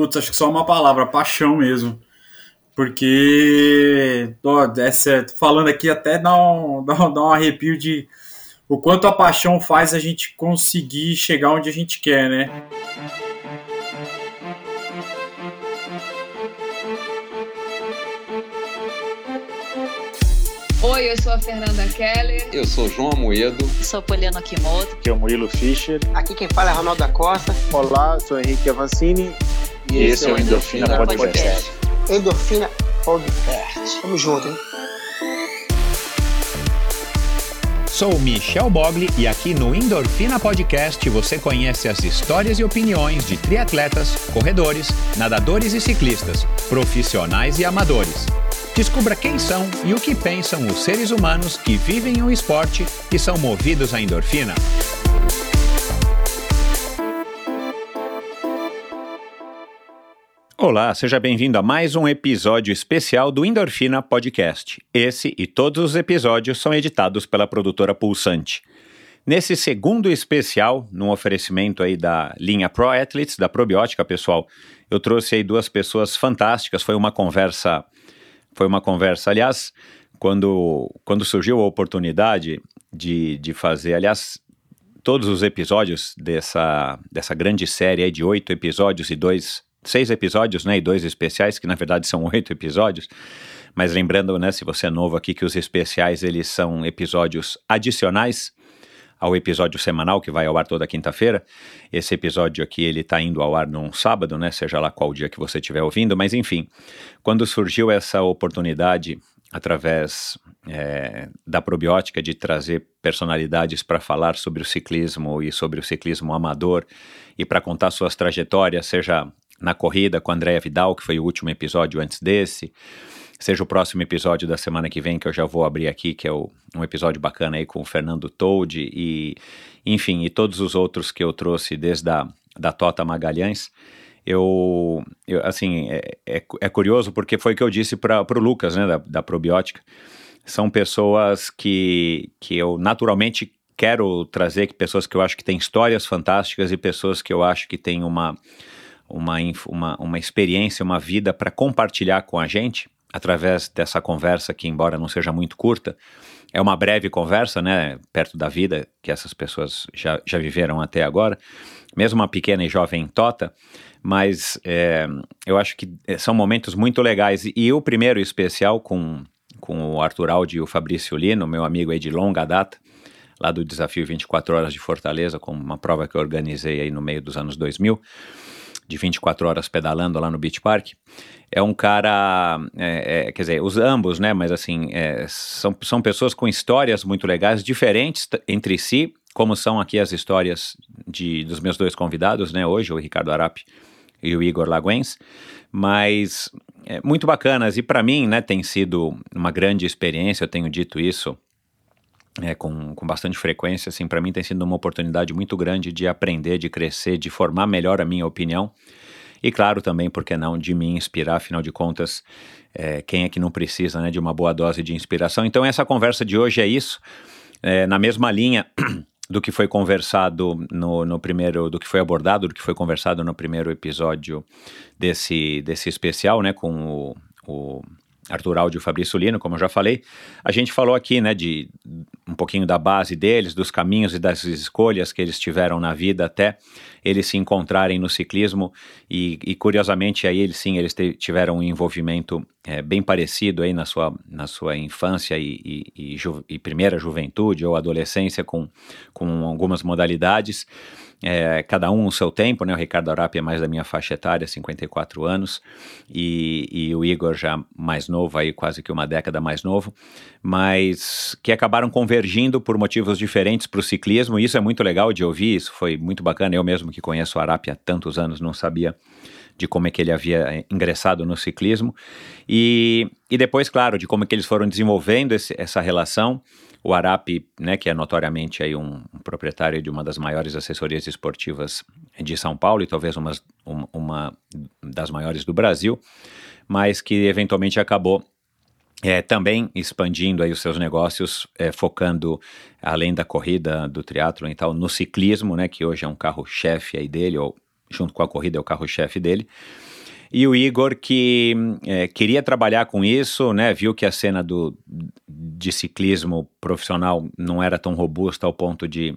Putz, acho que só uma palavra, paixão mesmo. Porque, ó, essa, falando aqui até dá um, dá, dá um arrepio de o quanto a paixão faz a gente conseguir chegar onde a gente quer, né? Oi, eu sou a Fernanda Keller. Eu sou João Amoedo. Eu sou Poliana Kimoto. Aqui é o Murilo Fischer. Aqui quem fala é Ronaldo da Costa. Olá, sou Henrique Avancini. E, esse é o Endorfina, Endorfina Podcast. Podcast. Endorfina Podcast. Tamo junto, hein? Sou Michel Bogli e aqui no Endorfina Podcast você conhece as histórias e opiniões de triatletas, corredores, nadadores e ciclistas, profissionais e amadores. Descubra quem são e o que pensam os seres humanos que vivem o esporte e são movidos à endorfina. Olá, seja bem-vindo a mais um episódio especial do Endorfina Podcast. Esse e todos os episódios são editados pela produtora Pulsante. Nesse segundo especial, num oferecimento aí da linha Pro Athletes, da Probiótica, pessoal, eu trouxe aí duas pessoas fantásticas, foi uma conversa foi uma conversa. Aliás, quando, quando surgiu a oportunidade de, de fazer, aliás, todos os episódios dessa, dessa grande série de oito episódios e dois, seis episódios, né, e dois especiais, que na verdade são oito episódios, mas lembrando, né, se você é novo aqui, que os especiais, eles são episódios adicionais ao episódio semanal que vai ao ar toda quinta-feira. Esse episódio aqui ele está indo ao ar num sábado, né? Seja lá qual dia que você estiver ouvindo, mas enfim, quando surgiu essa oportunidade através é, da probiótica de trazer personalidades para falar sobre o ciclismo e sobre o ciclismo amador e para contar suas trajetórias, seja na corrida com a Andréa Vidal, que foi o último episódio antes desse, seja o próximo episódio da semana que vem, que eu já vou abrir aqui, que é o, um episódio bacana aí com o Fernando Told e, enfim, e todos os outros que eu trouxe desde a da Tota Magalhães. Eu, eu assim, é, é, é, curioso porque foi o que eu disse para o Lucas, né, da, da probiótica. São pessoas que, que eu naturalmente quero trazer, que pessoas que eu acho que têm histórias fantásticas e pessoas que eu acho que têm uma, uma, uma, uma experiência, uma vida para compartilhar com a gente através dessa conversa que, embora não seja muito curta, é uma breve conversa, né, perto da vida que essas pessoas já, já viveram até agora, mesmo uma pequena e jovem Tota, mas é, eu acho que é, são momentos muito legais. E o primeiro especial com, com o Arthur Aldi e o Fabrício Lino, meu amigo aí de longa data, lá do Desafio 24 Horas de Fortaleza, com uma prova que eu organizei aí no meio dos anos 2000, de 24 horas pedalando lá no Beach Park é um cara, é, é, quer dizer, os ambos, né? Mas assim, é, são, são pessoas com histórias muito legais, diferentes entre si, como são aqui as histórias de, dos meus dois convidados, né? Hoje, o Ricardo Arap e o Igor Laguens, mas é, muito bacanas. E para mim, né, tem sido uma grande experiência, eu tenho dito isso é, com, com bastante frequência, assim, para mim tem sido uma oportunidade muito grande de aprender, de crescer, de formar melhor a minha opinião e claro também, por que não, de me inspirar, afinal de contas, é, quem é que não precisa né, de uma boa dose de inspiração? Então essa conversa de hoje é isso, é, na mesma linha do que foi conversado no, no, primeiro, do que foi abordado, do que foi conversado no primeiro episódio desse, desse especial, né, com o, o Arthur Aldi e Fabrício Lino, como eu já falei. A gente falou aqui, né, de um pouquinho da base deles, dos caminhos e das escolhas que eles tiveram na vida até eles se encontrarem no ciclismo e, e curiosamente aí eles sim, eles tiveram um envolvimento é, bem parecido aí na sua, na sua infância e, e, e, ju, primeira juventude ou adolescência com, com algumas modalidades é, cada um o seu tempo, né? O Ricardo Arapi é mais da minha faixa etária, 54 anos, e, e o Igor já mais novo, aí quase que uma década mais novo, mas que acabaram convergindo por motivos diferentes para o ciclismo, e isso é muito legal de ouvir, isso foi muito bacana. Eu mesmo que conheço o Arapi há tantos anos não sabia de como é que ele havia ingressado no ciclismo, e, e depois, claro, de como é que eles foram desenvolvendo esse, essa relação o Arap, né, que é notoriamente aí um, proprietário de uma das maiores assessorias esportivas de São Paulo e talvez uma, uma das maiores do Brasil, mas que eventualmente acabou é, também expandindo aí os seus negócios, é, focando além da corrida, do triatlo e tal, no ciclismo, né, que hoje é um carro-chefe aí dele, ou junto com a corrida, é o carro-chefe dele. E o Igor que é, queria trabalhar com isso, né? Viu que a cena do, de ciclismo profissional não era tão robusta ao ponto de,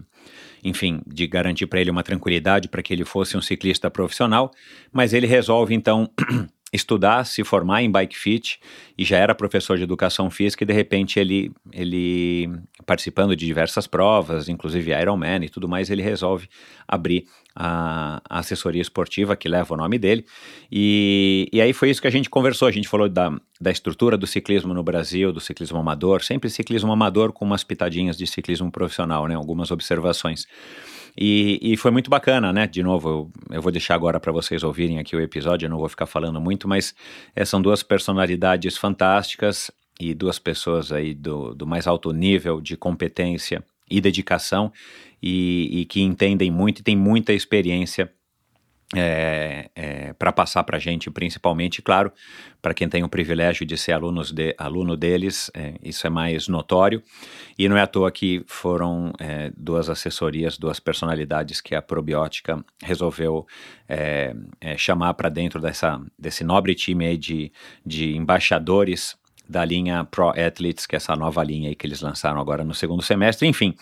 enfim, de garantir para ele uma tranquilidade para que ele fosse um ciclista profissional, mas ele resolve então estudar, se formar em bike fit e já era professor de educação física e de repente ele, ele participando de diversas provas, inclusive Ironman e tudo mais, ele resolve abrir a, a assessoria esportiva que leva o nome dele. E, e aí foi isso que a gente conversou, a gente falou da, da estrutura do ciclismo no Brasil, do ciclismo amador, sempre ciclismo amador com umas pitadinhas de ciclismo profissional, né, algumas observações. E, e, foi muito bacana, né? De novo, eu, eu vou deixar agora para vocês ouvirem aqui o episódio, eu não vou ficar falando muito, mas é, são duas personalidades fantásticas e duas pessoas aí do, do mais alto nível de competência e dedicação e, e que entendem muito e têm muita experiência é, é, para passar para a gente, principalmente, claro, para quem tem o privilégio de ser alunos de, aluno deles, é, isso é mais notório. E não é à toa que foram é, duas assessorias, duas personalidades que a Probiótica resolveu é, é, chamar para dentro dessa, desse nobre time de, de embaixadores da linha Pro Athletes, que é essa nova linha aí que eles lançaram agora no segundo semestre. Enfim,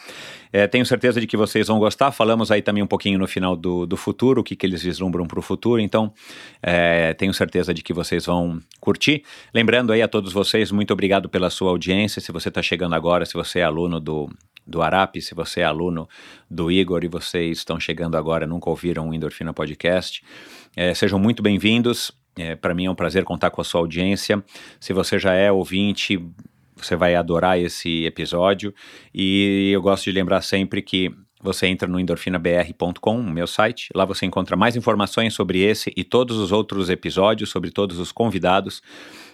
é, tenho certeza de que vocês vão gostar. Falamos aí também um pouquinho no final do, do futuro, o que, que eles vislumbram para o futuro. Então, é, tenho certeza de que vocês vão curtir. Lembrando aí a todos vocês, muito obrigado pela sua audiência. Se você está chegando agora, se você é aluno do, do Arap, se você é aluno do Igor e vocês estão chegando agora, nunca ouviram o Endorfina Podcast, é, sejam muito bem-vindos. É, Para mim é um prazer contar com a sua audiência. Se você já é ouvinte, você vai adorar esse episódio. E eu gosto de lembrar sempre que você entra no endorfinabr.com, meu site. Lá você encontra mais informações sobre esse e todos os outros episódios, sobre todos os convidados.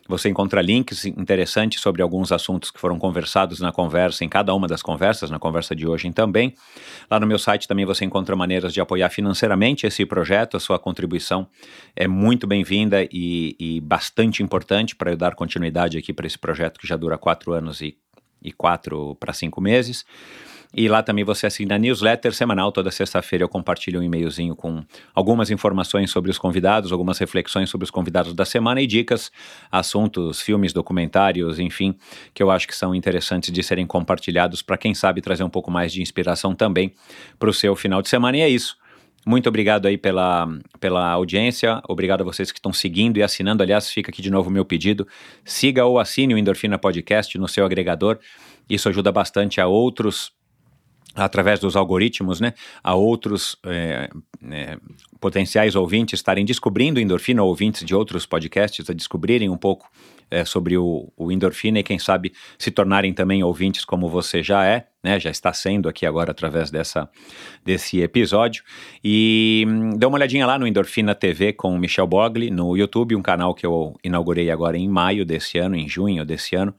Você encontra links interessantes sobre alguns assuntos que foram conversados na conversa, em cada uma das conversas, na conversa de hoje também. Lá no meu site também você encontra maneiras de apoiar financeiramente esse projeto. A sua contribuição é muito bem-vinda e, e, bastante importante para eu dar continuidade aqui para esse projeto que já dura quatro anos e, e quatro para cinco meses. E lá também você assina a newsletter semanal. Toda sexta-feira eu compartilho um e-mailzinho com algumas informações sobre os convidados, algumas reflexões sobre os convidados da semana e dicas, assuntos, filmes, documentários, enfim, que eu acho que são interessantes de serem compartilhados para quem sabe trazer um pouco mais de inspiração também para o seu final de semana. E é isso. Muito obrigado aí pela, pela audiência, obrigado a vocês que estão seguindo e assinando. Aliás, fica aqui de novo o meu pedido: siga ou assine o Endorfina Podcast no seu agregador. Isso ajuda bastante a outros através dos algoritmos, né, a outros é, é, potenciais ouvintes estarem descobrindo endorfina, ouvintes de outros podcasts, a descobrirem um pouco é, sobre o, o, endorfina e quem sabe se tornarem também ouvintes como você já é, né, já está sendo aqui agora através dessa, desse episódio. E hum, dê uma olhadinha lá no Endorfina TV com Michel Bogli no YouTube, um canal que eu inaugurei agora em maio desse ano, em junho desse ano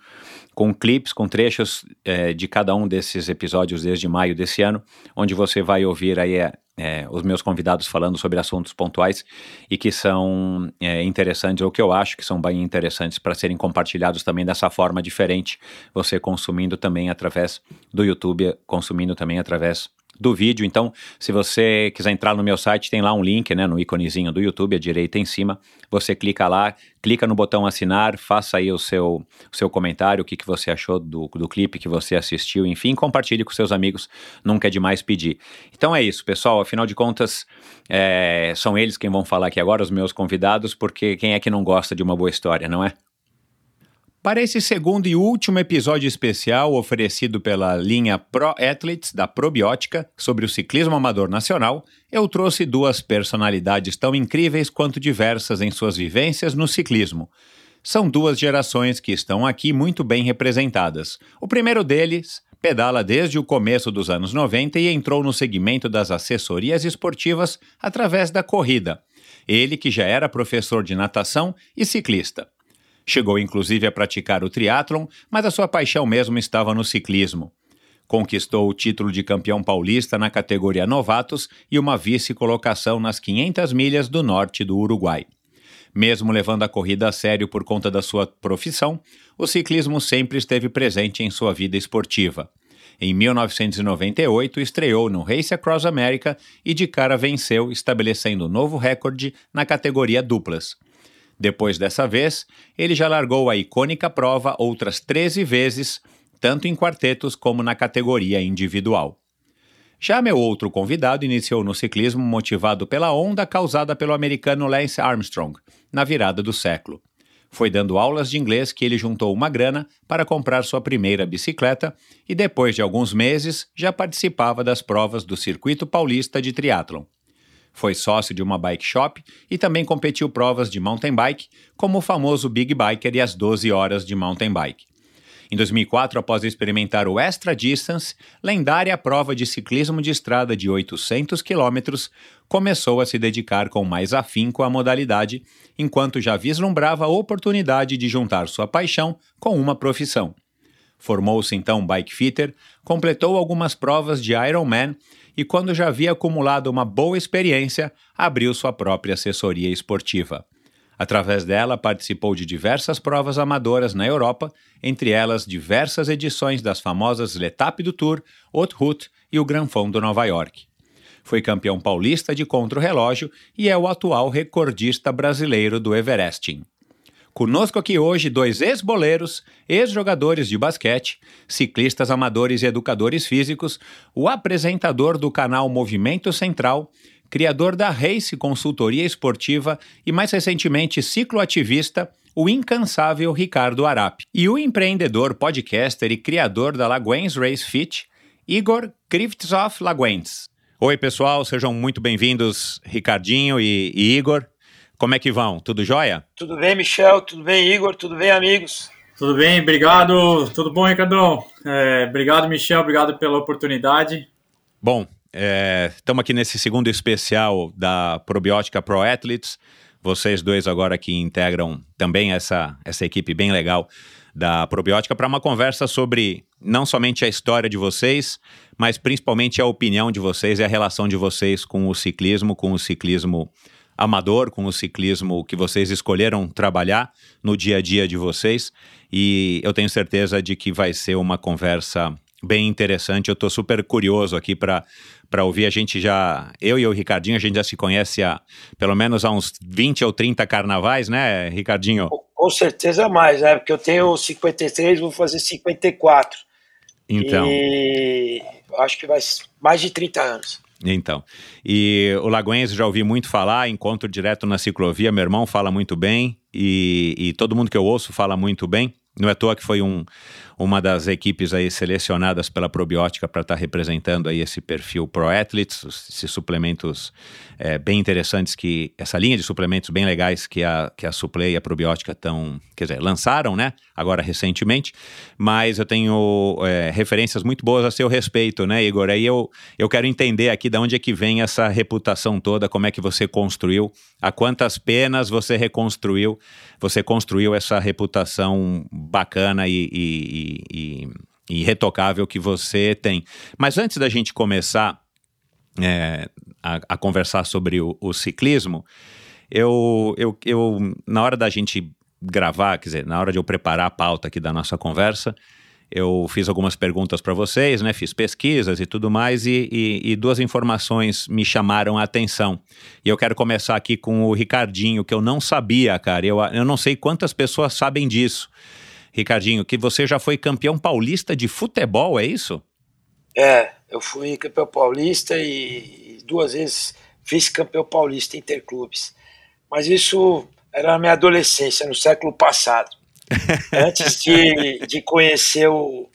com clips, com trechos é, de cada um desses episódios desde maio desse ano, onde você vai ouvir aí é, é, os meus convidados falando sobre assuntos pontuais e que são é, interessantes, ou que eu acho que são bem interessantes para serem compartilhados também dessa forma diferente, você consumindo também através do YouTube, consumindo também através do vídeo. Então, se você quiser entrar no meu site, tem lá um link, né, no íconezinho do YouTube, à direita em cima. Você clica lá, clica no botão assinar, faça aí o seu, o seu comentário, o que, que você achou do, do clipe que você assistiu, enfim, compartilhe com seus amigos, nunca é demais pedir. Então é isso, pessoal, afinal de contas, é, são eles quem vão falar aqui agora, os meus convidados, porque quem é que não gosta de uma boa história, não é? Para esse segundo e último episódio especial oferecido pela linha Pro Athletes da Probiótica sobre o ciclismo amador nacional, eu trouxe duas personalidades tão incríveis quanto diversas em suas vivências no ciclismo. São duas gerações que estão aqui muito bem representadas. O primeiro deles pedala desde o começo dos anos 90 e entrou no segmento das assessorias esportivas através da corrida. Ele que já era professor de natação e ciclista. Chegou inclusive a praticar o triatlon, mas a sua paixão mesmo estava no ciclismo. Conquistou o título de campeão paulista na categoria novatos e uma vice-colocação nas 500 milhas do norte do Uruguai. Mesmo levando a corrida a sério por conta da sua profissão, o ciclismo sempre esteve presente em sua vida esportiva. Em 1998, estreou no Race Across America e de cara venceu, estabelecendo um novo recorde na categoria duplas. Depois dessa vez, ele já largou a icônica prova outras 13 vezes, tanto em quartetos como na categoria individual. Já meu outro convidado iniciou no ciclismo motivado pela onda causada pelo americano Lance Armstrong, na virada do século. Foi dando aulas de inglês que ele juntou uma grana para comprar sua primeira bicicleta e depois de alguns meses já participava das provas do Circuito Paulista de Triathlon. Foi sócio de uma bike shop e também competiu provas de mountain bike, como o famoso Big Biker e as 12 horas de mountain bike. Em 2004, após experimentar o Extra Distance, lendária prova de ciclismo de estrada de 800 quilômetros, começou a se dedicar com mais afinco à modalidade, enquanto já vislumbrava a oportunidade de juntar sua paixão com uma profissão. Formou-se então bike fitter, completou algumas provas de Ironman e, quando já havia acumulado uma boa experiência, abriu sua própria assessoria esportiva. Através dela, participou de diversas provas amadoras na Europa, entre elas diversas edições das famosas L'Etape do Tour, Haute Route e o Grand Fond de Nova York. Foi campeão paulista de contra-relógio e é o atual recordista brasileiro do Everesting. Conosco aqui hoje dois ex-boleiros, ex-jogadores de basquete, ciclistas amadores e educadores físicos, o apresentador do canal Movimento Central criador da Race Consultoria Esportiva e, mais recentemente, cicloativista, o incansável Ricardo Arap. E o empreendedor, podcaster e criador da Laguens Race Fit, Igor Krivtsov Laguens. Oi, pessoal, sejam muito bem-vindos, Ricardinho e, e Igor. Como é que vão? Tudo jóia? Tudo bem, Michel? Tudo bem, Igor? Tudo bem, amigos? Tudo bem, obrigado. Tudo bom, Ricardão? É, obrigado, Michel, obrigado pela oportunidade. Bom, Estamos é, aqui nesse segundo especial da Probiótica Pro Athletes. Vocês dois agora que integram também essa, essa equipe bem legal da Probiótica para uma conversa sobre não somente a história de vocês, mas principalmente a opinião de vocês e a relação de vocês com o ciclismo, com o ciclismo amador, com o ciclismo que vocês escolheram trabalhar no dia a dia de vocês. E eu tenho certeza de que vai ser uma conversa bem interessante. Eu estou super curioso aqui para para ouvir. A gente já, eu e o Ricardinho, a gente já se conhece há pelo menos há uns 20 ou 30 carnavais, né, Ricardinho? Com certeza mais, né? Porque eu tenho 53, vou fazer 54. Então. E acho que vai mais de 30 anos. Então, e o Lagoense já ouvi muito falar, encontro direto na ciclovia, meu irmão fala muito bem, e, e todo mundo que eu ouço fala muito bem. Não é à toa que foi um, uma das equipes aí selecionadas pela probiótica para estar tá representando aí esse perfil Pro esses suplementos é, bem interessantes que essa linha de suplementos bem legais que a que a Suplay e a probiótica estão, quer dizer, lançaram, né? Agora recentemente, mas eu tenho é, referências muito boas a seu respeito, né, Igor? Aí eu eu quero entender aqui de onde é que vem essa reputação toda, como é que você construiu, a quantas penas você reconstruiu, você construiu essa reputação bacana e, e e, irretocável que você tem. Mas antes da gente começar é, a, a, conversar sobre o, o ciclismo, eu, eu, eu, na hora da gente gravar, quer dizer, na hora de eu preparar a pauta aqui da nossa conversa, eu fiz algumas perguntas para vocês, né? Fiz pesquisas e tudo mais, e, e, e, duas informações me chamaram a atenção. E eu quero começar aqui com o Ricardinho, que eu não sabia, cara. Eu, eu não sei quantas pessoas sabem disso. Ricardinho, que você já foi campeão paulista de futebol, é isso? É, eu fui campeão paulista e duas vezes vice-campeão paulista interclubes. Mas isso era na minha adolescência, no século passado. Antes de, de conhecer o,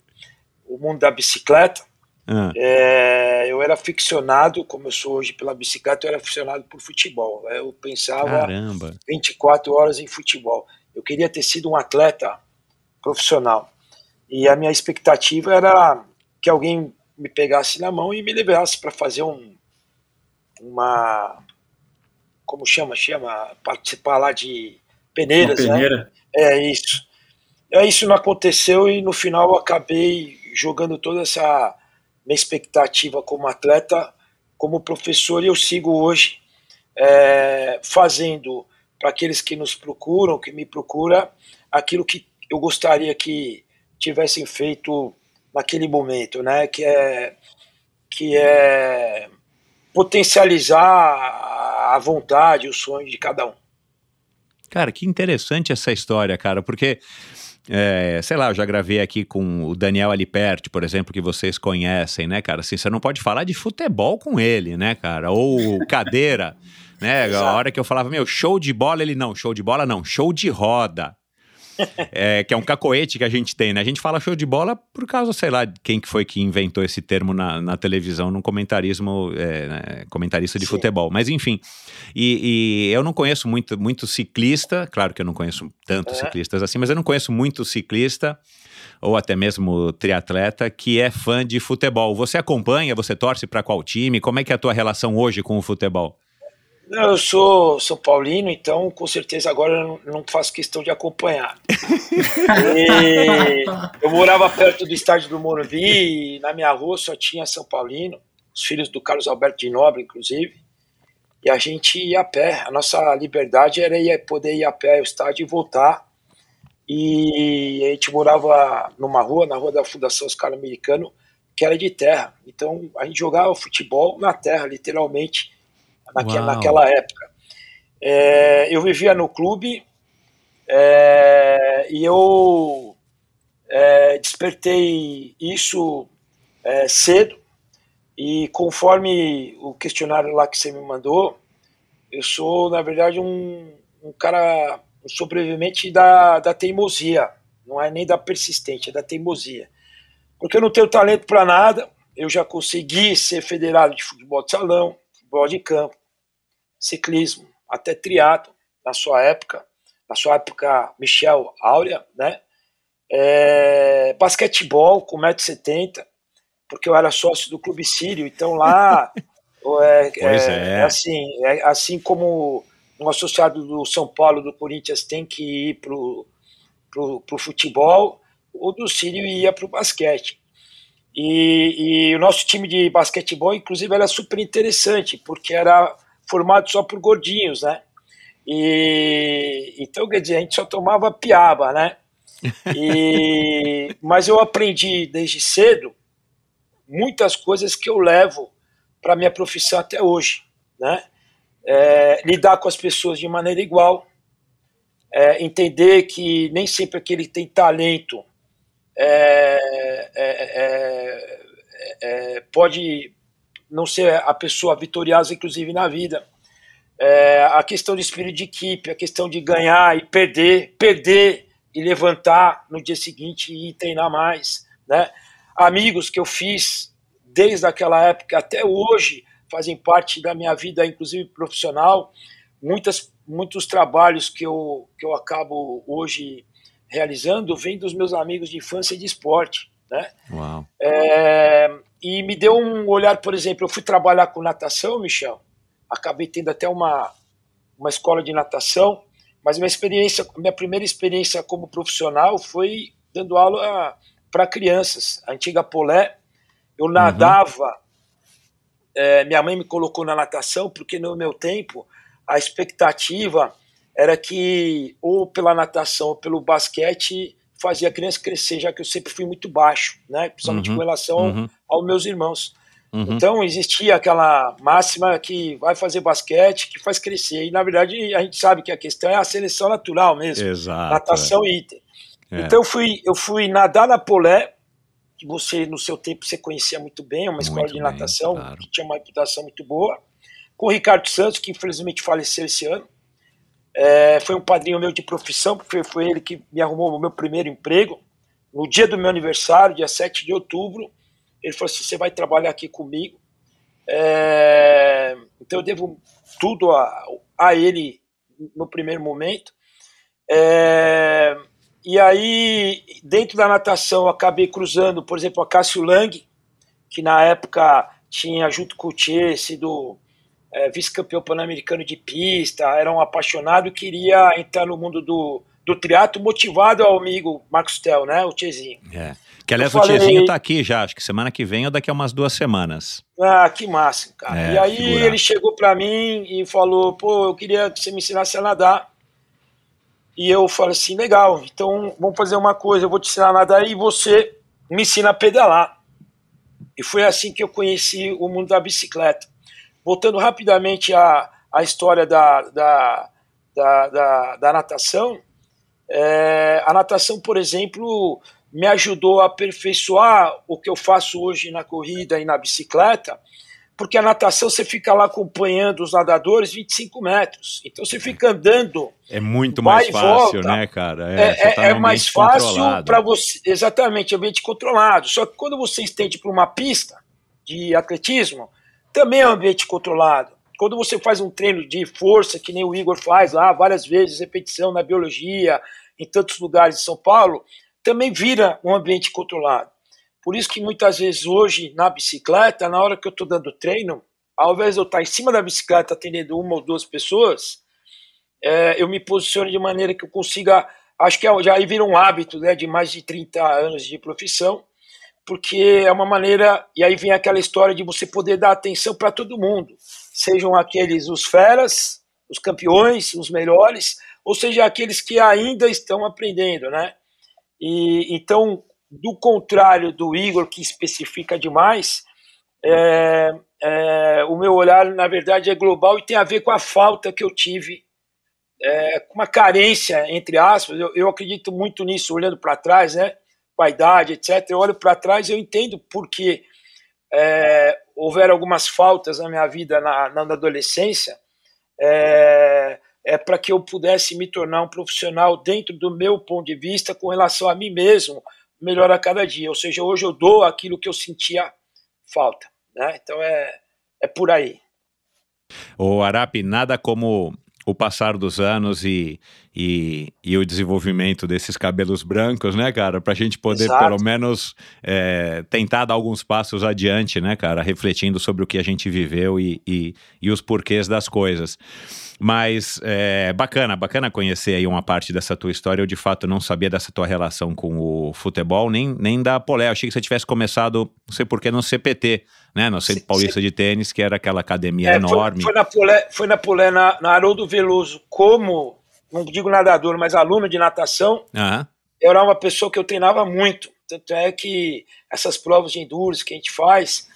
o mundo da bicicleta, ah. é, eu era ficcionado, como eu sou hoje pela bicicleta, eu era ficcionado por futebol. Eu pensava Caramba. 24 horas em futebol. Eu queria ter sido um atleta profissional. E a minha expectativa era que alguém me pegasse na mão e me liberasse para fazer um, uma. Como chama? Chama participar lá de peneiras. Uma né? peneira. Né? É isso. É, isso não aconteceu e no final eu acabei jogando toda essa minha expectativa como atleta, como professor, e eu sigo hoje é, fazendo para aqueles que nos procuram, que me procuram, aquilo que eu gostaria que tivessem feito naquele momento, né? Que é, que é potencializar a vontade, o sonho de cada um. Cara, que interessante essa história, cara, porque é, sei lá, eu já gravei aqui com o Daniel Aliperti, por exemplo, que vocês conhecem, né, cara? Assim, você não pode falar de futebol com ele, né, cara? Ou cadeira, né? Exato. A hora que eu falava, meu, show de bola, ele não, show de bola não, show de roda é, que é um cacoete que a gente tem, né? A gente fala show de bola por causa, sei lá, quem que foi que inventou esse termo na, na televisão, num comentarismo, é, né, comentarista de Sim. futebol. Mas enfim, e, e, eu não conheço muito, muito ciclista, claro que eu não conheço tantos ciclistas assim, mas eu não conheço muito ciclista ou até mesmo triatleta que é fã de futebol. Você acompanha, você torce para qual time? Como é que é a tua relação hoje com o futebol? Não, eu sou São Paulino, então com certeza agora eu não faço questão de acompanhar. eu morava perto do estádio do Morumbi e na minha rua só tinha São Paulino, os filhos do Carlos Alberto de Nobre, inclusive. E a gente ia a pé. A nossa liberdade era ir, poder ir a pé ao estádio e voltar. E a gente morava numa rua, na rua da Fundação Oscar Americano, que era de terra. Então a gente jogava futebol na terra, literalmente naquela, naquela época. É, eu vivia no clube é, e eu é, despertei isso é, cedo e conforme o questionário lá que você me mandou, eu sou, na verdade, um, um cara, um sobrevivente da, da teimosia, não é nem da persistente, é da teimosia. Porque eu não tenho talento para nada, eu já consegui ser federado de futebol de salão, futebol de campo, ciclismo, até triatlo na sua época, na sua época Michel Áurea, né? É, basquetebol com 1,70m, porque eu era sócio do Clube Sírio, então lá é, é, é, assim, é assim como um associado do São Paulo, do Corinthians, tem que ir pro, pro, pro futebol, o do Sírio ia pro basquete. E, e, o nosso time de basquetebol, inclusive, era super interessante, porque era formado só por gordinhos, né? E então, quer dizer, a gente só tomava piaba, né? E, mas eu aprendi desde cedo muitas coisas que eu levo para minha profissão até hoje, né? É, lidar com as pessoas de maneira igual, é, entender que nem sempre aquele que tem talento é, é, é, é pode não ser a pessoa vitoriosa, inclusive na vida. É, a questão do espírito de equipe, a questão de ganhar e perder, perder e levantar no dia seguinte e treinar mais, né? Amigos que eu fiz desde aquela época até hoje fazem parte da minha vida, inclusive profissional. Muitas, muitos trabalhos que eu, que eu acabo hoje realizando vêm dos meus amigos de infância e de esporte, né? Uau. É, e me deu um olhar, por exemplo, eu fui trabalhar com natação, Michel, acabei tendo até uma, uma escola de natação, mas minha experiência, minha primeira experiência como profissional foi dando aula para crianças, a antiga Polé. Eu nadava, uhum. é, minha mãe me colocou na natação, porque no meu tempo a expectativa era que, ou pela natação ou pelo basquete, fazia a criança crescer, já que eu sempre fui muito baixo, né? principalmente uhum, com relação uhum. aos meus irmãos. Uhum. Então existia aquela máxima que vai fazer basquete, que faz crescer. E na verdade a gente sabe que a questão é a seleção natural mesmo, Exato, natação é. e item. É. Então eu fui, eu fui nadar na Polé, que você no seu tempo você conhecia muito bem, uma muito escola de natação claro. que tinha uma reputação muito boa, com o Ricardo Santos, que infelizmente faleceu esse ano. É, foi um padrinho meu de profissão, porque foi ele que me arrumou o meu primeiro emprego. No dia do meu aniversário, dia 7 de outubro, ele falou assim: você vai trabalhar aqui comigo. É, então eu devo tudo a, a ele no primeiro momento. É, e aí, dentro da natação, acabei cruzando, por exemplo, a Cássio Lang, que na época tinha, junto com o Tchê, sido é, vice-campeão pan-americano de pista, era um apaixonado e queria entrar no mundo do, do triatlo, motivado ao amigo Marcos Tel, né, o Tchezinho. É. Que aliás, falei, o Tchezinho tá aqui já, acho que semana que vem ou daqui a umas duas semanas. Ah, que massa, cara. É, e aí figura. ele chegou para mim e falou, pô, eu queria que você me ensinasse a nadar. E eu falei assim, legal, então vamos fazer uma coisa, eu vou te ensinar a nadar e você me ensina a pedalar. E foi assim que eu conheci o mundo da bicicleta. Voltando rapidamente à, à história da, da, da, da, da natação, é, a natação, por exemplo, me ajudou a aperfeiçoar o que eu faço hoje na corrida e na bicicleta, porque a natação você fica lá acompanhando os nadadores 25 metros. Então você fica andando. É muito mais fácil, volta. né, cara? É, é, tá é mais fácil para você. Exatamente, ambiente controlado. Só que quando você estende para uma pista de atletismo, também é um ambiente controlado. Quando você faz um treino de força, que nem o Igor faz lá, várias vezes, repetição na biologia, em tantos lugares de São Paulo, também vira um ambiente controlado. Por isso que muitas vezes hoje, na bicicleta, na hora que eu estou dando treino, ao invés de eu estar em cima da bicicleta atendendo uma ou duas pessoas, é, eu me posiciono de maneira que eu consiga. Acho que é, já aí vira um hábito né, de mais de 30 anos de profissão, porque é uma maneira. E aí vem aquela história de você poder dar atenção para todo mundo, sejam aqueles os feras, os campeões, os melhores, ou seja, aqueles que ainda estão aprendendo, né? E então do contrário do Igor, que especifica demais, é, é, o meu olhar, na verdade, é global e tem a ver com a falta que eu tive, é, uma carência, entre aspas. Eu, eu acredito muito nisso, olhando para trás, né? Com a idade, etc. Eu olho para trás e eu entendo por que é, houveram algumas faltas na minha vida na, na adolescência. É, é para que eu pudesse me tornar um profissional dentro do meu ponto de vista com relação a mim mesmo, melhor a cada dia. Ou seja, hoje eu dou aquilo que eu sentia falta. Né? Então é, é por aí. O Arap, nada como o passar dos anos e, e, e, o desenvolvimento desses cabelos brancos, né, cara? Para a gente poder, Exato. pelo menos, é, tentar dar alguns passos adiante, né, cara? Refletindo sobre o que a gente viveu e, e, e os porquês das coisas. Mas é bacana, bacana conhecer aí uma parte dessa tua história. Eu de fato não sabia dessa tua relação com o futebol, nem, nem da Polé. Eu achei que você tivesse começado, não sei porquê, no CPT, né? No Centro sim, Paulista sim. de Tênis, que era aquela academia é, enorme. Foi, foi, na Polé, foi na Polé, na, na Haroldo Veloso, como, não digo nadador, mas aluno de natação. Uhum. Eu era uma pessoa que eu treinava muito. Tanto é que essas provas de endurance que a gente faz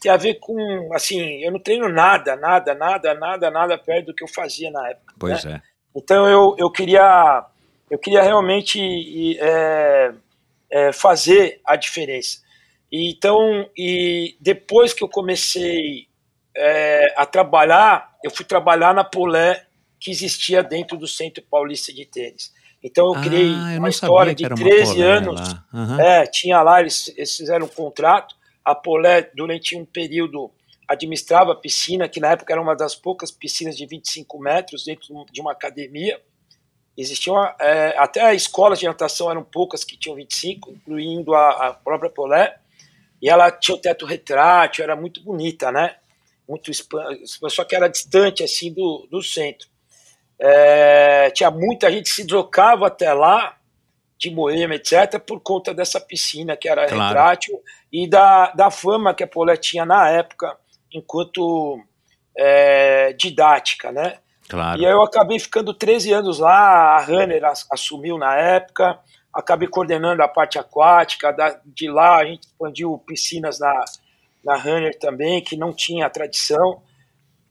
tem a ver com, assim, eu não treino nada, nada, nada, nada, nada perto do que eu fazia na época. Pois né? é. Então eu, eu queria eu queria realmente é, é, fazer a diferença. E, então, e depois que eu comecei é, a trabalhar, eu fui trabalhar na Polé que existia dentro do Centro Paulista de Tênis. Então eu criei ah, eu uma história de 13 anos. Uhum. É, tinha lá, eles, eles fizeram um contrato. A Polé, durante um período, administrava a piscina, que na época era uma das poucas piscinas de 25 metros dentro de uma academia. Existiam é, até escolas de natação eram poucas que tinham 25, incluindo a, a própria Polé. E ela tinha o teto retrátil, era muito bonita, né? Muito só que era distante assim do, do centro. É, tinha muita gente que se deslocava até lá, de Moema, etc., por conta dessa piscina que era claro. retrátil e da, da fama que a Polé tinha na época enquanto é, didática, né? Claro. E aí eu acabei ficando 13 anos lá, a Runner assumiu na época, acabei coordenando a parte aquática, da, de lá a gente expandiu piscinas na, na Runner também, que não tinha tradição,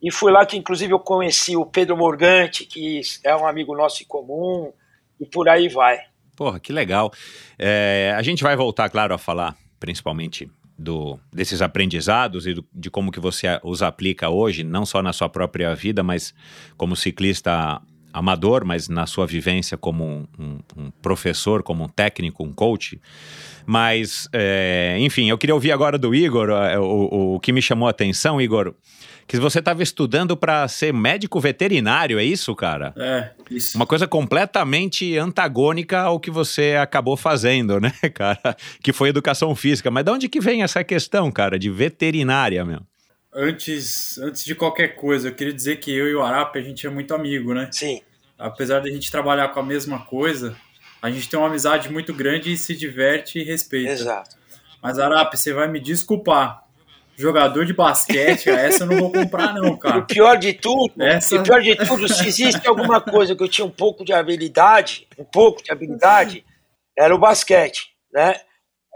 e foi lá que, inclusive, eu conheci o Pedro Morgante, que é um amigo nosso em comum, e por aí vai. Porra, que legal. É, a gente vai voltar, claro, a falar principalmente do, desses aprendizados e do, de como que você os aplica hoje, não só na sua própria vida, mas como ciclista amador, mas na sua vivência como um, um, um professor, como um técnico, um coach. Mas, é, enfim, eu queria ouvir agora do Igor, o, o, o que me chamou a atenção, Igor, que você estava estudando para ser médico veterinário, é isso, cara? É, isso. Uma coisa completamente antagônica ao que você acabou fazendo, né, cara? Que foi educação física. Mas de onde que vem essa questão, cara, de veterinária, meu? Antes, antes de qualquer coisa, eu queria dizer que eu e o Arap, a gente é muito amigo, né? Sim. Apesar de a gente trabalhar com a mesma coisa, a gente tem uma amizade muito grande e se diverte e respeita. Exato. Mas, Arap, você vai me desculpar jogador de basquete, essa eu não vou comprar, não, cara. O pior de tudo, essa... o pior de tudo, se existe alguma coisa que eu tinha um pouco de habilidade, um pouco de habilidade, era o basquete, né?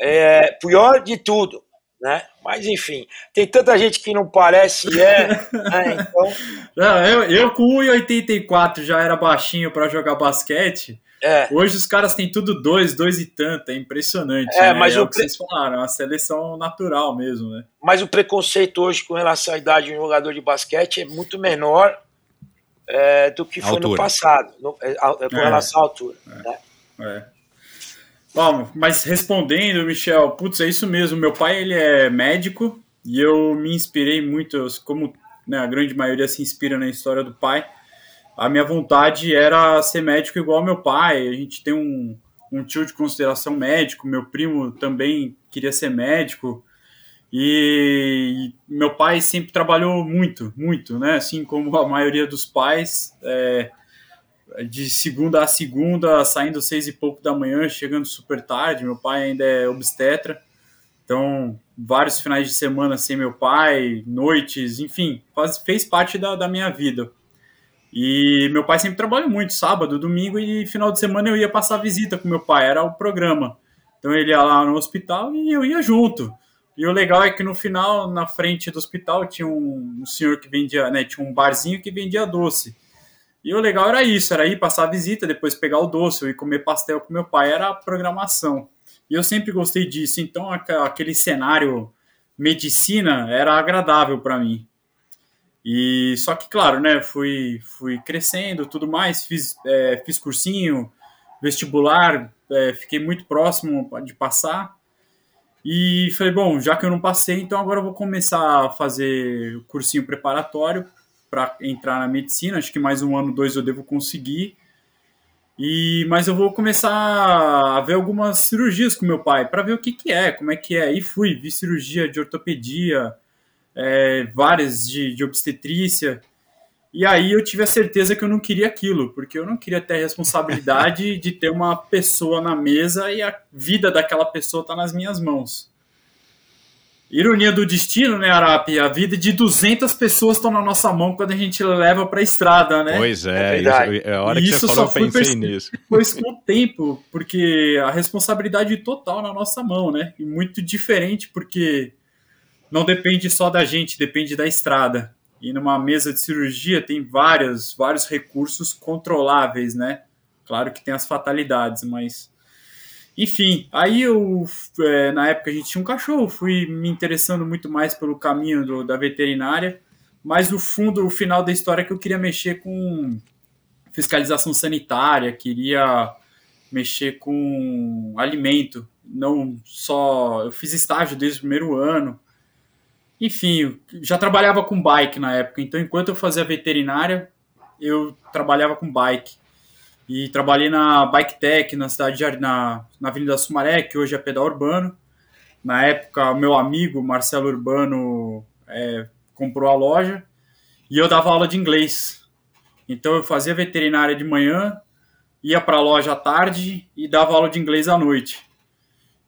é, pior de tudo, né? Mas enfim, tem tanta gente que não parece e é, né? Então. Não, eu, eu com 1,84 já era baixinho para jogar basquete. É. Hoje os caras têm tudo dois, dois e tanto, é impressionante. É, né? mas é o o que pre- vocês falaram, é uma seleção natural mesmo, né? Mas o preconceito hoje com relação à idade de um jogador de basquete é muito menor é, do que foi no Altura. passado, no- é, a- é, com É. relação à altura. né? Bom, mas respondendo, Michel, putz, é isso mesmo. Meu pai ele é médico e eu me inspirei muito, como né, a grande maioria se inspira na história do pai. A minha vontade era ser médico igual ao meu pai. A gente tem um, um tio de consideração médico, meu primo também queria ser médico. E, e meu pai sempre trabalhou muito, muito, né? Assim como a maioria dos pais. É, de segunda a segunda, saindo seis e pouco da manhã, chegando super tarde. Meu pai ainda é obstetra, então vários finais de semana sem meu pai, noites, enfim, faz, fez parte da, da minha vida. E meu pai sempre trabalhou muito, sábado, domingo e final de semana eu ia passar visita com meu pai, era o programa. Então ele ia lá no hospital e eu ia junto. E o legal é que no final, na frente do hospital, tinha um, um senhor que vendia, né, tinha um barzinho que vendia doce. E o legal era isso, era ir passar a visita, depois pegar o doce, ir comer pastel com meu pai, era a programação. E eu sempre gostei disso, então aquele cenário medicina era agradável para mim. E só que, claro, né, fui, fui crescendo, tudo mais, fiz, é, fiz cursinho, vestibular, é, fiquei muito próximo de passar. E falei, bom, já que eu não passei, então agora eu vou começar a fazer o cursinho preparatório para entrar na medicina. Acho que mais um ano, dois eu devo conseguir. E mas eu vou começar a ver algumas cirurgias com meu pai para ver o que, que é, como é que é. E fui, vi cirurgia de ortopedia, é, várias de, de obstetrícia. E aí eu tive a certeza que eu não queria aquilo, porque eu não queria ter a responsabilidade de ter uma pessoa na mesa e a vida daquela pessoa tá nas minhas mãos. Ironia do destino, né, Arapi? A vida de 200 pessoas estão na nossa mão quando a gente leva para a estrada, né? Pois É é, isso, é a hora E que isso você falou, só eu pensei nisso. Depois com o tempo, porque a responsabilidade total na nossa mão, né? E muito diferente, porque não depende só da gente, depende da estrada. E numa mesa de cirurgia tem vários, vários recursos controláveis, né? Claro que tem as fatalidades, mas. Enfim, aí eu, é, na época a gente tinha um cachorro, fui me interessando muito mais pelo caminho do- da veterinária, mas no fundo, o final da história é que eu queria mexer com fiscalização sanitária, queria mexer com alimento, não só. Eu fiz estágio desde o primeiro ano. Enfim, já trabalhava com bike na época, então enquanto eu fazia veterinária, eu trabalhava com bike. E trabalhei na Bike Tech, na cidade de, na, na Avenida Sumaré, que hoje é pedal urbano. Na época, o meu amigo Marcelo Urbano é, comprou a loja e eu dava aula de inglês. Então eu fazia veterinária de manhã, ia para a loja à tarde e dava aula de inglês à noite.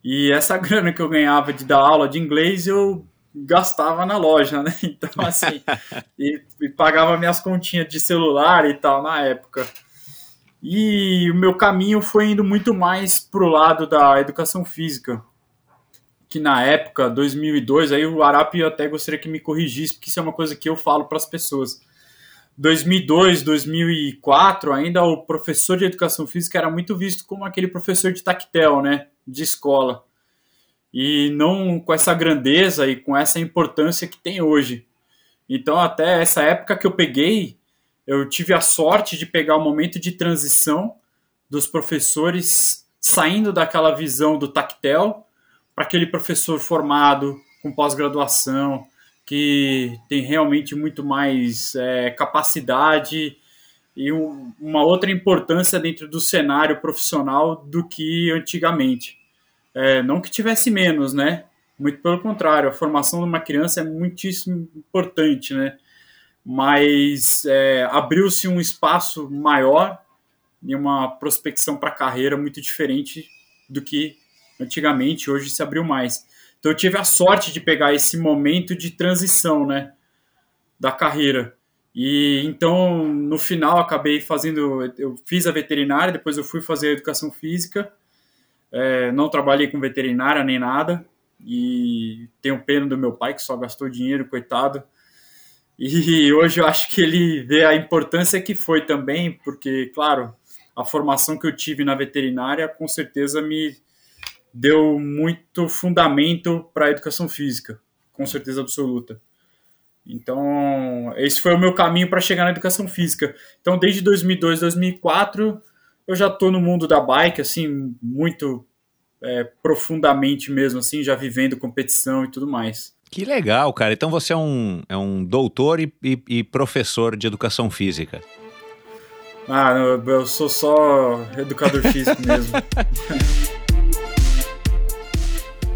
E essa grana que eu ganhava de dar aula de inglês eu gastava na loja, né? Então assim, e, e pagava minhas continhas de celular e tal na época. E o meu caminho foi indo muito mais pro lado da educação física, que na época, 2002, aí o Arapi eu até gostaria que me corrigisse, porque isso é uma coisa que eu falo para as pessoas. 2002, 2004, ainda o professor de educação física era muito visto como aquele professor de tactel, né, de escola. E não com essa grandeza e com essa importância que tem hoje. Então, até essa época que eu peguei, eu tive a sorte de pegar o momento de transição dos professores saindo daquela visão do tactel para aquele professor formado, com pós-graduação, que tem realmente muito mais é, capacidade e um, uma outra importância dentro do cenário profissional do que antigamente. É, não que tivesse menos, né? Muito pelo contrário, a formação de uma criança é muitíssimo importante, né? Mas é, abriu-se um espaço maior e uma prospecção para carreira muito diferente do que antigamente, hoje se abriu mais. Então eu tive a sorte de pegar esse momento de transição, né, da carreira. E então no final acabei fazendo, eu fiz a veterinária, depois eu fui fazer a educação física. É, não trabalhei com veterinária nem nada. E tenho pena do meu pai, que só gastou dinheiro, coitado. E hoje eu acho que ele vê a importância que foi também, porque, claro, a formação que eu tive na veterinária com certeza me deu muito fundamento para a educação física, com certeza absoluta. Então, esse foi o meu caminho para chegar na educação física. Então, desde 2002, 2004, eu já estou no mundo da bike, assim, muito é, profundamente mesmo, assim, já vivendo competição e tudo mais. Que legal, cara. Então você é um, é um doutor e, e, e professor de educação física. Ah, eu sou só educador físico mesmo.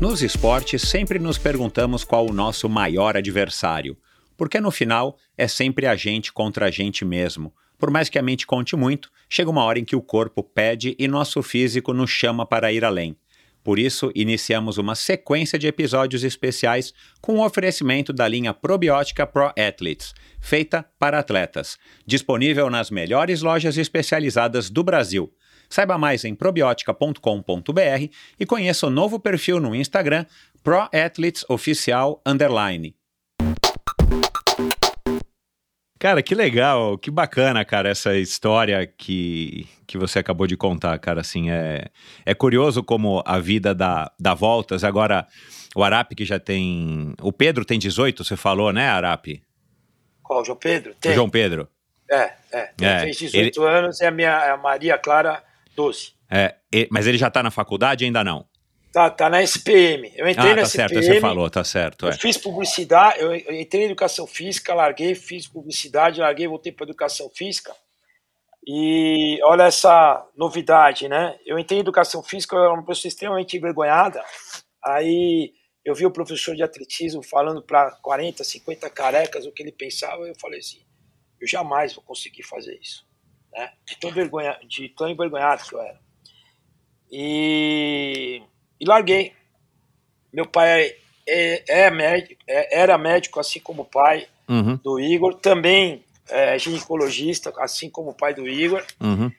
Nos esportes, sempre nos perguntamos qual o nosso maior adversário, porque no final é sempre a gente contra a gente mesmo. Por mais que a mente conte muito, chega uma hora em que o corpo pede e nosso físico nos chama para ir além. Por isso, iniciamos uma sequência de episódios especiais com o oferecimento da linha probiótica Pro Athletes, feita para atletas, disponível nas melhores lojas especializadas do Brasil. Saiba mais em probiotica.com.br e conheça o novo perfil no Instagram Pro Athletes Oficial Underline. Cara, que legal, que bacana, cara, essa história que, que você acabou de contar, cara, assim, é, é curioso como a vida dá, dá voltas, agora o Arap que já tem, o Pedro tem 18, você falou, né, Arap? Qual, o João Pedro? Tem. O João Pedro. É, é, ele É, fez 18 ele- anos e a minha a Maria Clara 12. É, mas ele já tá na faculdade ainda não? Tá, tá na SPM. Eu entrei Ah, na tá certo, SPM. você falou, tá certo, Eu é. fiz publicidade, eu eu entrei em educação física, larguei, fiz publicidade, larguei, voltei para educação física. E olha essa novidade, né? Eu entrei em educação física, eu era uma pessoa extremamente envergonhada. Aí eu vi o professor de atletismo falando para 40, 50 carecas o que ele pensava, eu falei assim: eu jamais vou conseguir fazer isso, né? De tão, vergonha, de tão envergonhado que eu era. E, e larguei. Meu pai é, é médico, é- era médico, assim como o pai Uhum, do Igor, também é ginecologista, assim como o pai do Igor. uhum.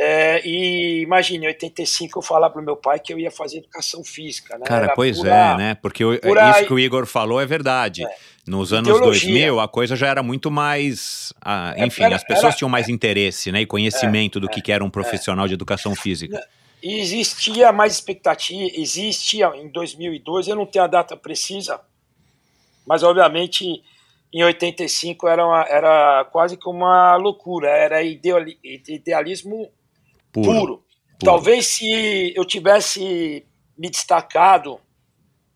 É, e imagine, em 85 eu falar pro meu pai que eu ia fazer educação física, né? Cara, Era pois pura- é, né? Porque o- por isso aí- que o Igor falou é verdade. Nos anos Ideologia. 2000, a coisa já era muito mais. ah, É, enfim, era- as pessoas era- tinham mais interesse né, e conhecimento do que, que era um profissional de educação física. E existia mais expectativa, existia em 2002, eu não tenho a data precisa, mas obviamente em 85 era, uma, era quase que uma loucura, era ideali- idealismo Puro. puro. Talvez se eu tivesse me destacado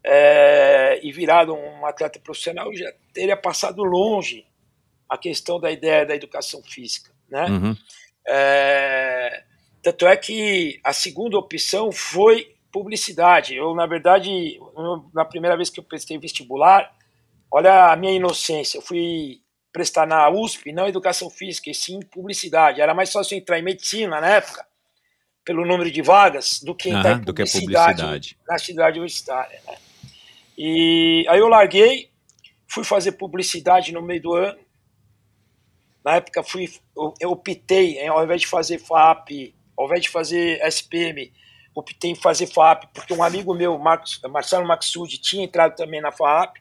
é, e virado um atleta profissional, eu já teria passado longe a questão da ideia da educação física, né? Uhum. É, tanto é que a segunda opção foi publicidade. Eu, na verdade, na primeira vez que eu prestei vestibular, olha a minha inocência, eu fui prestar na USP, não educação física, e sim publicidade. Era mais fácil entrar em medicina na época, pelo número de vagas, do que entrar Aham, em do que publicidade, publicidade. na cidade universitária. Né? E aí eu larguei, fui fazer publicidade no meio do ano. Na época fui, eu, eu optei, ao invés de fazer FAP, ao invés de fazer SPM, optei em fazer FAP, porque um amigo meu, Marcos, Marcelo Maxud, tinha entrado também na FAP,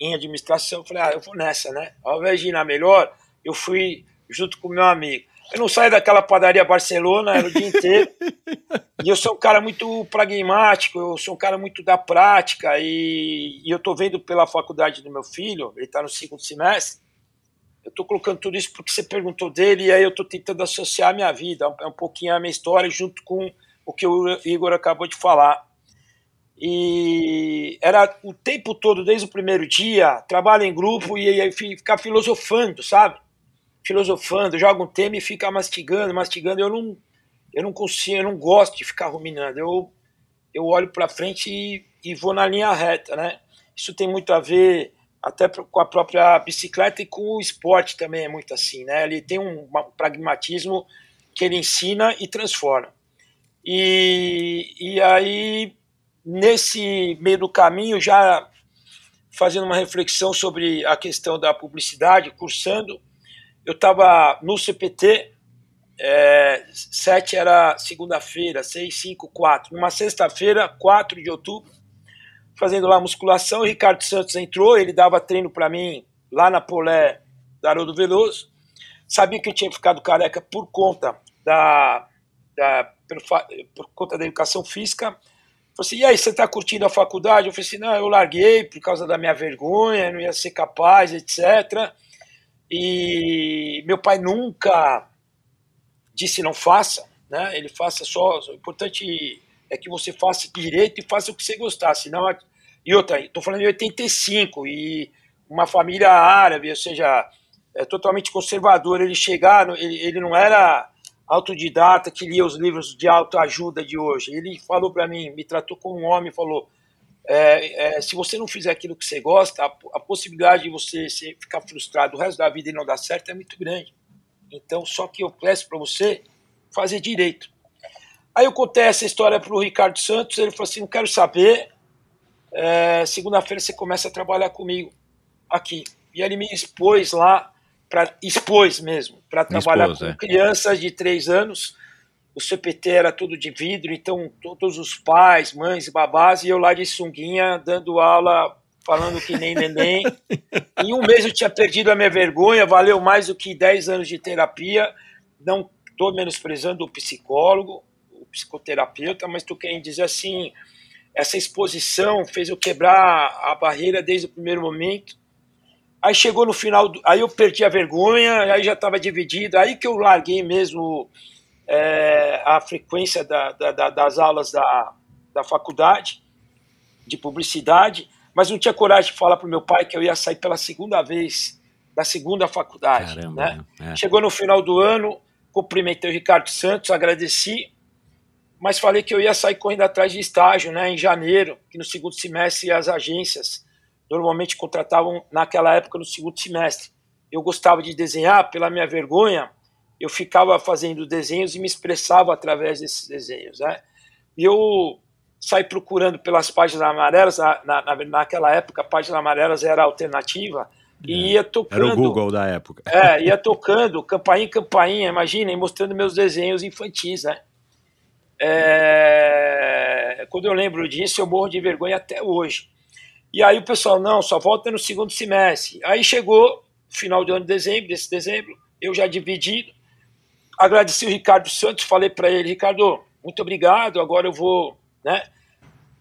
em administração. Eu falei, ah, eu vou nessa, né? Ao invés de ir na melhor, eu fui junto com o meu amigo. Eu não saio daquela padaria Barcelona, era o dia inteiro. E eu sou um cara muito pragmático, eu sou um cara muito da prática, e, e eu estou vendo pela faculdade do meu filho, ele está no segundo semestre, eu estou colocando tudo isso porque você perguntou dele, e aí eu estou tentando associar a minha vida, é um pouquinho a minha história, junto com o que o Igor acabou de falar. E era o tempo todo, desde o primeiro dia, trabalho em grupo e aí ficar filosofando, sabe? Filosofando, joga um tema e fica mastigando, mastigando. Eu não, eu não consigo, eu não gosto de ficar ruminando. Eu, eu olho para frente e, e vou na linha reta, né? Isso tem muito a ver até com a própria bicicleta e com o esporte também é muito assim, né? Ele tem um, pragmatismo que ele ensina e transforma. E, e aí, nesse meio do caminho, já fazendo uma reflexão sobre a questão da publicidade, cursando, eu estava no CPT é, 7 era segunda-feira, 6, 5, 4. Numa sexta-feira, 4 de outubro, fazendo lá musculação, o Ricardo Santos entrou, ele dava treino para mim lá na Polé da Haroldo Veloso. Sabia que eu tinha ficado careca por conta da, da por, por conta da educação física. Falei assim, e aí, você está curtindo a faculdade? Eu falei assim, não, eu larguei por causa da minha vergonha, não ia ser capaz, etc. E meu pai nunca disse não faça, né? Ele faça só. O importante é que você faça direito e faça o que você gostar. Senão, e outra, estou falando de 85 e uma família árabe, ou seja, é totalmente conservador. Ele chegar, ele, ele não era autodidata que lia os livros de autoajuda de hoje. Ele falou para mim, me tratou como um homem, falou: é, é, se você não fizer aquilo que você gosta, a, a possibilidade de você ficar frustrado o resto da vida e não dar certo é muito grande. Então, só que eu peço para você fazer direito. Aí eu contei essa história para o Ricardo Santos, ele falou assim, não quero saber, é, segunda-feira você começa a trabalhar comigo aqui. E ele me expôs lá, pra, expôs mesmo, para trabalhar expôs, com é. crianças de três anos, o CPT era tudo de vidro, então todos os pais, mães, babás, e eu lá de sunguinha, dando aula falando que nem neném. em um mês eu tinha perdido a minha vergonha, valeu mais do que 10 anos de terapia. Não estou menosprezando o psicólogo, o psicoterapeuta, mas estou querendo dizer assim, essa exposição fez eu quebrar a barreira desde o primeiro momento. Aí chegou no final, do, aí eu perdi a vergonha, aí já estava dividido, aí que eu larguei mesmo é, a frequência da, da, das aulas da, da faculdade de publicidade mas não tinha coragem de falar para o meu pai que eu ia sair pela segunda vez da segunda faculdade. Caramba, né? É. Chegou no final do ano, cumprimentei o Ricardo Santos, agradeci, mas falei que eu ia sair correndo atrás de estágio né, em janeiro, que no segundo semestre as agências normalmente contratavam naquela época no segundo semestre. Eu gostava de desenhar, pela minha vergonha, eu ficava fazendo desenhos e me expressava através desses desenhos. Né? E eu sair procurando pelas páginas amarelas, na, na, naquela época a página amarelas era alternativa, e é, ia tocando. Era o Google da época. É, ia tocando, campainha em campainha, imagina, mostrando meus desenhos infantis, né? É, quando eu lembro disso, eu morro de vergonha até hoje. E aí o pessoal, não, só volta no segundo semestre. Aí chegou, final do ano de dezembro, desse dezembro, eu já dividido, agradeci o Ricardo Santos, falei para ele, Ricardo, muito obrigado, agora eu vou né?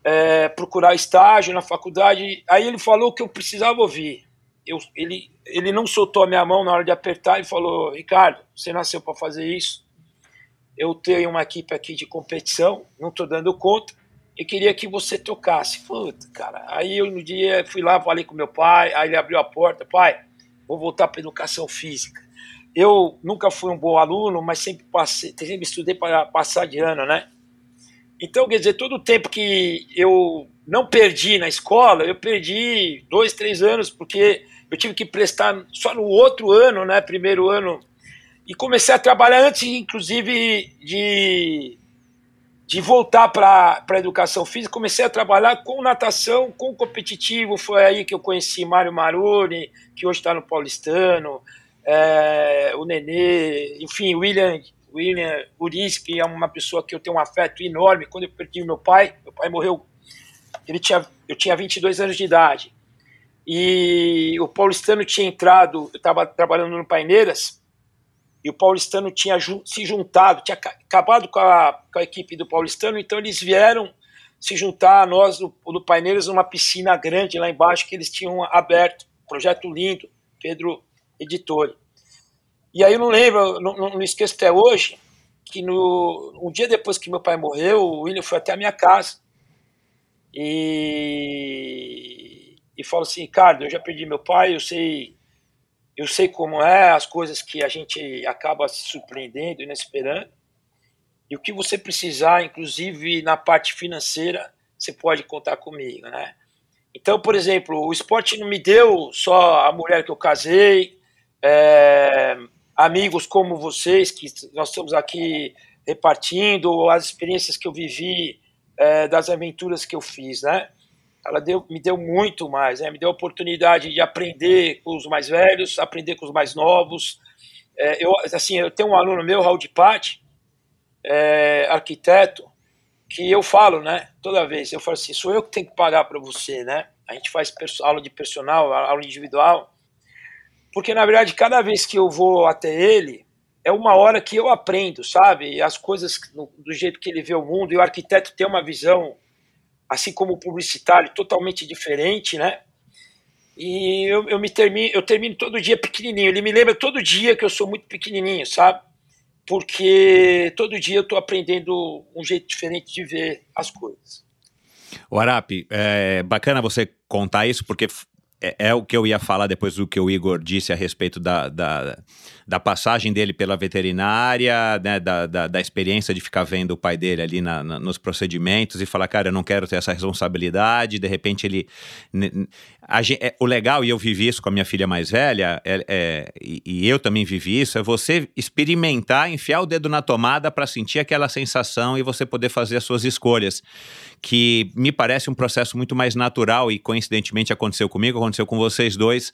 É, procurar estágio na faculdade. Aí ele falou que eu precisava ouvir. Eu, ele, ele não soltou a minha mão na hora de apertar e falou: Ricardo, você nasceu para fazer isso. Eu tenho uma equipe aqui de competição, não estou dando conta, e queria que você tocasse. Puta, cara. Aí eu no dia fui lá, falei com meu pai, aí ele abriu a porta: pai, vou voltar para educação física. Eu nunca fui um bom aluno, mas sempre passei, sempre estudei para passar de ano, né? Então, quer dizer, todo o tempo que eu não perdi na escola, eu perdi dois, três anos, porque eu tive que prestar só no outro ano, né, primeiro ano, e comecei a trabalhar antes, inclusive, de, de voltar para a educação física, comecei a trabalhar com natação, com competitivo, foi aí que eu conheci Mário Maroni, que hoje está no Paulistano, é, o Nenê, enfim, William William Uris, que é uma pessoa que eu tenho um afeto enorme. Quando eu perdi meu pai, meu pai morreu, ele tinha, eu tinha 22 anos de idade. E o paulistano tinha entrado, eu estava trabalhando no Paineiras, e o paulistano tinha se juntado, tinha acabado com a, com a equipe do paulistano, então eles vieram se juntar a nós do, do Paineiras numa piscina grande lá embaixo que eles tinham aberto. Projeto lindo, Pedro Editore. E aí eu não lembro, não, não, esqueço até hoje, que no, um dia depois que meu pai morreu, o William foi até a minha casa e, e falou assim, Ricardo, eu já perdi meu pai, eu sei, eu sei como é as coisas que a gente acaba se surpreendendo, inesperando, e o que você precisar, inclusive na parte financeira, você pode contar comigo, né? Então, por exemplo, o esporte não me deu só a mulher que eu casei, é, amigos como vocês, que nós estamos aqui repartindo, as experiências que eu vivi, é, das aventuras que eu fiz, né? Ela deu, me deu muito mais, né? me deu a oportunidade de aprender com os mais velhos, aprender com os mais novos, É, eu, assim, eu tenho um aluno meu, Raul de Patti, é, arquiteto, que eu falo, né? Toda vez, eu falo assim, sou eu que tenho que pagar para você, né? A gente faz aula de personal, aula individual, porque na verdade cada vez que eu vou até ele é uma hora que eu aprendo, sabe? As coisas do jeito que ele vê o mundo e o arquiteto tem uma visão, assim como o publicitário, totalmente diferente, né? E eu, eu me termino, eu termino todo dia pequenininho. Ele me lembra todo dia que eu sou muito pequenininho, sabe? Porque todo dia eu estou aprendendo um jeito diferente de ver as coisas. O Arap, é bacana você contar isso, porque é, é, o que eu ia falar depois do que o Igor disse a respeito da, da, da passagem dele pela veterinária, né, da, da, da, experiência de ficar vendo o pai dele ali na, na, nos procedimentos e falar, cara, eu não quero ter essa responsabilidade. De repente ele. Gente, é, o legal, e eu vivi isso com a minha filha mais velha, é, é, e, e, eu também vivi isso, é você experimentar, enfiar o dedo na tomada para sentir aquela sensação e você poder fazer as suas escolhas. Que me parece um processo muito mais natural e coincidentemente aconteceu comigo, aconteceu com vocês dois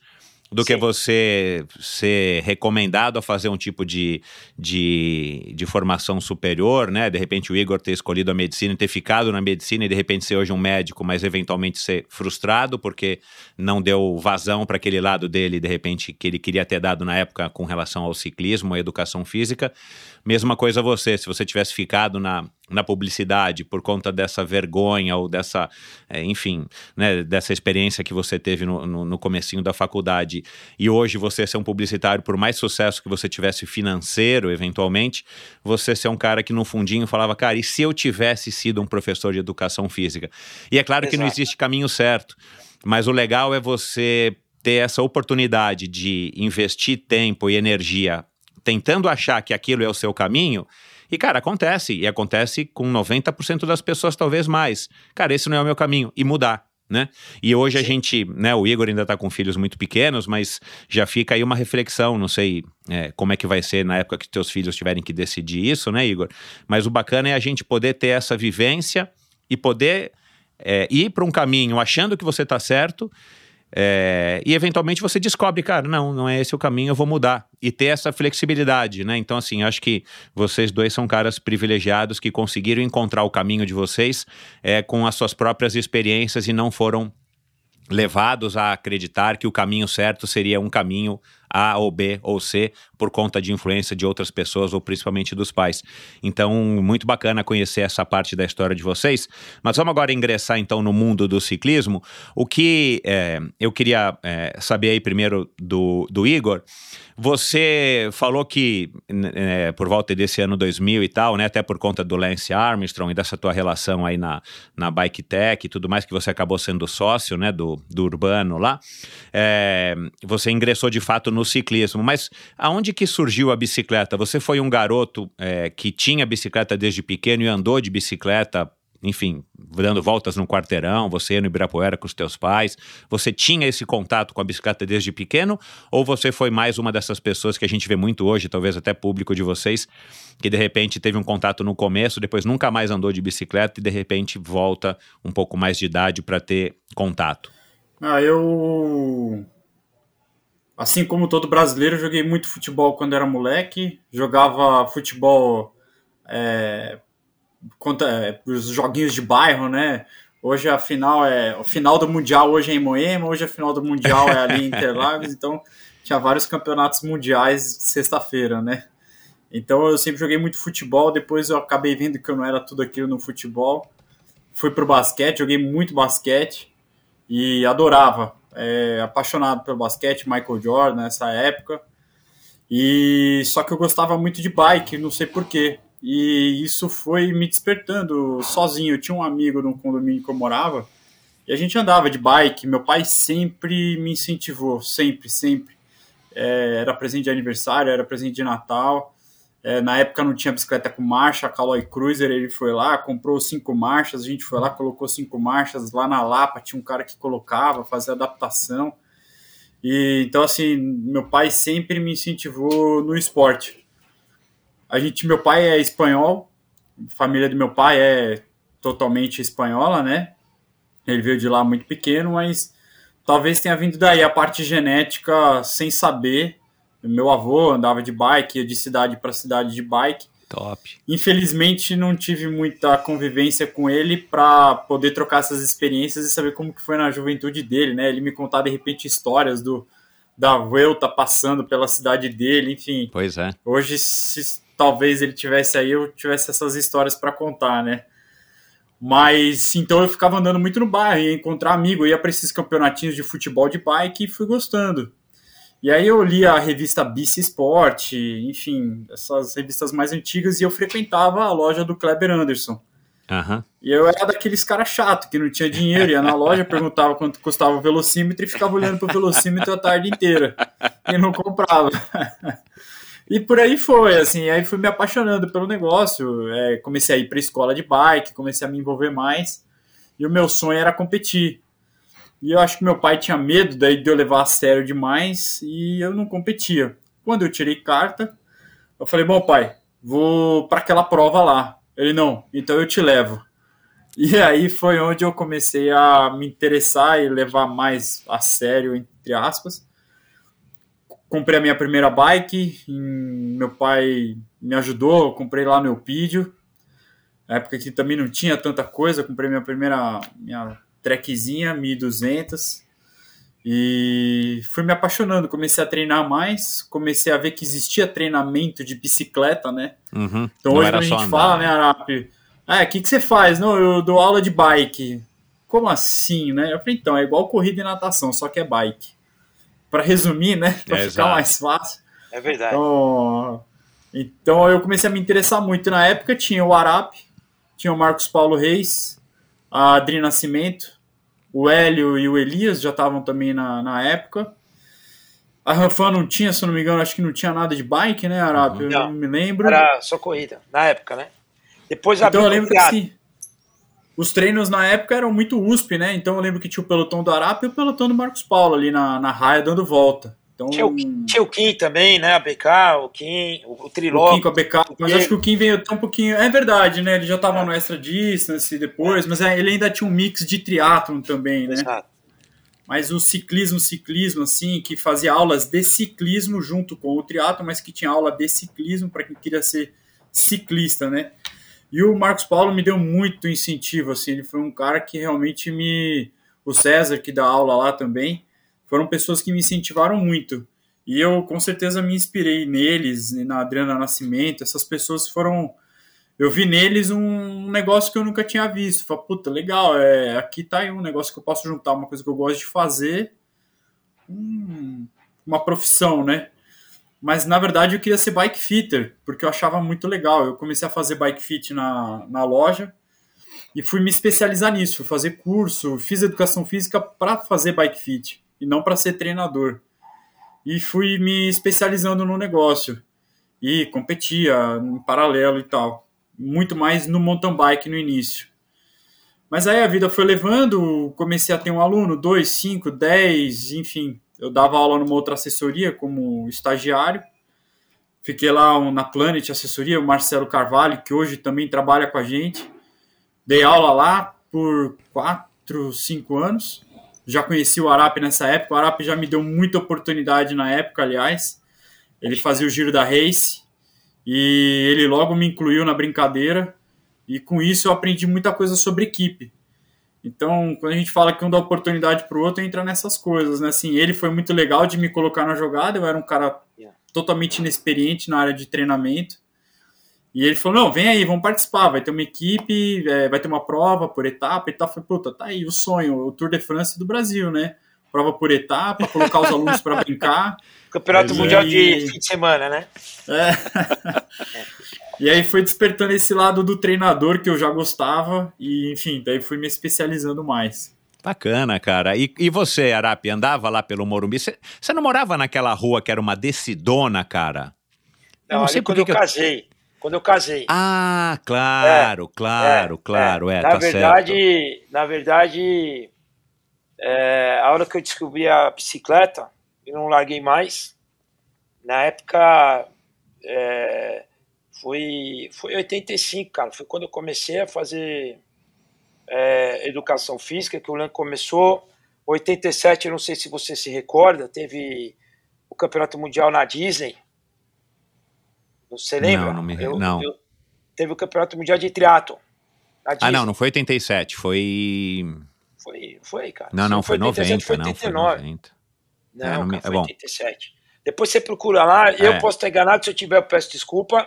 do Sim. que você ser recomendado a fazer um tipo de, de, de, formação superior, né? De repente o Igor ter escolhido a medicina, ter ficado na medicina e de repente ser hoje um médico, mas eventualmente ser frustrado porque não deu vazão para aquele lado dele, de repente, que ele queria ter dado na época com relação ao ciclismo, à educação física. Mesma coisa você, se você tivesse ficado na, na publicidade por conta dessa vergonha ou dessa, é, enfim, né, dessa experiência que você teve no, no, no comecinho da faculdade e hoje você ser um publicitário, por mais sucesso que você tivesse financeiro, eventualmente, você ser um cara que no fundinho falava, cara, e se eu tivesse sido um professor de educação física? E é claro Exato. que não existe caminho certo, mas o legal é você ter essa oportunidade de investir tempo e energia tentando achar que aquilo é o seu caminho. E, cara, acontece. E acontece com 90% das pessoas, talvez mais. Cara, esse não é o meu caminho. E mudar. Né? E hoje Sim. a gente, né, o Igor ainda está com filhos muito pequenos, mas já fica aí uma reflexão, não sei é, como é que vai ser na época que teus filhos tiverem que decidir isso, né, Igor? Mas o bacana é a gente poder ter essa vivência e poder é, ir para um caminho achando que você está certo é, e eventualmente você descobre, cara, não, não é esse o caminho, eu vou mudar. E ter essa flexibilidade, né? Então, assim, acho que vocês dois são caras privilegiados que conseguiram encontrar o caminho de vocês é, com as suas próprias experiências e não foram levados a acreditar que o caminho certo seria um caminho A ou B ou C por conta de influência de outras pessoas ou principalmente dos pais. Então, muito bacana conhecer essa parte da história de vocês. Mas vamos agora ingressar então no mundo do ciclismo. O que é, eu queria é, saber aí primeiro do, do Igor. Você falou que é, por volta desse ano 2000 e tal, né, até por conta do Lance Armstrong e dessa tua relação aí na, na Bike Tech e tudo mais, que você acabou sendo sócio né, do, do Urbano lá, é, você ingressou de fato no ciclismo. Mas aonde que surgiu a bicicleta? Você foi um garoto é, que tinha bicicleta desde pequeno e andou de bicicleta enfim, dando voltas no quarteirão, você no Ibirapuera com os teus pais, você tinha esse contato com a bicicleta desde pequeno ou você foi mais uma dessas pessoas que a gente vê muito hoje, talvez até público de vocês, que de repente teve um contato no começo, depois nunca mais andou de bicicleta e de repente volta um pouco mais de idade para ter contato? Ah, eu assim como todo brasileiro, joguei muito futebol quando era moleque, jogava futebol é, contra é, os joguinhos de bairro, né? Hoje a final é o final do mundial hoje é em Moema, hoje a final do mundial é ali em Interlagos, então tinha vários campeonatos mundiais sexta-feira, né? Então eu sempre joguei muito futebol, depois eu acabei vendo que eu não era tudo aquilo no futebol. Fui pro basquete, joguei muito basquete e adorava. É, apaixonado pelo basquete, Michael Jordan nessa época. E só que eu gostava muito de bike, não sei porquê. E isso foi me despertando sozinho. Eu tinha um amigo no condomínio que eu morava e a gente andava de bike. Meu pai sempre me incentivou, sempre, sempre. É, era presente de aniversário, era presente de Natal. É, na época não tinha bicicleta com marcha, a Caloi Cruiser, ele foi lá, comprou cinco marchas, a gente foi lá, colocou cinco marchas, lá na Lapa tinha um cara que colocava, fazia adaptação. E então assim, meu pai sempre me incentivou no esporte. A gente, meu pai é espanhol, família do meu pai é totalmente espanhola, né? Ele veio de lá muito pequeno, mas talvez tenha vindo daí a parte genética sem saber. Meu avô andava de bike, ia de cidade para cidade de bike. Top. Infelizmente não tive muita convivência com ele para poder trocar essas experiências e saber como que foi na juventude dele, né? Ele me contar de repente histórias do da Vuelta passando pela cidade dele, enfim. Pois é. Hoje, se talvez ele tivesse aí, eu tivesse essas histórias para contar, né? Mas então eu ficava andando muito no bairro, ia encontrar amigo, ia para esses campeonatinhos de futebol de bike e fui gostando. E aí eu lia a revista Bici Sport, enfim, essas revistas mais antigas, e eu frequentava a loja do Kleber Anderson. Aham. E eu era daqueles caras chato que não tinha dinheiro, ia na loja, perguntava quanto custava o velocímetro e ficava olhando pro velocímetro a tarde inteira. E não comprava. E por aí foi, assim, aí fui me apaixonando pelo negócio. é, comecei a ir pra escola de bike, comecei a me envolver mais. E o meu sonho era competir. E eu acho que meu pai tinha medo daí de eu levar a sério demais e eu não competia. Quando eu tirei carta, eu falei: Bom, pai, vou para aquela prova lá. Ele: Não, então eu te levo. E aí foi onde eu comecei a me interessar e levar mais a sério, entre aspas. Comprei a minha primeira bike, meu pai me ajudou, comprei lá no Eupídio. Na época que também não tinha tanta coisa, comprei minha primeira minha trekzinha, 1200. E fui me apaixonando, comecei a treinar mais, comecei a ver que existia treinamento de bicicleta, né? Uhum. Então Não hoje a gente andar, fala, né, Arap? Ah, o que, que você faz? Não, eu dou aula de bike. Como assim, né? Eu falei, então, é igual corrida e natação, só que é bike. Para resumir, né? Para É, ficar exato. mais fácil. É verdade. Então, então eu comecei a me interessar muito. Na época tinha o Arap, tinha o Marcos Paulo Reis, a Adri Nascimento, o Hélio e o Elias já estavam também na, na época. A Ranfan não tinha, se eu não me engano, acho que não tinha nada de bike, né, Arap? Eu Não. não me lembro. Era só corrida, na época, né? Depois Então eu lembro que assim, os treinos na época eram muito USP, né? Então eu lembro que tinha o pelotão do Arap e o pelotão do Marcos Paulo ali na, na raia dando volta. Então, Tinha o, tinha o Kim também, né? A BK, o Kim, o, o o Triló. Kim com a BK, mas acho que o Kim veio até um pouquinho. É verdade, né? Ele já tava no extra distance depois, mas é, ele ainda tinha um mix de triatlon também, né? Exato. Mas o ciclismo, ciclismo, assim, que fazia aulas de ciclismo junto com o triatlo, mas que tinha aula de ciclismo para quem queria ser ciclista, né? E o Marcos Paulo me deu muito incentivo, assim, ele foi um cara que realmente me... O César, que dá aula lá também, foram pessoas que me incentivaram muito. E eu, com certeza, me inspirei neles, na Adriana Nascimento, essas pessoas foram... Eu vi neles um negócio que eu nunca tinha visto. Falei, puta, legal, é, aqui tá aí um negócio que eu posso juntar, uma coisa que eu gosto de fazer, hum, uma profissão, né? Mas na verdade eu queria ser bike fitter, porque eu achava muito legal. Eu comecei a fazer bike fit na, na loja e fui me especializar nisso, fazer curso, fiz educação física para fazer bike fit e não para ser treinador. E fui me especializando no negócio e competia em paralelo e tal. Muito mais no mountain bike no início. Mas aí a vida foi levando, comecei a ter um aluno, dois, cinco, dez, enfim. Eu dava aula numa outra assessoria como estagiário. Fiquei lá na Planet Assessoria, o Marcelo Carvalho, que hoje também trabalha com a gente. Dei aula lá por quatro, cinco anos. Já conheci o Arap nessa época. O Arap já me deu muita oportunidade na época, aliás. Ele fazia o giro da Race e ele logo me incluiu na brincadeira. E com isso eu aprendi muita coisa sobre equipe. Então, quando a gente fala que um dá oportunidade para o outro, entra nessas coisas, né? Assim, ele foi muito legal de me colocar na jogada. Eu era um cara totalmente inexperiente na área de treinamento. E ele falou: não, vem aí, vamos participar. Vai ter uma equipe, é, vai ter uma prova por etapa e tal. Eu falei, puta, tá aí o sonho, o Tour de France do Brasil, né? Prova por etapa, colocar os alunos para brincar. Campeonato Mas Mundial aí- de fim de semana, né? É. e aí foi despertando esse lado do treinador que eu já gostava. E, enfim, daí fui me especializando mais. Bacana, cara. E, e você, Arapi, andava lá pelo Morumbi? Você você não morava naquela rua que era uma decidona, cara? Eu Não, não ali sei por quando que eu que eu- casei. Quando eu casei. Ah, claro, claro, claro, é, na tá verdade, certo. Na verdade, é, a hora que eu descobri a bicicleta, eu não larguei mais. Na época, é, foi, foi 85, cara. Foi quando eu comecei a fazer é, educação física, que o Lan começou. 87, eu não sei se você se recorda, teve o campeonato mundial na Disney. Você lembra? Não, não me- Eu- não. eu- teve o campeonato mundial de triatlo. Ah, não, não foi 87, foi. Foi, foi, cara. Não, não, foi 87, 90, foi não, foi 89. 90. Não, É, não cara, me- é foi bom. 87. Depois você procura lá, eu É. posso estar enganado, se eu tiver eu peço desculpa,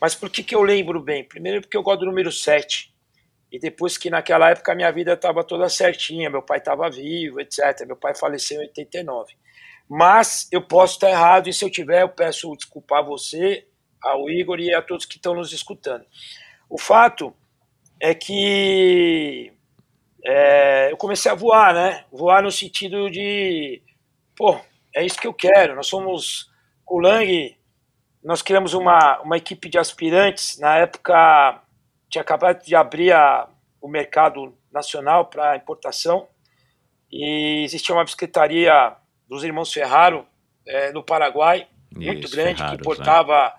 mas por que, que eu lembro bem? Primeiro porque eu gosto do número 7, e depois que naquela época a minha vida estava toda certinha, meu pai estava vivo, etc. Meu pai faleceu em 89. Mas eu posso estar errado, e se eu tiver, eu peço desculpa a você, ao Igor e a todos que estão nos escutando. O fato é que é, eu comecei a voar, né? Voar no sentido de, pô, é isso que eu quero. Nós somos o Lang, nós criamos uma, uma equipe de aspirantes. Na época, tinha acabado de abrir a, o mercado nacional para importação e existia uma bicicletaria dos irmãos Ferraro é, no Paraguai, muito Isso, grande, Ferraros, que importava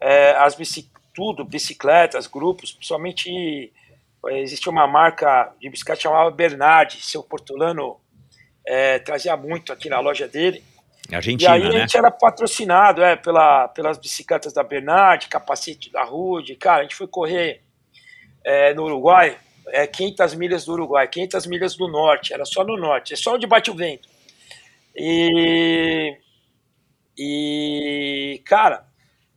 é, as bici, tudo, bicicletas, grupos, principalmente é, existia uma marca de bicicleta chamada Bernardi, seu Portolano é, trazia muito aqui na loja dele. né? E Argentina, aí a né? gente era patrocinado é, pela, pelas bicicletas da Bernardi, capacete da Rude. Cara, a gente foi correr é, no Uruguai, é, 500 milhas do Uruguai, 500 milhas do norte, era só no norte, é só onde bate o vento. E, e cara,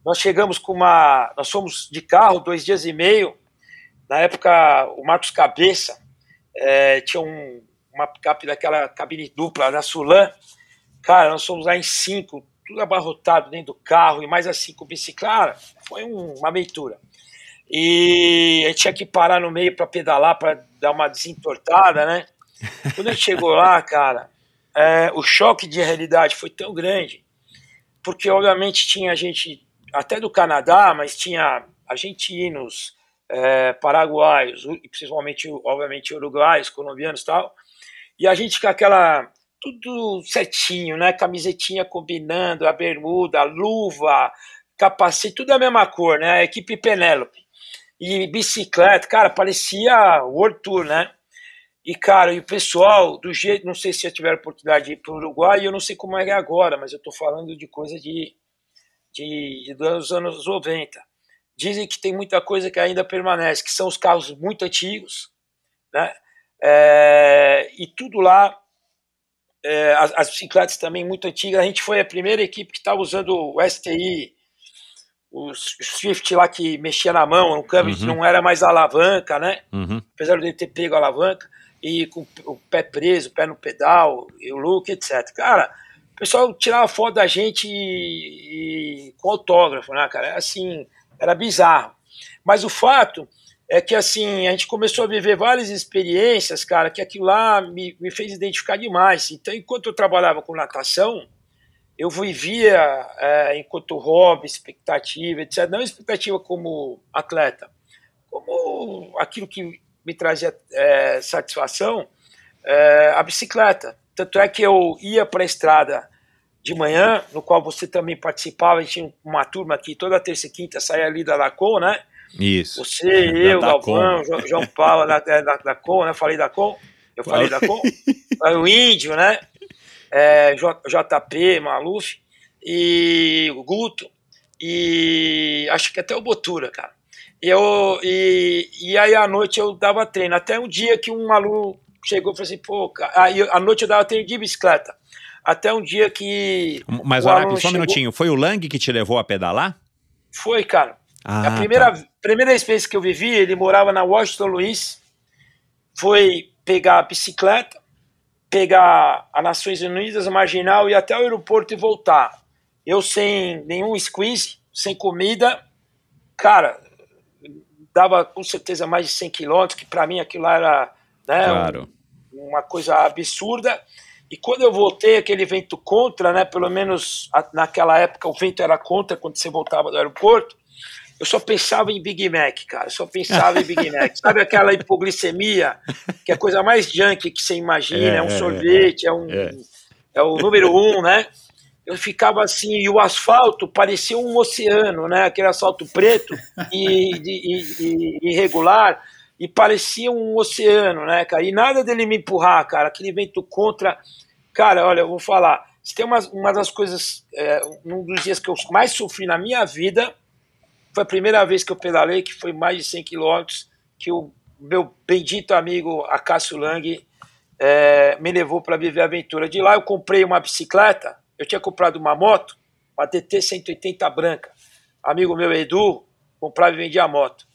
nós chegamos com uma. Nós fomos de carro dois dias e meio. Na época, o Marcos Cabeça é, tinha um, uma picape daquela cabine dupla na Sulan. Cara, nós fomos lá em cinco, tudo abarrotado dentro do carro e mais as cinco bicicletas. Foi um- uma aventura. E a gente tinha que parar no meio para pedalar, para dar uma desentortada, né? Quando a gente chegou lá, cara, é, o choque de realidade foi tão grande, porque obviamente tinha gente até do Canadá, mas tinha argentinos, é, paraguaios, principalmente, obviamente, uruguaios, colombianos e tal, e a gente com aquela, tudo certinho, né, camisetinha combinando, a bermuda, a luva, capacete, tudo da mesma cor, né, a equipe Penélope, e bicicleta, cara, parecia World Tour, né, e, cara, e o pessoal, do jeito, não sei se já tiveram oportunidade de ir para o Uruguai, eu não sei como é agora, mas eu estou falando de coisa de, de, de dos anos 90. Dizem que tem muita coisa que ainda permanece, que são os carros muito antigos, né? É, e tudo lá, é, as, as bicicletas também muito antigas. A gente foi a primeira equipe que estava usando o STI, o Swift lá que mexia na mão, no câmbio, Uhum. não era mais alavanca, né? Uhum. apesar de ele ter pego a alavanca, e com o pé preso, o pé no pedal, e o look, etc. Cara, o pessoal tirava foto da gente e, e com autógrafo, né, cara? Era Assim, era bizarro. Mas o fato é que, assim, a gente começou a viver várias experiências, cara, que aquilo lá me, me fez identificar demais. Então, enquanto eu trabalhava com natação, eu vivia é, enquanto hobby, expectativa, etc. Não expectativa como atleta, como aquilo que me trazia é, satisfação, é, a bicicleta. Tanto é que eu ia para a estrada de manhã, no qual você também participava, a gente tinha uma turma aqui toda terça e quinta, saía ali da Lacon, né? Isso. Você, eu, Da Galvão, Jo- João Paulo da, da, da Com, né? Falei da Com, eu falei da Com. O Índio, né? É, JP, Maluf e o Guto e acho que até o Botura, cara. Eu, e, e aí à noite eu dava treino. Até um dia que um aluno chegou e falou assim, pô, cara, aí à noite eu dava treino de bicicleta. Até um dia que Mas, Araque, só um chegou- minutinho. Foi o Lang que te levou a pedalar? foi, cara. Ah, a primeira, tá. primeira experiência que eu vivi, ele morava na Washington Luiz, foi pegar a bicicleta, pegar a Nações Unidas, a Marginal, e até o aeroporto e voltar. Eu sem nenhum squeeze, sem comida, cara, dava com certeza mais de 100 quilômetros, que para mim aquilo lá era né, Claro. uma coisa absurda. E quando eu voltei, aquele vento contra, né, pelo menos a- naquela época o vento era contra quando você voltava do aeroporto, eu só pensava em Big Mac, cara, eu só pensava em Big Mac. Sabe aquela hipoglicemia, que é a coisa mais junk que você imagina, É, é, um é, sorvete, é, um, é. é o número um, né? Eu ficava assim, e o asfalto parecia um oceano, né? Aquele asfalto preto e, e- e- e irregular, e parecia um oceano, né, cara? E nada dele me empurrar, cara. Aquele vento contra. Cara, olha, eu vou falar. Se tem uma, uma das coisas, é, um dos dias que eu mais sofri na minha vida, foi a primeira vez que eu pedalei, que foi mais de 100 quilômetros, que o meu bendito amigo Acácio Lang é, me levou para viver a aventura. De lá eu comprei uma bicicleta, eu tinha comprado uma moto, uma DT 180 branca. Amigo meu Edu comprava e vendia a moto.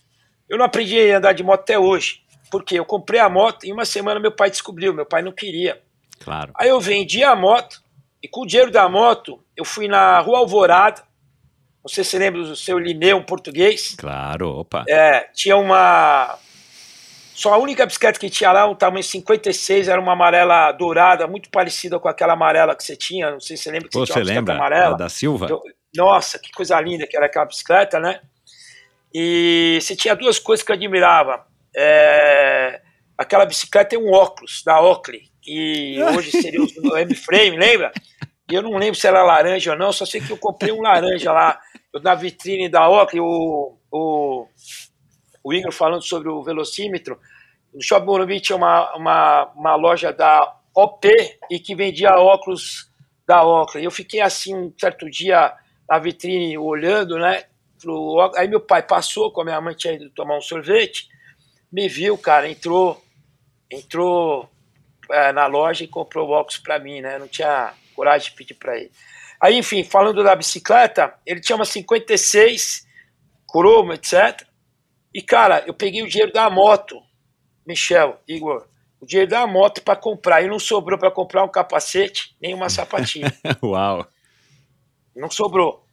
Eu não aprendi a andar de moto até hoje, porque eu comprei a moto e uma semana meu pai descobriu, meu pai não queria. Claro. Aí eu vendi a moto e com o dinheiro da moto eu fui na Rua Alvorada. Não sei se você lembra do seu Lineu português. Claro, opa. É, tinha uma só a única bicicleta que tinha lá, um tamanho 56, era uma amarela dourada, muito parecida com aquela amarela que você tinha. Não sei se você lembra que Pô, você, você tinha uma lembra amarela. da Silva? Eu- nossa, que coisa linda que era aquela bicicleta, né? E você tinha duas coisas que eu admirava. É, aquela bicicleta tem um óculos da Oakley, que hoje seria o M-Frame, lembra? E eu não lembro se era laranja ou não, só sei que eu comprei um laranja lá na vitrine da Oakley, o, o, o Igor falando sobre o velocímetro. No Shopping Morumbi tinha uma, uma, uma loja da OP e que vendia óculos da Oakley. Eu fiquei assim um certo dia na vitrine olhando, né? Óculos. Aí meu pai passou com a minha mãe tinha ido tomar um sorvete, me viu, cara, entrou, entrou é, na loja e comprou o óculos para mim, né? Não tinha coragem de pedir para ele. Aí, enfim, falando da bicicleta, ele tinha uma 56 cromo, etc. E, cara, eu peguei o dinheiro da moto, Michel, Igor, o dinheiro da moto para comprar. E não sobrou para comprar um capacete nem uma sapatinha. Uau. não sobrou.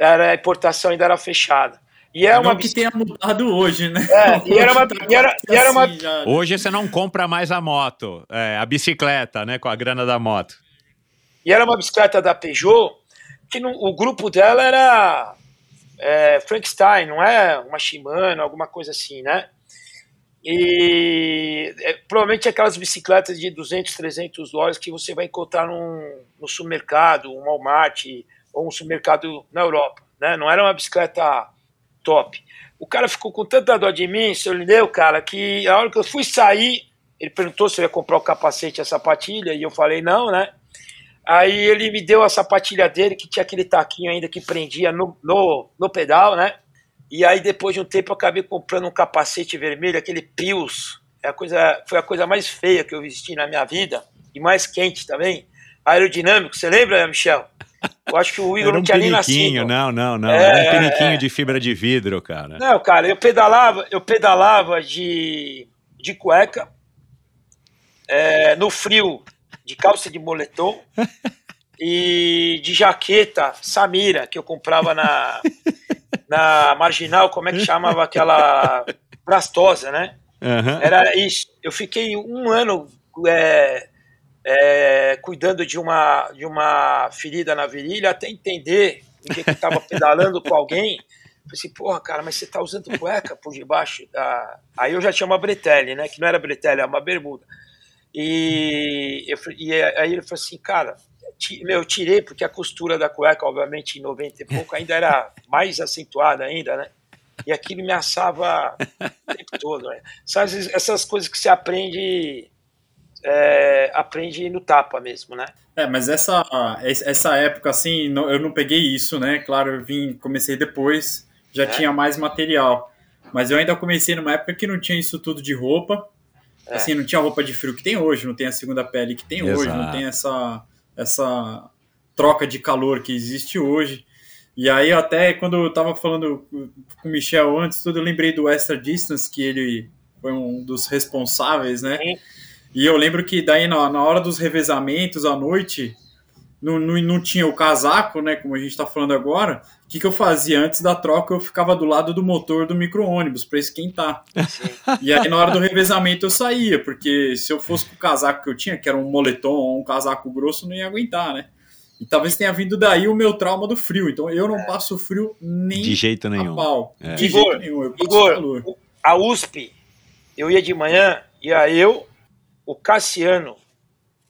Era, a importação ainda era fechada. E é uma que tenha mudado hoje, né? É, e era uma- Hoje e era- e era uma- assim? Hoje você não compra mais a moto, é, a bicicleta, né? Com a grana da moto. E era uma bicicleta da Peugeot, que não- o grupo dela era é, Frankenstein, não é uma Shimano, alguma coisa assim, né? E é, provavelmente aquelas bicicletas de 200, 300 dólares que você vai encontrar num, no supermercado, um Walmart ou um supermercado na Europa, né? Não era uma bicicleta top. O cara ficou com tanta dó de mim, seu Lineu, cara, que a hora que eu fui sair, ele perguntou se eu ia comprar o capacete e a sapatilha, e eu falei não, né? Aí ele me deu a sapatilha dele, que tinha aquele taquinho ainda que prendia no, no, no pedal, né? E aí, depois de um tempo, eu acabei comprando um capacete vermelho, aquele Pius. É a coisa, foi a coisa mais feia que eu vesti na minha vida, e mais quente também. Aerodinâmico, você lembra, Michel? Eu acho que o Igor Era não um tinha nem nascido. não, não, não. É, Era um é, piniquinho é. de fibra de vidro, cara. Não, cara, eu pedalava, eu pedalava de, de cueca, é, no frio, de calça de moletom e de jaqueta Samira, que eu comprava na, na Marginal, como é que chamava aquela brastosa, né? Aham. Era isso. Eu fiquei um ano é, é, cuidando de uma, de uma ferida na virilha até entender o que estava pedalando com alguém. Falei assim, porra, cara, mas você tá usando cueca por debaixo da. Aí eu já tinha uma bretelle, né? Que não era bretelle, era uma bermuda. E, eu, e aí ele falou assim, cara, eu tirei porque a costura da cueca, obviamente, em 90 e pouco, ainda era mais acentuada ainda, né? E aquilo me assava o tempo todo. Né? Essas- essas coisas que você aprende, é, aprende no tapa mesmo, né? É, mas essa, essa época, assim, não- eu não peguei isso, né? Claro, eu vim, comecei depois, já É? tinha mais material. Mas eu ainda comecei numa época que não tinha isso tudo de roupa. É. Assim, não tinha roupa de frio que tem hoje, não tem a segunda pele que tem hoje, não Exato. tem essa, essa troca de calor que existe hoje. E aí, até quando eu tava falando com o Michel antes, tudo, eu lembrei do Extra Distance, que ele foi um dos responsáveis, né? Sim. E eu lembro que daí na, na hora dos revezamentos à noite, não, não, não tinha o casaco, né? Como a gente tá falando agora. O que, que eu fazia? Antes da troca, eu ficava do lado do motor do micro-ônibus para esquentar. E aí, na hora do revezamento, eu saía, porque se eu fosse com o casaco que eu tinha, que era um moletom ou um casaco grosso, não ia aguentar, né? E talvez tenha vindo daí o meu trauma do frio. Então eu não passo frio nem De jeito a nenhum. pau. É. De Igor, jeito nenhum. Eu passo Igor, calor. a USP, eu ia de manhã, ia eu, o Cassiano,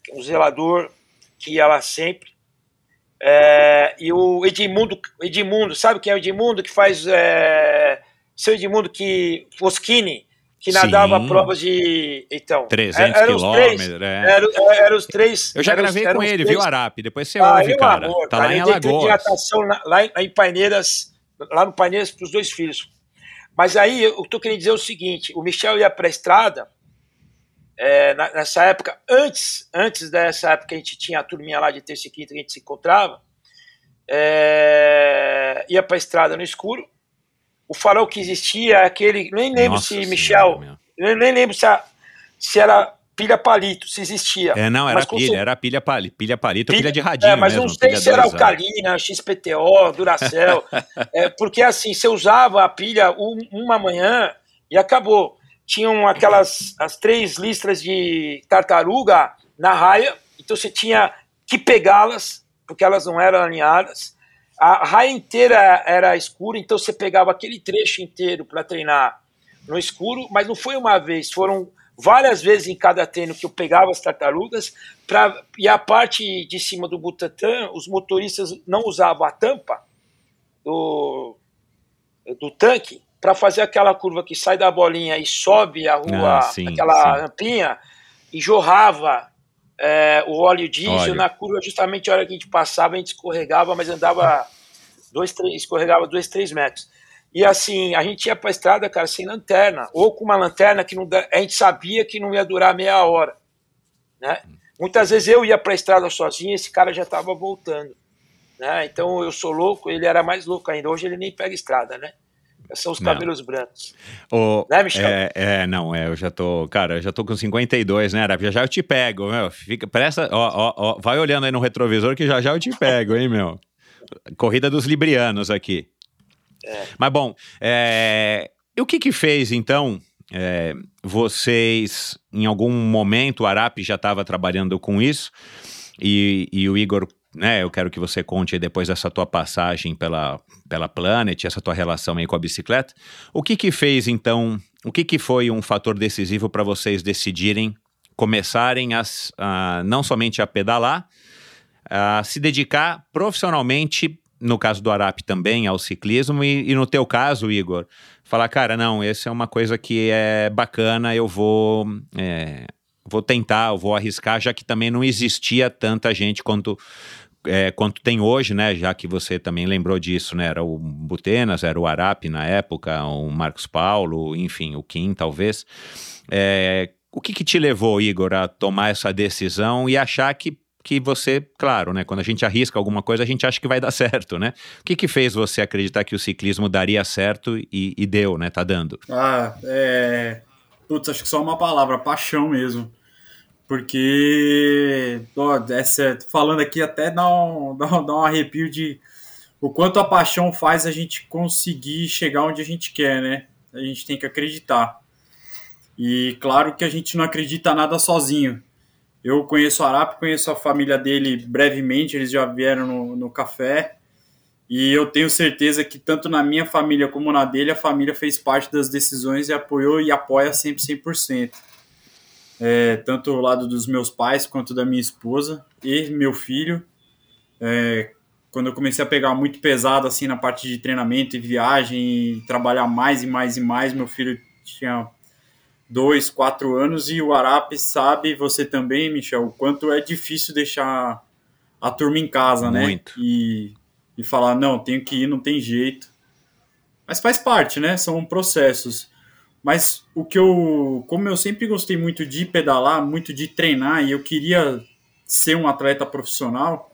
que é um zelador que ia lá sempre, é, e o Edmundo, Edmundo, sabe quem é o Edmundo que faz. É, seu Edmundo que. Foschini, que nadava Sim. provas de. Então. 300 eram os três- quilômetros. é. Eram eram os três. Eu já os- gravei eram com os ele, três- viu, Arap? Depois você Ah, ouve, é cara. amor, tá cara. lá em treino de Alagoas. natação lá, em- em Paineiras, lá no Paineiras para os dois filhos. Mas aí eu tô querendo dizer o seguinte: o Michel ia para a estrada é, nessa época, antes, antes dessa época que a gente tinha a turminha lá de terça e quinta que a gente se encontrava, é, ia para a estrada no escuro. O farol que existia é aquele. Nem lembro Nossa se Michel. Eu nem lembro se, a- se era pilha palito, se existia. É, não, era pilha, era pilha palito, pilha palito, pilha, Pilha- de radinho É, mas mesmo. não sei se era alcalina, XPTO, Duracell. é, porque assim, você usava a pilha um- uma manhã e acabou. Tinham aquelas as três listras de tartaruga na raia, então você tinha que pegá-las, porque elas não eram alinhadas. A raia inteira era escura, então você pegava aquele trecho inteiro para treinar no escuro, mas não foi uma vez, foram várias vezes em cada treino que eu pegava as tartarugas pra, e a parte de cima do Butantan, os motoristas não usavam a tampa do, do tanque para fazer aquela curva que sai da bolinha e sobe a rua, Ah, sim, aquela sim. rampinha, e jorrava é, o óleo diesel Óleo. na curva, justamente a hora que a gente passava, a gente escorregava, mas andava dois, três, escorregava dois, três metros. E assim, a gente ia pra estrada, cara, sem lanterna, ou com uma lanterna que não, da- a gente sabia que não ia durar meia hora, né? Muitas vezes eu ia pra estrada sozinho, esse cara já tava voltando, né? Então eu sou louco, ele era mais louco ainda. Hoje ele nem pega estrada, né? São os Não. cabelos brancos. Ô, Né, Michel? É, é, não, é, eu já tô, cara, eu já tô com 52, né, Arap? Já já eu te pego, meu. Fica, presta, ó, ó, ó, vai olhando aí no retrovisor que já já eu te pego, hein, meu. Corrida dos librianos aqui. Mas bom, é, e o que que fez, então, é, vocês, em algum momento, o Arap já estava trabalhando com isso, e, e o Igor, né, eu quero que você conte depois dessa tua passagem pela, pela Planet, essa tua relação aí com a bicicleta, o que que fez, então, o que que foi um fator decisivo para vocês decidirem começarem a, a não somente a pedalar, a se dedicar profissionalmente, no caso do Arap também, ao ciclismo, e, e no teu caso, Igor, falar, cara, não, essa é uma coisa que é bacana, eu vou, é, vou tentar, eu vou arriscar, já que também não existia tanta gente quanto, é, quanto tem hoje, né? Já que você também lembrou disso, né? Era o Butenas, era o Arap na época, o Marcos Paulo, enfim, o Kim, talvez. É, o que, que te levou, Igor, a tomar essa decisão e achar que, que você, claro, né? Quando a gente arrisca alguma coisa, a gente acha que vai dar certo, né? O que, que fez você acreditar que o ciclismo daria certo e, e deu, né? Tá dando. Ah, é. Putz, acho que só uma palavra, paixão mesmo. Porque, ó, essa, falando aqui até dá um, dá, um, dá um arrepio de o quanto a paixão faz a gente conseguir chegar onde a gente quer, né? A gente tem que acreditar. E claro que a gente não acredita nada sozinho. Eu conheço o Arap, conheço a família dele brevemente, eles já vieram no, no café. E eu tenho certeza que tanto na minha família como na dele, a família fez parte das decisões e apoiou e apoia sempre 100%. É, tanto o lado dos meus pais quanto da minha esposa e meu filho. É, quando eu comecei a pegar muito pesado assim na parte de treinamento e viagem e trabalhar mais e mais e mais, meu filho tinha dois, quatro anos e o Arap sabe, você também, Michel, o quanto é difícil deixar a turma em casa, Muito. né? E, e falar, não, tenho que ir, não tem jeito. Mas faz parte, né? São processos. Mas o que eu, como eu sempre gostei muito de pedalar, muito de treinar, e eu queria ser um atleta profissional,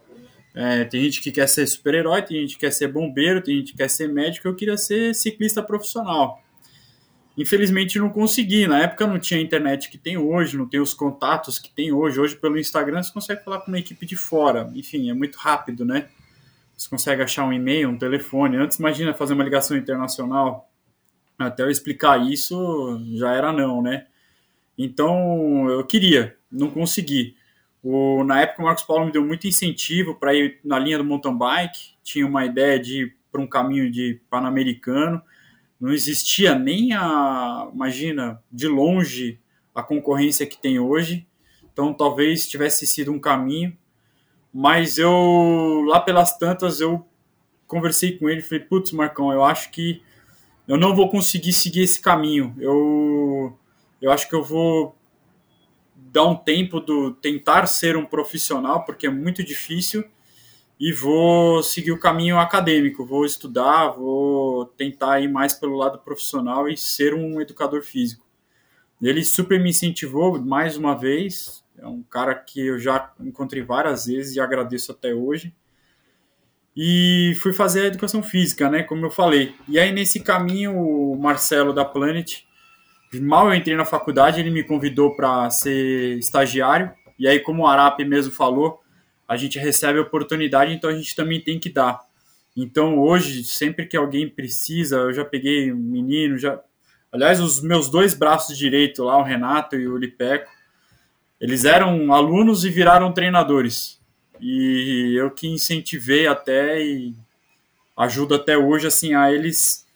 é, tem gente que quer ser super-herói, tem gente que quer ser bombeiro, tem gente que quer ser médico, eu queria ser ciclista profissional. Infelizmente não consegui. Na época não tinha a internet que tem hoje, não tem os contatos que tem hoje. Hoje, pelo Instagram, você consegue falar com uma equipe de fora. Enfim, é muito rápido, né? Você consegue achar um e-mail, um telefone. Antes, imagina fazer uma ligação internacional. Até eu explicar isso, já era não, né? Então, eu queria, não consegui. O, na época, o Marcos Paulo me deu muito incentivo para ir na linha do mountain bike. Tinha uma ideia de ir para um caminho de pan-americano não existia nem a, imagina, de longe a concorrência que tem hoje. Então talvez tivesse sido um caminho, mas eu lá pelas tantas eu conversei com ele, falei, putz, Marcão, eu acho que eu não vou conseguir seguir esse caminho. Eu eu acho que eu vou dar um tempo do tentar ser um profissional, porque é muito difícil, e vou seguir o caminho acadêmico, vou estudar, vou tentar ir mais pelo lado profissional e ser um educador físico. Ele super me incentivou mais uma vez, é um cara que eu já encontrei várias vezes e agradeço até hoje. E fui fazer a educação física, né, como eu falei. E aí nesse caminho o Marcelo da Planet, mal eu entrei na faculdade, ele me convidou para ser estagiário. E aí como o Arap mesmo falou, a gente recebe oportunidade, então a gente também tem que dar. Então hoje, sempre que alguém precisa, eu já peguei um menino, já. Aliás, os meus dois braços direitos lá, o Renato e o Lipeco, eles eram alunos e viraram treinadores. E eu que incentivei até e ajudo até hoje assim a eles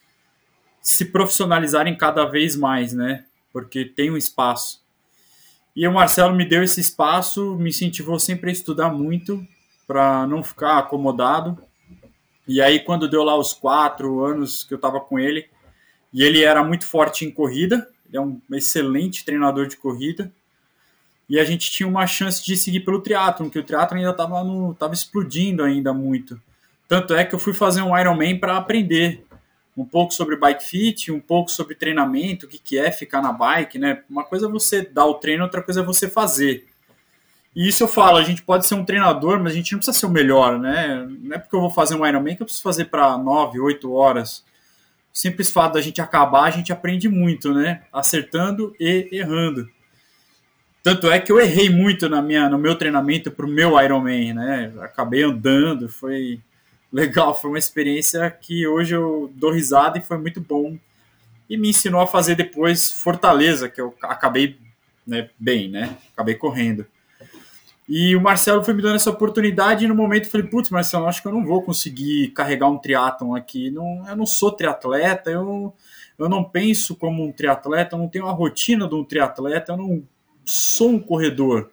se profissionalizarem cada vez mais, né? Porque tem um espaço. E o Marcelo me deu esse espaço, me incentivou sempre a estudar muito para não ficar acomodado. E aí, quando deu lá os quatro anos que eu estava com ele, e ele era muito forte em corrida, ele é um excelente treinador de corrida, e a gente tinha uma chance de seguir pelo triatlo, porque o triatlo ainda estava tava explodindo ainda muito. Tanto é que eu fui fazer um Ironman para aprender um pouco sobre bike fit, um pouco sobre treinamento, o que, que é ficar na bike, né? Uma coisa é você dar o treino, outra coisa é você fazer. E isso eu falo, a gente pode ser um treinador, mas a gente não precisa ser o melhor, né? Não é porque eu vou fazer um Ironman que eu preciso fazer para 9, 8 horas. O simples fato da gente acabar, a gente aprende muito, né? Acertando e errando. Tanto é que eu errei muito na minha, no meu treinamento para o meu Ironman, né? Acabei andando, foi legal, foi uma experiência que hoje eu dou risada e foi muito bom. E me ensinou a fazer depois Fortaleza, que eu acabei né, bem, né? Acabei correndo. E o Marcelo foi me dando essa oportunidade e no momento eu falei, putz, Marcelo, acho que eu não vou conseguir carregar um triatlon aqui. Não, eu não sou triatleta, eu, eu não penso como um triatleta, eu não tenho a rotina de um triatleta, eu não sou um corredor.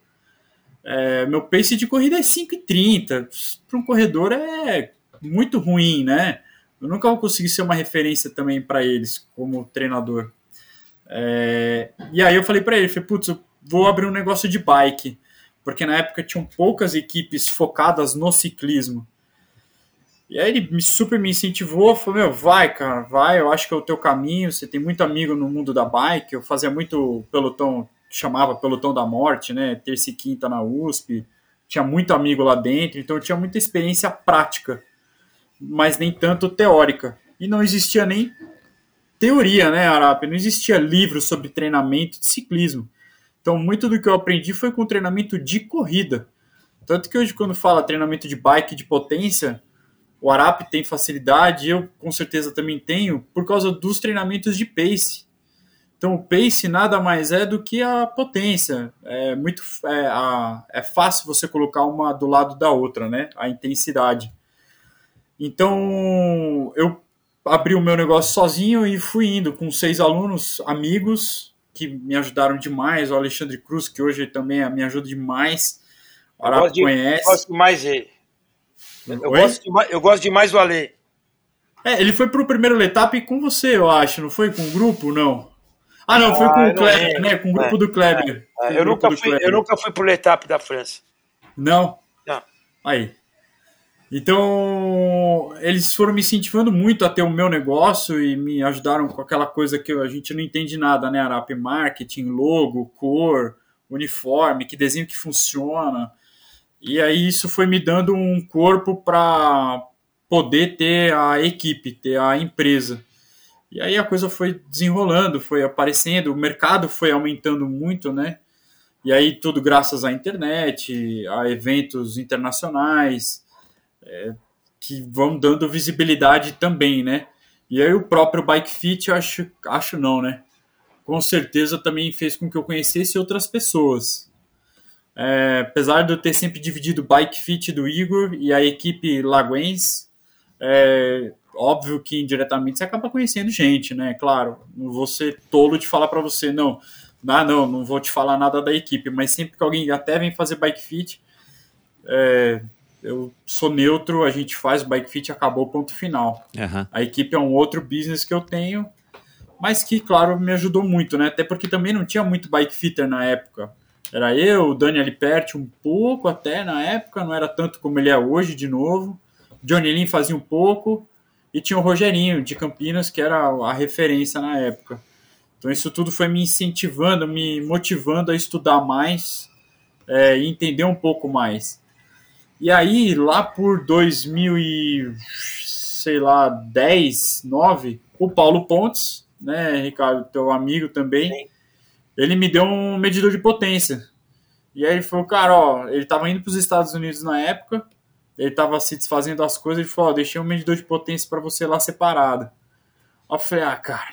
É, meu pace de corrida é 5,30. Para um corredor é muito ruim, né? Eu nunca vou conseguir ser uma referência também para eles como treinador. É, e aí eu falei para ele, falei, putz, vou abrir um negócio de bike, porque na época tinham poucas equipes focadas no ciclismo. E aí ele me, super me incentivou, falou, meu, vai, cara, vai, eu acho que é o teu caminho, você tem muito amigo no mundo da bike, eu fazia muito pelotão, chamava pelotão da morte, né, terça e quinta na USP, tinha muito amigo lá dentro, então eu tinha muita experiência prática mas nem tanto teórica. E não existia nem teoria, né, Arap? Não existia livro sobre treinamento de ciclismo. Então, muito do que eu aprendi foi com treinamento de corrida. Tanto que hoje, quando fala treinamento de bike de potência, o Arap tem facilidade, eu com certeza também tenho, por causa dos treinamentos de pace. Então, o pace nada mais é do que a potência. É muito é, a, é fácil você colocar uma do lado da outra, né? A intensidade. Então, eu abri o meu negócio sozinho e fui indo com seis alunos, amigos, que me ajudaram demais. O Alexandre Cruz, que hoje também me ajuda demais. O Arapo conhece. Eu gosto mais dele. Eu gosto, de, eu gosto demais do Ale. É, ele foi pro primeiro letap com você, eu acho, não foi com o grupo, não? Ah, não, foi com ah, o Kleber, é. né? Com o grupo é, do Kleber. É, eu, nunca fui, Kleber. eu nunca fui pro letap da França. Não? Não. Aí. Então, eles foram me incentivando muito a ter o meu negócio e me ajudaram com aquela coisa que a gente não entende nada, né? Arap marketing, logo, cor, uniforme, que desenho que funciona. E aí isso foi me dando um corpo para poder ter a equipe, ter a empresa. E aí a coisa foi desenrolando, foi aparecendo, o mercado foi aumentando muito, né? E aí tudo graças à internet, a eventos internacionais é, que vão dando visibilidade também, né? E aí o próprio Bike Fit, acho, acho não, né? Com certeza também fez com que eu conhecesse outras pessoas. É, apesar de eu ter sempre dividido o Bike Fit do Igor e a equipe Laguens, é, óbvio que indiretamente você acaba conhecendo gente, né? Claro, não vou ser tolo de falar para você, não, ah, não, não vou te falar nada da equipe, mas sempre que alguém até vem fazer Bike Fit, é, eu sou neutro, a gente faz o bike fit acabou, ponto final. Uhum. A equipe é um outro business que eu tenho, mas que, claro, me ajudou muito, né? Até porque também não tinha muito bike fitter na época. Era eu, o Dani Aliperti um pouco até na época, não era tanto como ele é hoje, de novo. Johnny Lin fazia um pouco, e tinha o Rogerinho de Campinas, que era a referência na época. Então isso tudo foi me incentivando, me motivando a estudar mais é, e entender um pouco mais. E aí, lá por 2000 e, sei lá, 10, 9, o Paulo Pontes, né, Ricardo, teu amigo também, Sim. ele me deu um medidor de potência. E aí ele falou, cara, ó, ele estava indo para os Estados Unidos na época, ele estava se desfazendo das coisas, ele falou, ó, deixei um medidor de potência para você lá separado. Eu falei, ah, cara,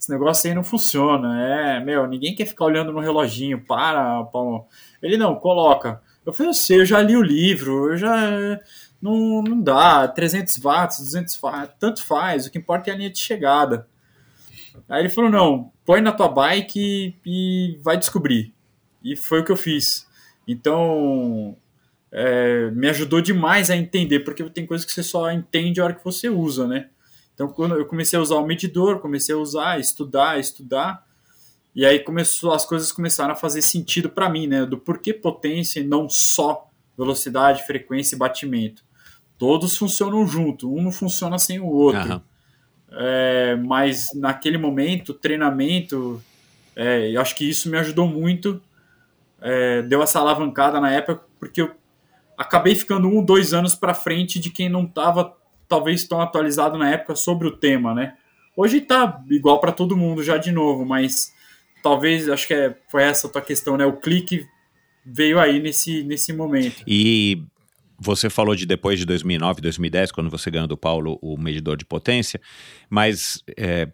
esse negócio aí não funciona. É, meu, ninguém quer ficar olhando no reloginho. Para, Paulo. Ele não, coloca. Eu falei, eu sei, eu já li o livro, eu já. Não, não dá. 300 watts, 200 watts, tanto faz. O que importa é a linha de chegada. Aí ele falou: não, põe na tua bike e, e vai descobrir. E foi o que eu fiz. Então, é, me ajudou demais a entender, porque tem coisas que você só entende a hora que você usa, né? Então, quando eu comecei a usar o medidor, comecei a usar, estudar, estudar, e aí começou, as coisas começaram a fazer sentido para mim, né? Do porquê potência e não só velocidade, frequência e batimento. Todos funcionam junto, um não funciona sem o outro. Uhum. É, mas naquele momento, treinamento, é, eu acho que isso me ajudou muito. É, deu essa alavancada na época, porque eu acabei ficando um, dois anos para frente de quem não estava talvez tão atualizado na época sobre o tema, né? Hoje tá igual para todo mundo já de novo, mas talvez acho que é, foi essa a tua questão, né? O clique veio aí nesse, nesse momento. E você falou de depois de 2009, 2010, quando você ganhou do Paulo o medidor de potência, mas, é,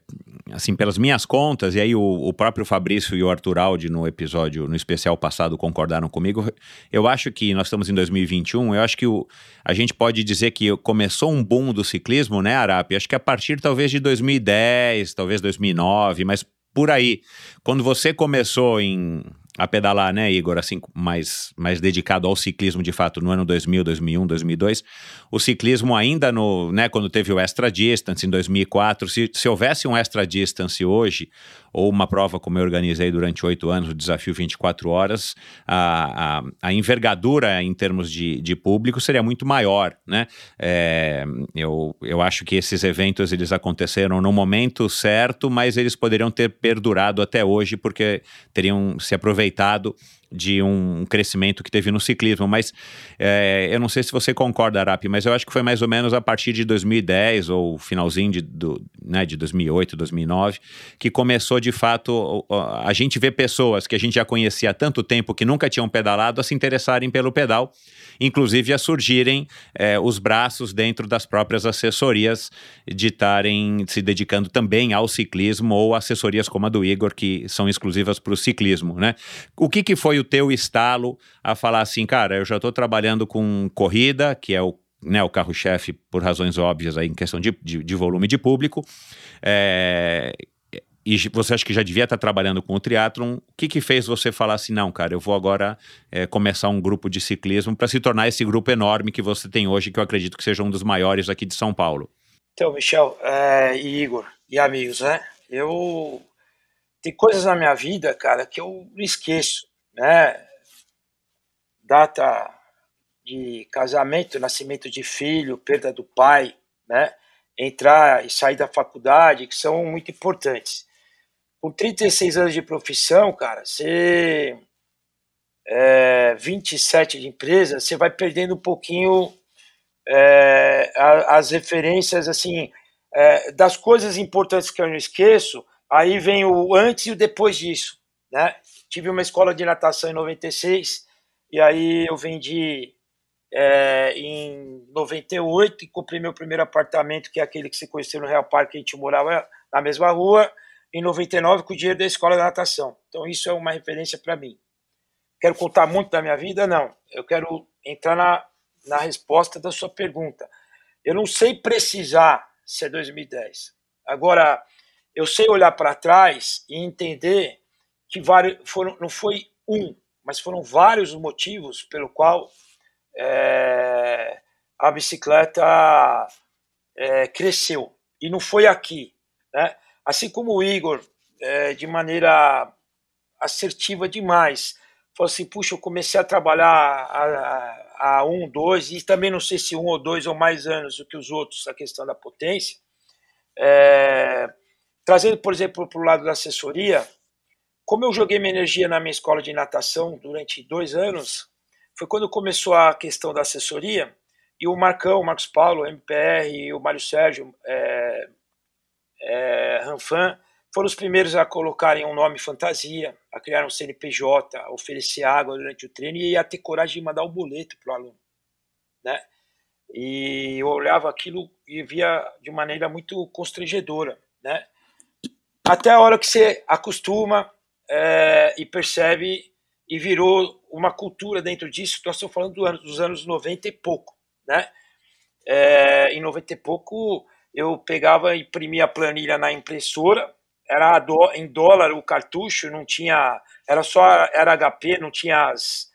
assim, pelas minhas contas, e aí o, o, próprio Fabrício e o Arthur Aldi no episódio, no especial passado, concordaram comigo, eu acho que nós estamos em 2021, eu acho que o, a gente pode dizer que começou um boom do ciclismo, né, Arapi? Acho que a partir talvez de 2010, talvez 2009, mas por aí. Quando você começou em a pedalar, né, Igor, assim, mais, mais dedicado ao ciclismo de fato no ano 2000, 2001, 2002, o ciclismo ainda no, né, quando teve o Extra Distance em 2004, se, se houvesse um Extra Distance hoje, ou uma prova como eu organizei durante oito anos, o Desafio 24 Horas, a, a, a envergadura em termos de, de público seria muito maior, né? É, eu, eu acho que esses eventos eles aconteceram no momento certo, mas eles poderiam ter perdurado até hoje porque teriam se aproveitado de um crescimento que teve no ciclismo, mas é, eu não sei se você concorda, Arapi, mas eu acho que foi mais ou menos a partir de 2010 ou finalzinho de, do, né, de 2008, 2009, que começou de fato a gente ver pessoas que a gente já conhecia há tanto tempo que nunca tinham pedalado a se interessarem pelo pedal, inclusive a surgirem é, os braços dentro das próprias assessorias de estarem se dedicando também ao ciclismo ou assessorias como a do Igor que são exclusivas para o ciclismo, né? O que, que foi o teu estalo a falar assim, cara, eu já estou trabalhando com corrida, que é o, né, o carro-chefe por razões óbvias aí em questão de, de, de volume de público, é, e você acha que já devia estar trabalhando com o triatlon, o que que fez você falar assim, não, cara, eu vou agora é, começar um grupo de ciclismo para se tornar esse grupo enorme que você tem hoje, que eu acredito que seja um dos maiores aqui de São Paulo? Então, Michel é, e Igor e amigos, né? Eu tem coisas na minha vida, cara, que eu esqueço né? Data de casamento, nascimento de filho, perda do pai, né? Entrar e sair da faculdade, que são muito importantes. Com 36 anos de profissão, cara, você é, 27 de empresa, você vai perdendo um pouquinho é, as referências, assim, é, das coisas importantes que eu não esqueço, aí vem o antes e o depois disso, né? Tive uma escola de natação em 96, e aí eu vendi é, em 98 e comprei meu primeiro apartamento, que é aquele que você conheceu no Real Parque, a gente morava na mesma rua, em 99 com o dinheiro da escola de natação. Então isso é uma referência para mim. Quero contar muito da minha vida? Não. Eu quero entrar na, na resposta da sua pergunta. Eu não sei precisar se é 2010. Agora, eu sei olhar para trás e entender que vários, foram, não foi um, mas foram vários motivos pelo qual é, a bicicleta é, cresceu. E não foi aqui. Né? Assim como o Igor, é, de maneira assertiva demais, falou assim, puxa, eu comecei a trabalhar há, há um, dois, e também não sei se um ou dois ou mais anos do que os outros, a questão da potência, é, trazendo, por exemplo, para o lado da assessoria, como eu joguei minha energia na minha escola de natação durante dois anos, foi quando começou a questão da assessoria, e o Marcão, o Marcos Paulo, o MPR e o Mário Sérgio é, é, Ranfan foram os primeiros a colocarem um nome fantasia, a criar um CNPJ, a oferecer água durante o treino e a ter coragem de mandar o um boleto para o aluno. Né? E eu olhava aquilo e via de maneira muito constrangedora. Né? Até a hora que você acostuma é, e percebe e virou uma cultura dentro disso, nós estamos falando dos anos 90 e pouco. Né? É, em 90 e pouco, eu pegava e imprimia a planilha na impressora, era em dólar o cartucho, não tinha, era só era HP, não tinha as,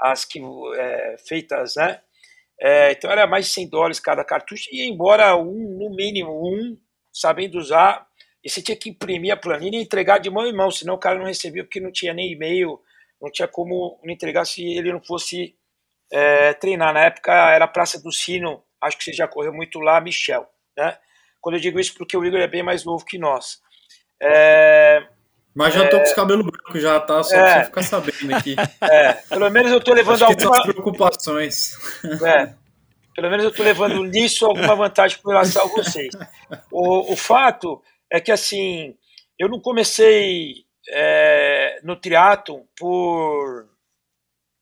as que é, feitas, né? É, então era mais de 100 dólares cada cartucho, e embora um, no mínimo um, sabendo usar, e você tinha que imprimir a planilha e entregar de mão em mão, senão o cara não recebia porque não tinha nem e-mail, não tinha como entregar se ele não fosse é, treinar. Na época era Praça do Sino, acho que você já correu muito lá, Michel. Né? Quando eu digo isso, porque o Igor é bem mais novo que nós. É, mas já tô com os cabelos brancos, já tá, só é, pra você ficar sabendo aqui. É, pelo menos eu tô levando algumas preocupações. É, pelo menos eu tô levando nisso alguma vantagem com relação a vocês. O, o fato é que, assim, eu não comecei é, no triatlo por.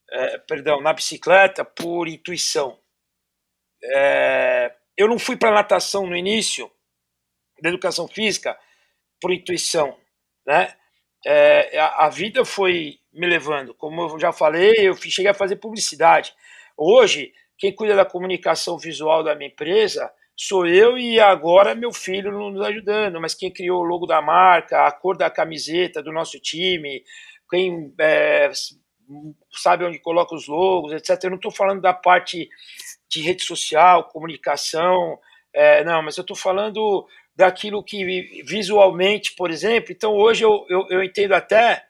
É, perdão, na bicicleta por intuição. É, eu não fui para natação no início da educação física por intuição, né? É, a, a, vida foi me levando, como eu já falei, eu cheguei a fazer publicidade. Hoje, quem cuida da comunicação visual da minha empresa sou eu e agora meu filho nos ajudando, mas quem criou o logo da marca, a cor da camiseta do nosso time, quem é, sabe onde coloca os logos, etc. Eu não estou falando da parte de rede social, comunicação, é, não, mas eu estou falando daquilo que visualmente, por exemplo. Então hoje eu, eu, eu entendo até,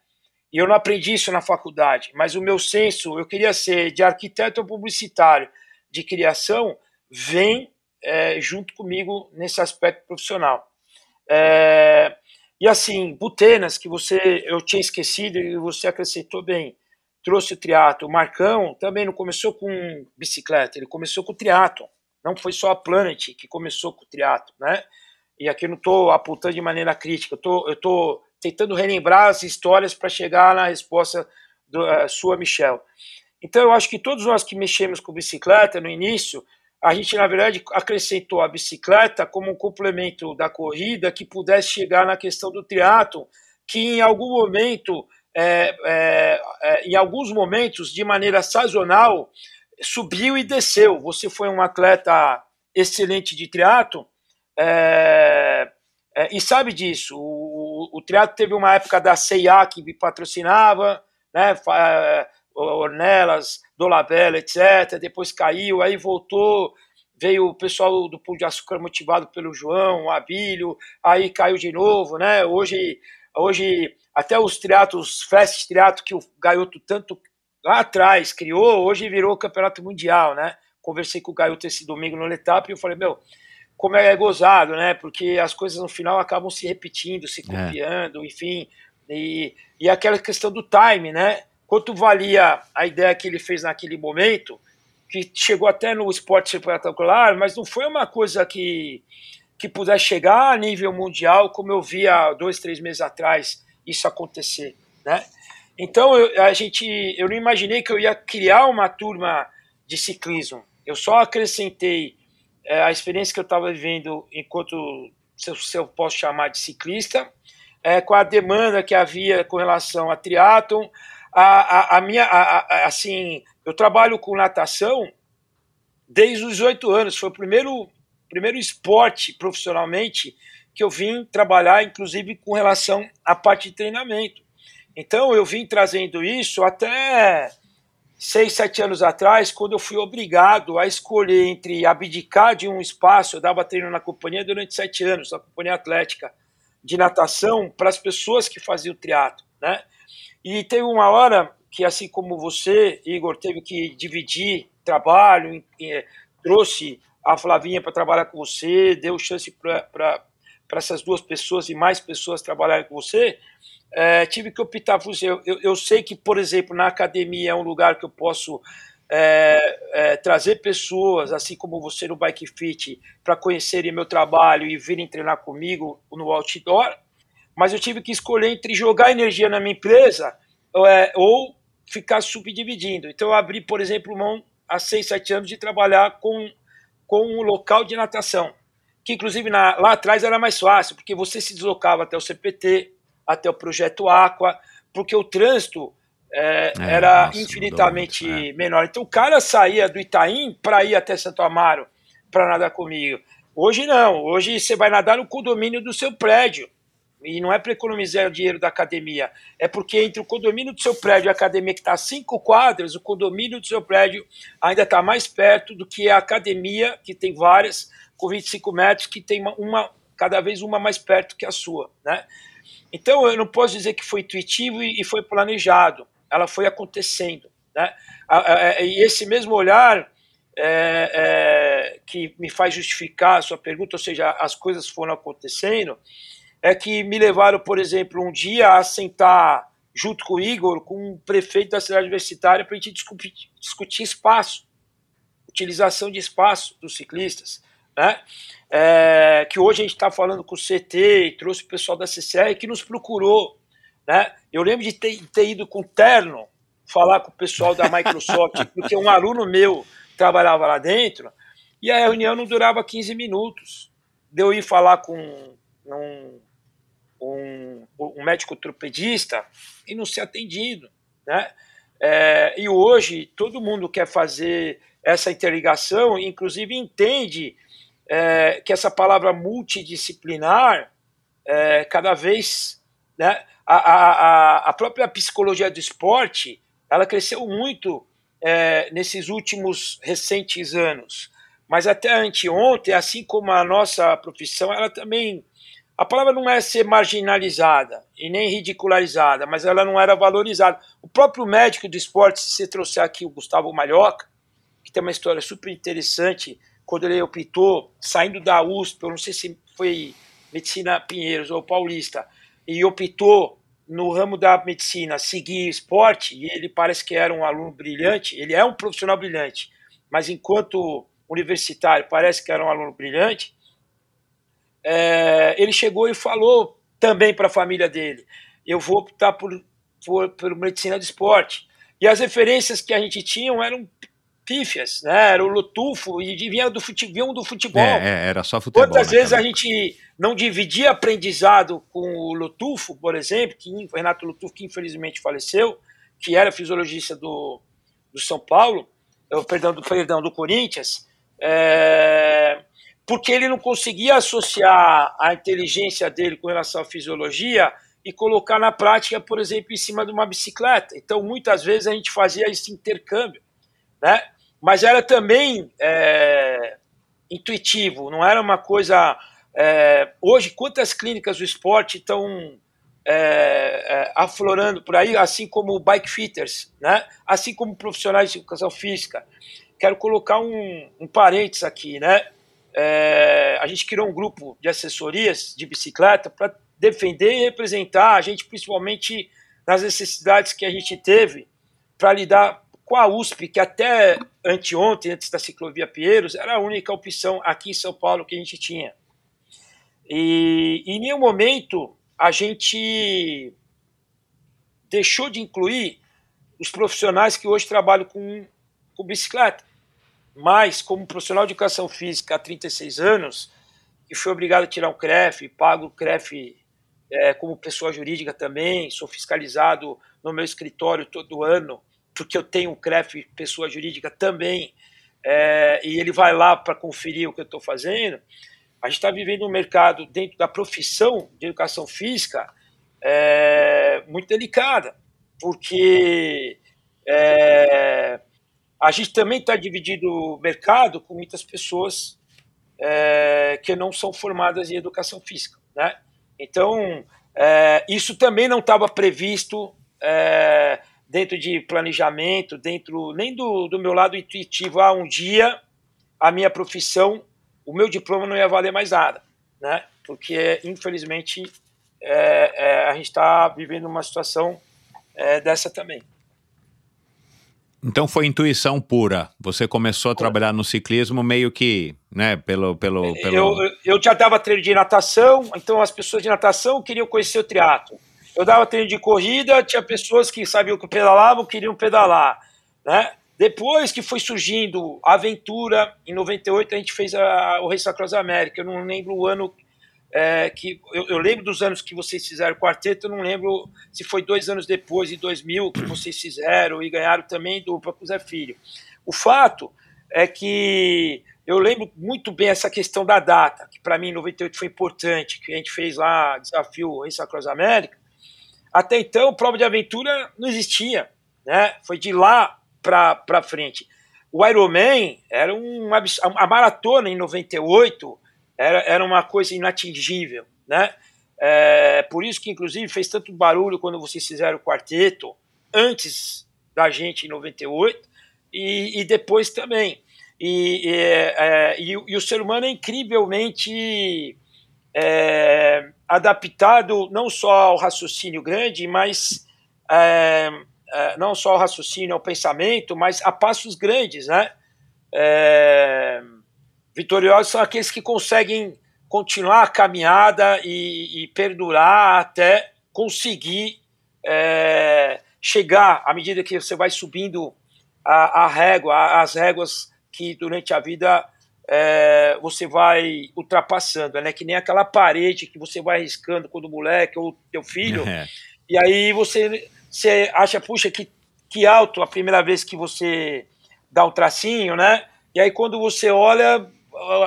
e eu não aprendi isso na faculdade, mas o meu senso, eu queria ser de arquiteto ou publicitário de criação, vem é, junto comigo nesse aspecto profissional. É, e assim, Butenas, que você eu tinha esquecido e você acrescentou bem, trouxe o triatlo. O Marcão também não começou com bicicleta, ele começou com o triatlo. Não foi só a Planet que começou com o triatlo, né? E aqui eu não estou apontando de maneira crítica, eu estou tentando relembrar as histórias para chegar na resposta do, uh, sua, Michel. Então eu acho que todos nós que mexemos com bicicleta no início, a gente, na verdade, acrescentou a bicicleta como um complemento da corrida que pudesse chegar na questão do triatlo, que em algum momento, é, é, é, em alguns momentos, de maneira sazonal, subiu e desceu. Você foi um atleta excelente de triatlo é, é, e sabe disso. O, o, triatlo teve uma época da CIA que me patrocinava, né, Ornelas, Dolabella, etc. Depois caiu, aí voltou, veio o pessoal do Pão de Açúcar motivado pelo João, o Abílio, aí caiu de novo, né? Hoje, hoje até os triatos, fast triato que o Gaioto tanto lá atrás criou, hoje virou campeonato mundial, né? Conversei com o Gaioto esse domingo no Letap e eu falei, meu, como é gozado, né? Porque as coisas no final acabam se repetindo, se é. copiando, é. enfim. E, e aquela questão do time, né? quanto valia a ideia que ele fez naquele momento, que chegou até no esporte espetacular, mas não foi uma coisa que, que pudesse chegar a nível mundial, como eu via dois, três meses atrás isso acontecer, né? Então eu, a gente, eu não imaginei que eu ia criar uma turma de ciclismo. Eu só acrescentei é, a experiência que eu estava vivendo enquanto, se eu, se eu, posso chamar de ciclista, é, com a demanda que havia com relação a triatlon, a, a, a minha, a, a, assim, eu trabalho com natação desde os oito anos. Foi o primeiro, primeiro esporte profissionalmente que eu vim trabalhar, inclusive com relação à parte de treinamento. Então eu vim trazendo isso até seis, sete anos atrás, quando eu fui obrigado a escolher entre abdicar de um espaço. Eu dava treino na companhia durante sete anos, na companhia atlética de natação para as pessoas que faziam triatlo, né? E teve uma hora que, assim como você, Igor, teve que dividir trabalho, trouxe a Flavinha para trabalhar com você, deu chance para essas duas pessoas e mais pessoas trabalharem com você, é, tive que optar por. Eu, eu, eu, sei que, por exemplo, na academia é um lugar que eu posso é, é, trazer pessoas, assim como você no Bike Fit, para conhecerem meu trabalho e virem treinar comigo no outdoor, mas eu tive que escolher entre jogar energia na minha empresa é, ou ficar subdividindo. Então eu abri, por exemplo, mão há 6, 7 anos de trabalhar com, com um local de natação, que inclusive na, lá atrás era mais fácil, porque você se deslocava até o CPT, até o Projeto Aqua, porque o trânsito é, é, era nossa, infinitamente muito, é. menor. Então o cara saía do Itaim para ir até Santo Amaro para nadar comigo. Hoje não, hoje você vai nadar no condomínio do seu prédio. E não é para economizar o dinheiro da academia, é porque entre o condomínio do seu prédio e a academia que está a cinco quadras, o condomínio do seu prédio ainda está mais perto do que a academia, que tem várias, com 25 metros, que tem uma, uma cada vez uma mais perto que a sua. Né? Então eu não posso dizer que foi intuitivo e, foi planejado, ela foi acontecendo. Né? E esse mesmo olhar é, é, que me faz justificar a sua pergunta, ou seja, as coisas foram acontecendo, é que me levaram, por exemplo, um dia a sentar junto com o Igor, com o prefeito da cidade universitária, para a gente discutir, discutir espaço, utilização de espaço dos ciclistas. Né? É, que hoje a gente está falando com o CT e trouxe o pessoal da CCR que nos procurou. Né? Eu lembro de ter, ter ido com terno falar com o pessoal da Microsoft, porque um aluno meu trabalhava lá dentro, e a reunião não durava 15 minutos. Deu ir falar com um, um, um médico ortopedista e não ser atendido. Né? É, e hoje todo mundo quer fazer essa interligação, inclusive entende é, que essa palavra multidisciplinar é, cada vez né, a, a, a própria psicologia do esporte ela cresceu muito é, nesses últimos recentes anos mas até anteontem assim como a nossa profissão ela também a palavra não é ser marginalizada e nem ridicularizada, mas ela não era valorizada. O próprio médico do esporte, se você trouxer aqui o Gustavo Malhoca, que tem uma história super interessante, quando ele optou, saindo da USP, eu não sei se foi Medicina Pinheiros ou Paulista, e optou no ramo da medicina seguir esporte, e ele parece que era um aluno brilhante, ele é um profissional brilhante, mas enquanto universitário parece que era um aluno brilhante, é, ele chegou e falou também para a família dele: eu vou optar por, por, por medicina do esporte. E as referências que a gente tinha eram pífias, né? Era o Lotufo e vinham do, fute, vinham do futebol. É, é, era só futebol. Quantas vezes a gente não dividia aprendizado com o Lotufo, por exemplo, que Renato Lotufo, que infelizmente faleceu, que era fisiologista do, do São Paulo, perdão, do, perdão, do Corinthians, é, porque ele não conseguia associar a inteligência dele com relação à fisiologia e colocar na prática, por exemplo, em cima de uma bicicleta. Então, muitas vezes a gente fazia esse intercâmbio, né? Mas era também é, intuitivo, não era uma coisa. É, hoje, quantas clínicas do esporte estão é, é, aflorando por aí, assim como bike fitters, né? assim como profissionais de educação física. Quero colocar um, um parênteses aqui, né? é, a gente criou um grupo de assessorias de bicicleta para defender e representar a gente, principalmente nas necessidades que a gente teve para lidar com a USP, que até anteontem, antes da ciclovia Pinheiros, era a única opção aqui em São Paulo que a gente tinha. E, em nenhum momento a gente deixou de incluir os profissionais que hoje trabalham com, com bicicleta mas como profissional de educação física há 36 anos, e fui obrigado a tirar um CREF, pago o CREF é, como pessoa jurídica também, sou fiscalizado no meu escritório todo ano, porque eu tenho um CREF pessoa jurídica também, é, e ele vai lá para conferir o que eu estou fazendo. A gente está vivendo um mercado dentro da profissão de educação física é, muito delicada, porque é, a gente também está dividido o mercado com muitas pessoas é, que não são formadas em educação física, né? Então, é, isso também não estava previsto é, dentro de planejamento, dentro nem do, do meu lado intuitivo. Ah, um dia a minha profissão, o meu diploma não ia valer mais nada, né? Porque, infelizmente, é, é a gente está vivendo uma situação é, dessa também. Então foi intuição pura. Você começou a trabalhar no ciclismo meio que, né, pelo... pelo, pelo... Eu, eu já dava treino de natação, então as pessoas de natação queriam conhecer o triatlo. Eu dava treino de corrida, tinha pessoas que sabiam que pedalavam, queriam pedalar, né? Depois que foi surgindo a aventura, em 98 a gente fez a, o Race Across América. Eu não lembro o ano é, que eu, eu, lembro dos anos que vocês fizeram o quarteto, eu não lembro se foi dois anos depois, em 2000, que vocês fizeram e ganharam também do próprio Zé Filho. O fato é que eu lembro muito bem essa questão da data, que para mim em 98 foi importante, que a gente fez lá desafio Race Across América. Até então, prova de aventura não existia, né? Foi de lá para frente. O Ironman era um a maratona em 98 era, era uma coisa inatingível, né? É, por isso que, inclusive, fez tanto barulho quando vocês fizeram o quarteto, antes da gente em 98, e, e depois também. E, e, é, e, e, o ser humano é incrivelmente é, adaptado não só ao raciocínio grande, mas é, é, não só ao raciocínio, ao pensamento, mas a passos grandes, né? É, Vitoriosos são aqueles que conseguem continuar a caminhada e, e perdurar até conseguir é, chegar à medida que você vai subindo a, a régua, as réguas que durante a vida é, você vai ultrapassando, né? Que nem aquela parede que você vai riscando quando moleque ou teu filho, é. e aí você, você acha, puxa, que, que alto a primeira vez que você dá um tracinho, né? E aí quando você olha,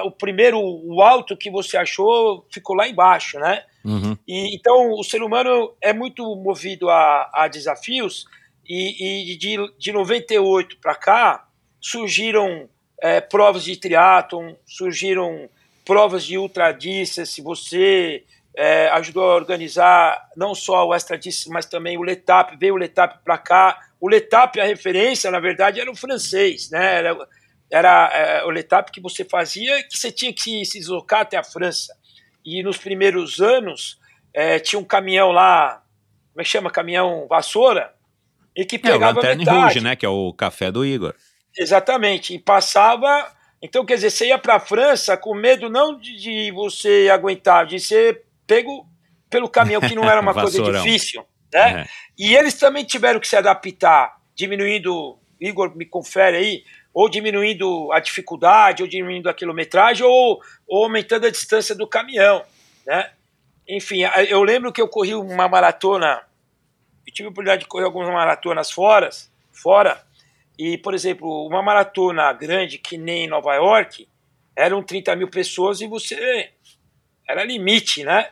o primeiro, o alto que você achou ficou lá embaixo, né? Uhum. E, então, o ser humano é muito movido a, a desafios e, e, de, de 98 para cá surgiram é, provas de triatlon, surgiram provas de ultra distance, você é, ajudou a organizar não só o extra distance, mas também o Letap, veio o Letap para cá. O Letap, a referência, na verdade, era o francês, né? Era, era é, o Letap que você fazia, que você tinha que se, deslocar até a França. E nos primeiros anos é, tinha um caminhão lá, como é que chama? Caminhão vassoura, e que pegava é, o metade. Rouge, né? Que é o café do Igor. Exatamente. E passava. Então, quer dizer, você ia para a França com medo não de, de, você aguentar, de ser pego pelo caminhão, que não era uma coisa difícil. Né? É. E eles também tiveram que se adaptar, diminuindo. Igor, me confere aí, ou diminuindo a dificuldade, ou diminuindo a quilometragem, ou, ou aumentando a distância do caminhão, né? Enfim, eu lembro que eu corri uma maratona, eu tive a oportunidade de correr algumas maratonas fora, fora, e, por exemplo, uma maratona grande que nem Nova York, eram 30 mil pessoas e você era limite, né?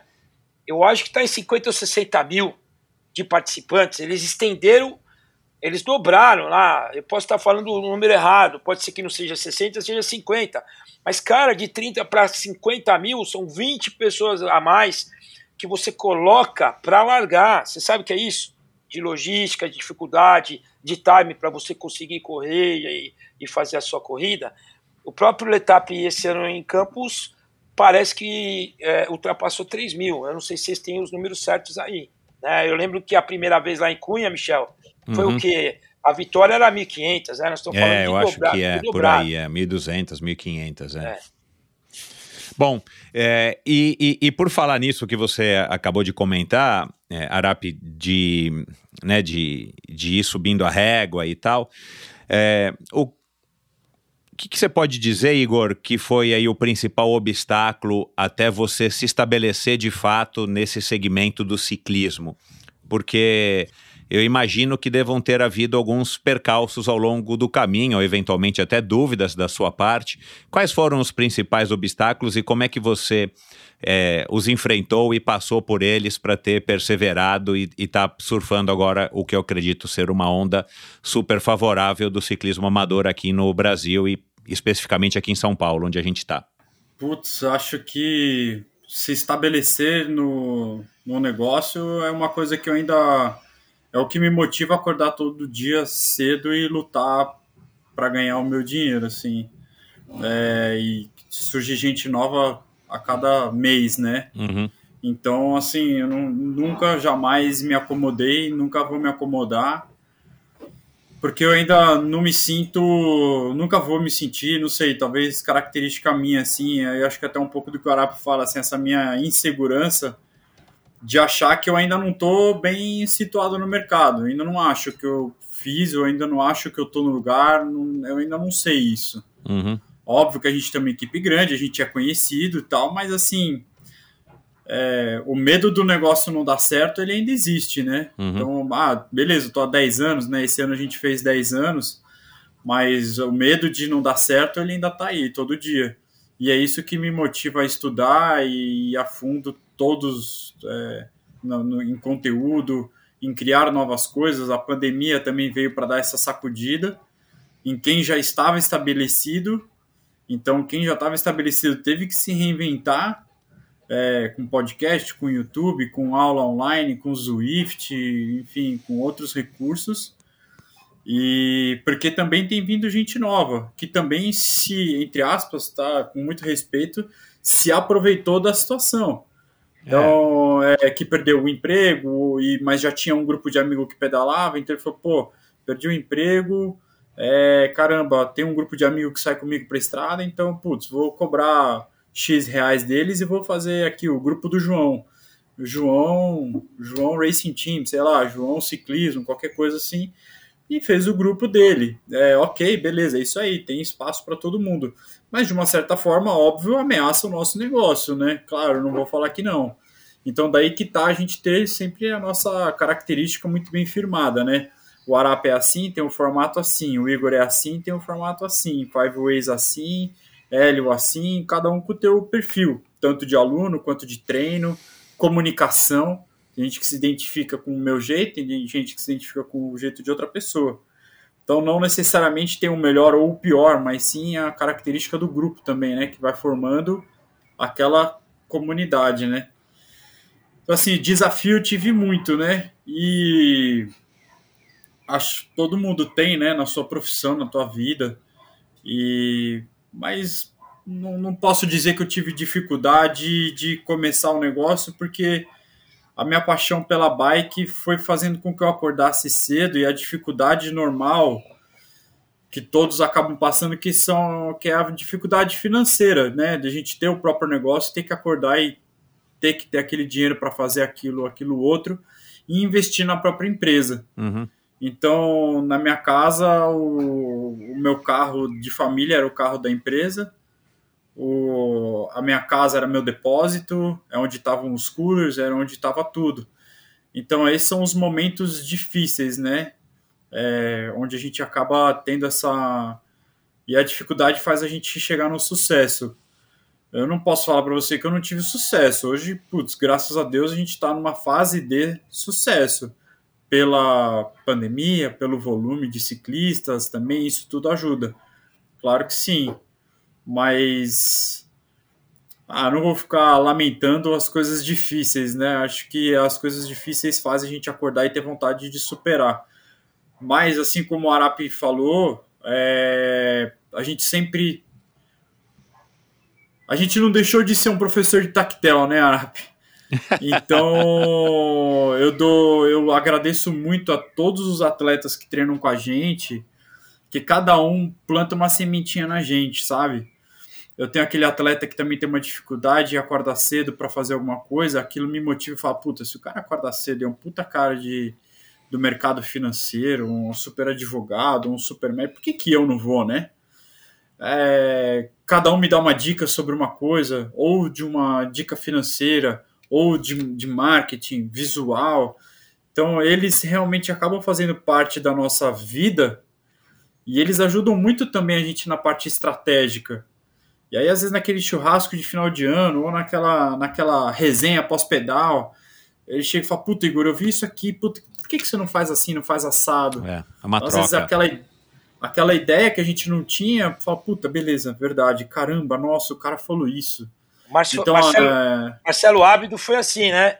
Eu acho que está em 50 ou 60 mil de participantes. Eles estenderam eles dobraram lá. Eu posso estar falando o número errado, pode ser que não seja 60, seja 50. Mas, cara, de 30 para 50 mil são 20 pessoas a mais que você coloca para largar. Você sabe o que é isso? De logística, de dificuldade, de time para você conseguir correr e, e, fazer a sua corrida. O próprio Letap esse ano em Campos parece que é, ultrapassou 3 mil. Eu não sei se vocês têm os números certos aí. Né? Eu lembro que a primeira vez lá em Cunha, Michel, foi uhum. o quê? A vitória era 1.500, né? Nós estamos falando é, eu acho que é por aí, é 1.200, 1.500, é. é. Bom, é, e, e, e, por falar nisso que você acabou de comentar, é, Arap, de, né, de, de ir subindo a régua e tal, é, o que, que, você pode dizer, Igor, que foi aí o principal obstáculo até você se estabelecer de fato nesse segmento do ciclismo? Porque eu imagino que devam ter havido alguns percalços ao longo do caminho, ou eventualmente até dúvidas da sua parte. Quais foram os principais obstáculos e como é que você é, os enfrentou e passou por eles para ter perseverado e estar tá surfando agora o que eu acredito ser uma onda super favorável do ciclismo amador aqui no Brasil e especificamente aqui em São Paulo, onde a gente está? Putz, acho que se estabelecer no, no negócio é uma coisa que eu ainda é o que me motiva a acordar todo dia cedo e lutar para ganhar o meu dinheiro, assim. É, e surge gente nova a cada mês, né? Uhum. Então, assim, eu não, nunca, jamais me acomodei, nunca vou me acomodar porque eu ainda não me sinto, nunca vou me sentir, não sei, talvez característica minha, assim, eu acho que até um pouco do que o Arapo fala, assim, essa minha insegurança de achar que eu ainda não estou bem situado no mercado, ainda não acho que eu fiz, eu ainda não acho que eu estou no lugar, não, eu ainda não sei isso. Uhum. Óbvio que a gente tem uma equipe grande, a gente é conhecido e tal, mas assim, é, o medo do negócio não dar certo, ele ainda existe, né? Uhum. Então, ah, beleza, tô há 10 anos, né? Esse ano a gente fez 10 anos, mas o medo de não dar certo, ele ainda tá aí, todo dia. E é isso que me motiva a estudar e a fundo todos é, no, no, em conteúdo, em criar novas coisas. A pandemia também veio para dar essa sacudida em quem já estava estabelecido. Então, quem já estava estabelecido teve que se reinventar é, com podcast, com YouTube, com aula online, com Zwift, enfim, com outros recursos. E porque também tem vindo gente nova, que também se, entre aspas, tá, com muito respeito, se aproveitou da situação. Então, é. é que perdeu o emprego, e, mas já tinha um grupo de amigos que pedalava, então ele falou, pô, perdi o emprego, é, caramba, tem um grupo de amigos que sai comigo para estrada, então, putz, vou cobrar X reais deles e vou fazer aqui o grupo do João. João, João Racing Team, sei lá, João Ciclismo, qualquer coisa assim, e fez o grupo dele. É, ok, beleza, é isso aí, tem espaço para todo mundo. Mas de uma certa forma, óbvio, ameaça o nosso negócio, né? Claro, não vou falar que não. Então daí que tá a gente ter sempre a nossa característica muito bem firmada, né? O Arap é assim, tem um formato assim, o Igor é assim, tem um formato assim, Five Ways assim, Hélio assim, cada um com o teu perfil, tanto de aluno quanto de treino, comunicação. Tem gente que se identifica com o meu jeito, tem gente que se identifica com o jeito de outra pessoa. Então não necessariamente tem o melhor ou o pior, mas sim a característica do grupo também, né, que vai formando aquela comunidade, né? Então assim, desafio tive muito, né? E acho todo mundo tem, né, na sua profissão, na tua vida. E mas não, não posso dizer que eu tive dificuldade de começar o negócio, porque a minha paixão pela bike foi fazendo com que eu acordasse cedo e a dificuldade normal que todos acabam passando que são que é a dificuldade financeira, né, de a gente ter o próprio negócio, ter que acordar e ter que ter aquele dinheiro para fazer aquilo, aquilo outro e investir na própria empresa. Uhum. Então, na minha casa, o, o, meu carro de família era o carro da empresa, o, a minha casa era meu depósito, é onde estavam os coolers, era onde estava tudo. Então, esses são os momentos difíceis, né? É, onde a gente acaba tendo essa. E a dificuldade faz a gente chegar no sucesso. Eu não posso falar para você que eu não tive sucesso. Hoje, putz, graças a Deus, a gente está numa fase de sucesso pela pandemia, pelo volume de ciclistas também, isso tudo ajuda. Claro que sim, mas ah, não vou ficar lamentando as coisas difíceis, né? Acho que as coisas difíceis fazem a gente acordar e ter vontade de superar. Mas, assim como o Arapi falou, é... a gente sempre. A gente não deixou de ser um professor de tactel, né, Arapi? Então, eu dou, eu agradeço muito a todos os atletas que treinam com a gente, que cada um planta uma sementinha na gente, sabe? Eu tenho aquele atleta que também tem uma dificuldade e acorda cedo para fazer alguma coisa, aquilo me motiva e fala, puta, se o cara acorda cedo é um puta cara de do mercado financeiro, um super advogado, um super médico, por que, que eu não vou, né? É, cada um me dá uma dica sobre uma coisa, ou de uma dica financeira, ou de, de marketing visual. Então, eles realmente acabam fazendo parte da nossa vida e eles ajudam muito também a gente na parte estratégica. E aí, às vezes, naquele churrasco de final de ano ou naquela, naquela resenha pós-pedal, ele chega e fala: Puta, Igor, eu vi isso aqui, puta, por que, que você não faz assim, não faz assado? É, é uma às troca. vezes, aquela, aquela ideia que a gente não tinha, fala: Puta, beleza, verdade, caramba, nossa, o cara falou isso. Marcio, Então, Marcelo, é, Marcelo Ábido foi assim, né?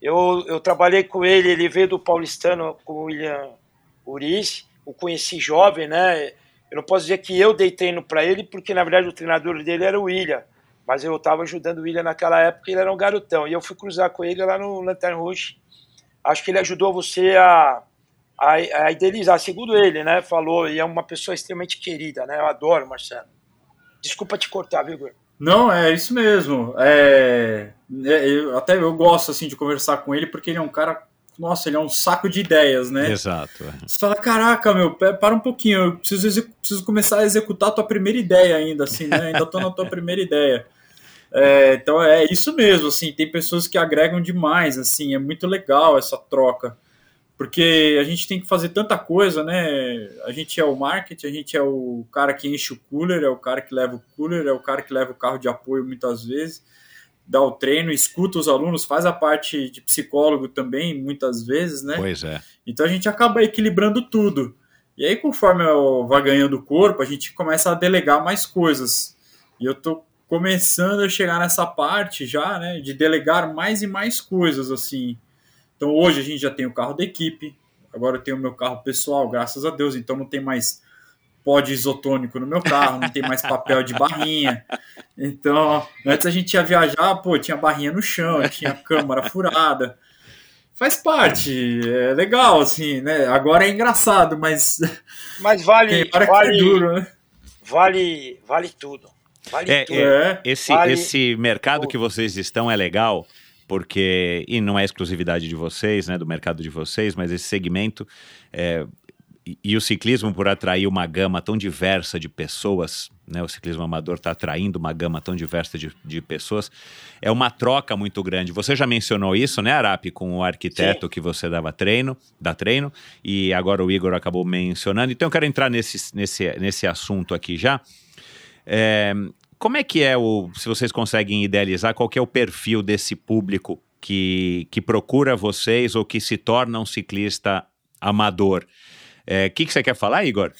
Eu, eu trabalhei com ele, ele veio do Paulistano com o William Uriz, o conheci jovem, né? Eu não posso dizer que eu dei treino para ele, porque na verdade o treinador dele era o William, mas eu estava ajudando o William naquela época, ele era um garotão, e eu fui cruzar com ele lá no Lantern Rouge. Acho que ele ajudou você a, a, a idealizar, segundo ele, né? Falou, e é uma pessoa extremamente querida, né? Eu adoro, Marcelo. Desculpa te cortar, viu, Igor? Não, é isso mesmo. É, é, eu, até eu gosto assim de conversar com ele porque ele é um cara, nossa, ele é um saco de ideias, né? Exato. é. Você fala, caraca, meu, para um pouquinho, eu preciso, preciso começar a executar a tua primeira ideia ainda, assim, né? Ainda tô na tua primeira ideia. É, então é isso mesmo, assim, tem pessoas que agregam demais, assim, é muito legal essa troca. Porque a gente tem que fazer tanta coisa, né? A gente é o marketing, a gente é o cara que enche o cooler, é o cara que leva o cooler, é o cara que leva o carro de apoio muitas vezes, dá o treino, escuta os alunos, faz a parte de psicólogo também, muitas vezes, né? Pois é. Então a gente acaba equilibrando tudo. E aí, conforme eu vai ganhando corpo, a gente começa a delegar mais coisas. E eu tô começando a chegar nessa parte já, né, de delegar mais e mais coisas, assim. Então hoje a gente já tem o carro da equipe, agora eu tenho o meu carro pessoal, graças a Deus, então não tem mais pó de isotônico no meu carro, não tem mais papel de barrinha. Então, antes a gente ia viajar, pô, tinha barrinha no chão, tinha câmara furada. Faz parte, é legal, assim, né? Agora é engraçado, mas Mas vale, tem hora que vale, é duro, né? vale, vale tudo. Vale É, tudo. É. Esse, Vale esse mercado tudo. que vocês estão é legal, porque, e não é exclusividade de vocês, né, do mercado de vocês, mas esse segmento é, e, o ciclismo, por atrair uma gama tão diversa de pessoas, né, o ciclismo amador está atraindo uma gama tão diversa de, de pessoas, é uma troca muito grande. Você já mencionou isso, né, Arapi, com o arquiteto que você dava treino, dá treino, e agora o Igor acabou mencionando. Então eu quero entrar nesse, nesse, nesse assunto aqui já. É, como é que é o. Se vocês conseguem idealizar, qual é o perfil desse público que, que procura vocês ou que se torna um ciclista amador? O é, que, que você quer falar, Igor?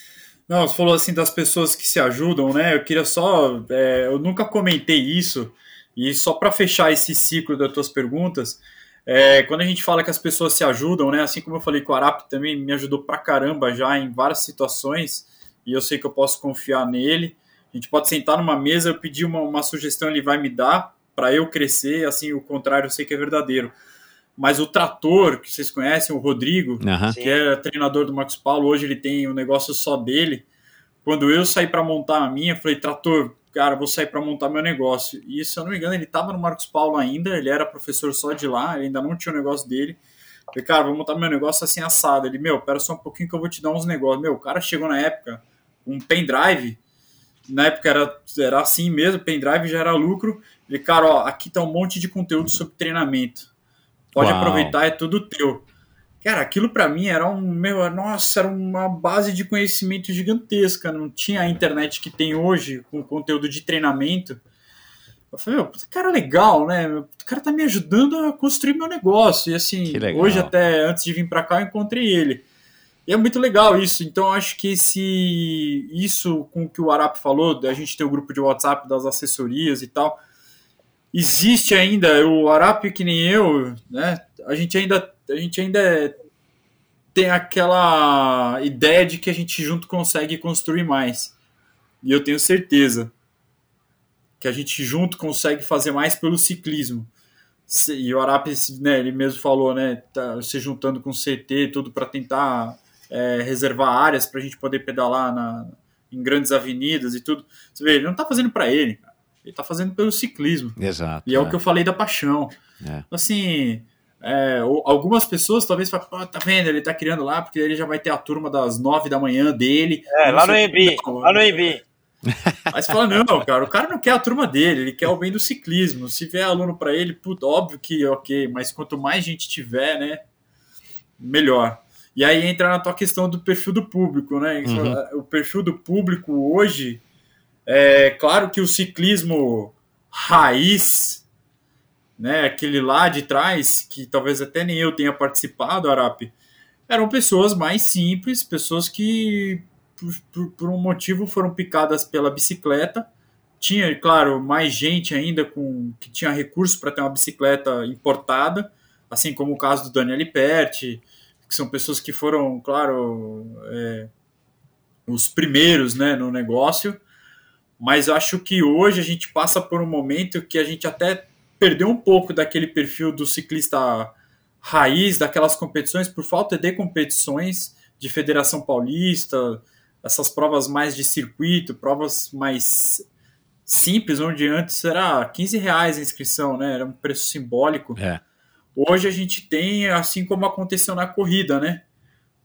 Não, você falou assim das pessoas que se ajudam, né? Eu queria só. é, eu nunca comentei isso, e só para fechar esse ciclo das tuas perguntas, é, quando a gente fala que as pessoas se ajudam, né? Assim como eu falei que o Arap também me ajudou pra caramba já em várias situações, e eu sei que eu posso confiar nele. A gente pode sentar numa mesa, eu pedir uma, uma sugestão, ele vai me dar para eu crescer, assim, o contrário eu sei que é verdadeiro. Mas o trator, que vocês conhecem, o Rodrigo. Sim. que é treinador do Marcos Paulo, hoje ele tem um negócio só dele. Quando eu saí para montar a minha, falei, trator, cara, vou sair para montar meu negócio. E se eu não me engano, ele estava no Marcos Paulo ainda, ele era professor só de lá, ele ainda não tinha o negócio dele. Falei, cara, vou montar meu negócio assim assado. Ele, meu, pera só um pouquinho que eu vou te dar uns negócios. Meu, o cara chegou na época, um pendrive, na época era, era assim mesmo, pendrive já era lucro. Ele, cara, ó, aqui tá um monte de conteúdo sobre treinamento. Pode Uau. aproveitar, é tudo teu. Cara, aquilo para mim era um, meu, nossa, era uma base de conhecimento gigantesca. Não tinha a internet que tem hoje com conteúdo de treinamento. Eu falei, meu, cara legal, né? O cara tá me ajudando a construir meu negócio. E assim, hoje até antes de vir para cá eu encontrei ele. E é muito legal isso. Então eu acho que esse isso com o que o Arap falou, da gente ter o grupo de WhatsApp das assessorias e tal, existe ainda o Arap que nem eu, né? A gente ainda a gente ainda tem aquela ideia de que a gente junto consegue construir mais. E eu tenho certeza que a gente junto consegue fazer mais pelo ciclismo. E o Arap, né, ele mesmo falou, né, tá se juntando com o CT tudo para tentar é, reservar áreas para a gente poder pedalar na, em grandes avenidas e tudo. Você vê, ele não está fazendo para ele. Ele está fazendo pelo ciclismo. Exato. E é o que eu falei da paixão. É. Assim, é, algumas pessoas talvez falem, "Pô, tá vendo, ele tá criando lá, porque ele já vai ter a turma das nove da manhã dele. É, Não lá no Não, lá no EB. Aí você fala, não, cara, o cara não quer a turma dele, ele quer o bem do ciclismo. Se vier aluno para ele, puto, óbvio que ok, mas quanto mais gente tiver, né, melhor. E aí entra na tua questão do perfil do público, né? Uhum. O perfil do público hoje, é claro que o ciclismo raiz, né, aquele lá de trás, que talvez até nem eu tenha participado, Arap, eram pessoas mais simples, pessoas que por, por- por um motivo foram picadas pela bicicleta, tinha, claro, mais gente ainda com que tinha recursos para ter uma bicicleta importada, assim como o caso do Daniel Perti, que são pessoas que foram, claro, é, os primeiros né, no negócio. Mas acho que hoje a gente passa por um momento que a gente até perdeu um pouco daquele perfil do ciclista raiz daquelas competições por falta de competições de Federação Paulista, essas provas mais de circuito, provas mais simples, onde antes era 15 reais a inscrição, né? Era um preço simbólico. É. Hoje a gente tem, assim como aconteceu na corrida, né?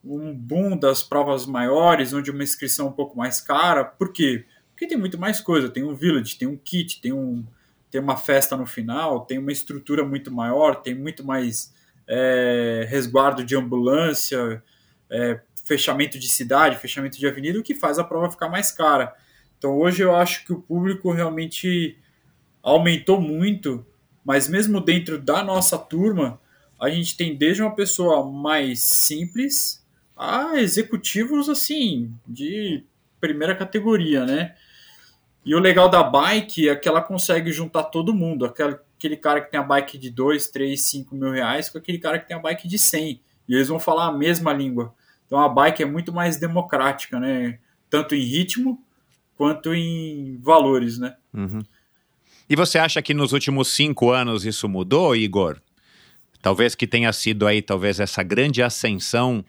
Um boom das provas maiores, onde uma inscrição é um pouco mais cara. Por quê? Porque tem muito mais coisa. Tem um village, tem um kit, tem, um, tem uma festa no final, tem uma estrutura muito maior, tem muito mais é, resguardo de ambulância, é, fechamento de cidade, fechamento de avenida, o que faz a prova ficar mais cara. Então hoje eu acho que o público realmente aumentou muito, mas mesmo dentro da nossa turma, a gente tem desde uma pessoa mais simples a executivos assim de primeira categoria, né? E o legal da bike é que ela consegue juntar todo mundo, aquele, cara que tem a bike de 2, 3, 5 mil reais com aquele cara que tem a bike de 100. E eles vão falar a mesma língua. Então a bike é muito mais democrática, né? Tanto em ritmo quanto em valores, né? Uhum. E você acha que nos últimos cinco anos isso mudou, Igor? Talvez que tenha sido aí, talvez essa grande ascensão,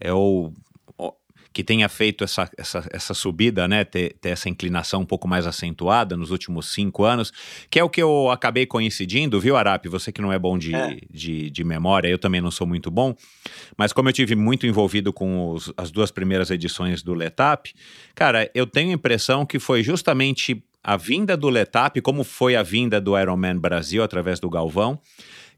é, ou que tenha feito essa, essa, essa subida, né, ter, ter, essa inclinação um pouco mais acentuada nos últimos cinco anos, que é o que eu acabei coincidindo, viu, Arap? Você que não é bom de, é. de, de, memória, eu também não sou muito bom, mas como eu tive muito envolvido com os, as duas primeiras edições do Letap, cara, eu tenho a impressão que foi justamente a vinda do Letap, como foi a vinda do Ironman Brasil através do Galvão,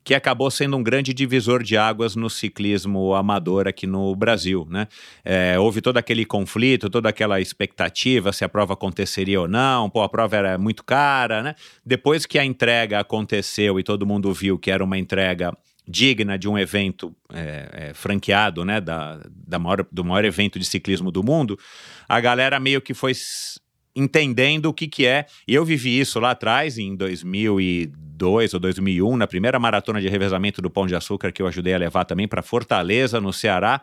que acabou sendo um grande divisor de águas no ciclismo amador aqui no Brasil. Né? É, houve todo aquele conflito, toda aquela expectativa se a prova aconteceria ou não, pô, a prova era muito cara. Né? Depois que a entrega aconteceu e todo mundo viu que era uma entrega digna de um evento é, é, franqueado, né, da, da maior, do maior evento de ciclismo do mundo, a galera meio que foi entendendo o que, que é. E eu vivi isso lá atrás, em 2002 ou 2001, na primeira maratona de revezamento do Pão de Açúcar, que eu ajudei a levar também para Fortaleza, no Ceará.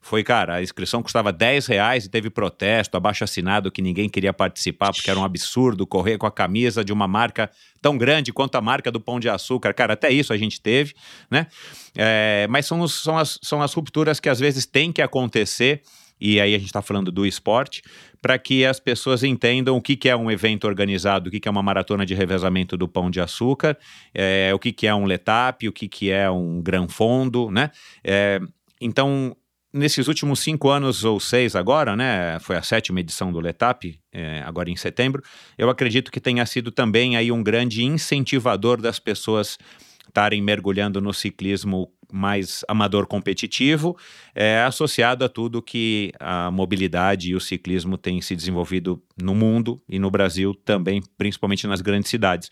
Foi, cara, a inscrição custava 10 reais e teve protesto, abaixo assinado que ninguém queria participar porque era um absurdo correr com a camisa de uma marca tão grande quanto a marca do Pão de Açúcar. Cara, até isso a gente teve, né? É, mas são, são, as, são as rupturas que às vezes têm que acontecer e aí a gente está falando do esporte, para que as pessoas entendam o que, que é um evento organizado, o que, que é uma maratona de revezamento do pão de açúcar, é, o que, que é um letap, o que, que é um gran fondo, né? É, então, nesses últimos cinco anos ou seis agora, né? Foi a sétima edição do Letap, é, agora em setembro. Eu acredito que tenha sido também aí um grande incentivador das pessoas estarem mergulhando no ciclismo mais amador competitivo, é, associado a tudo que a mobilidade e o ciclismo têm se desenvolvido no mundo e no Brasil também, principalmente nas grandes cidades.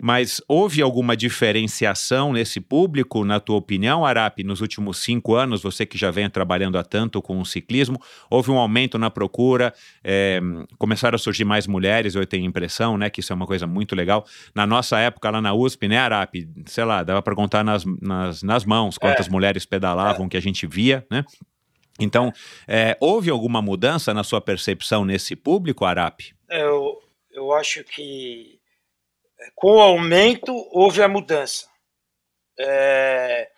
Mas houve alguma diferenciação nesse público, na tua opinião, Arap, nos últimos cinco anos, você que já vem trabalhando há tanto com o ciclismo, houve um aumento na procura, é, começaram a surgir mais mulheres, eu tenho a impressão, né, que isso é uma coisa muito legal. Na nossa época, lá na USP, né, Arap, sei lá, dava para contar nas, nas, nas, mãos quantas é. mulheres pedalavam é. que a gente via, né? Então, é, houve alguma mudança na sua percepção nesse público, Arap? Eu, eu acho que com o aumento houve a mudança. É,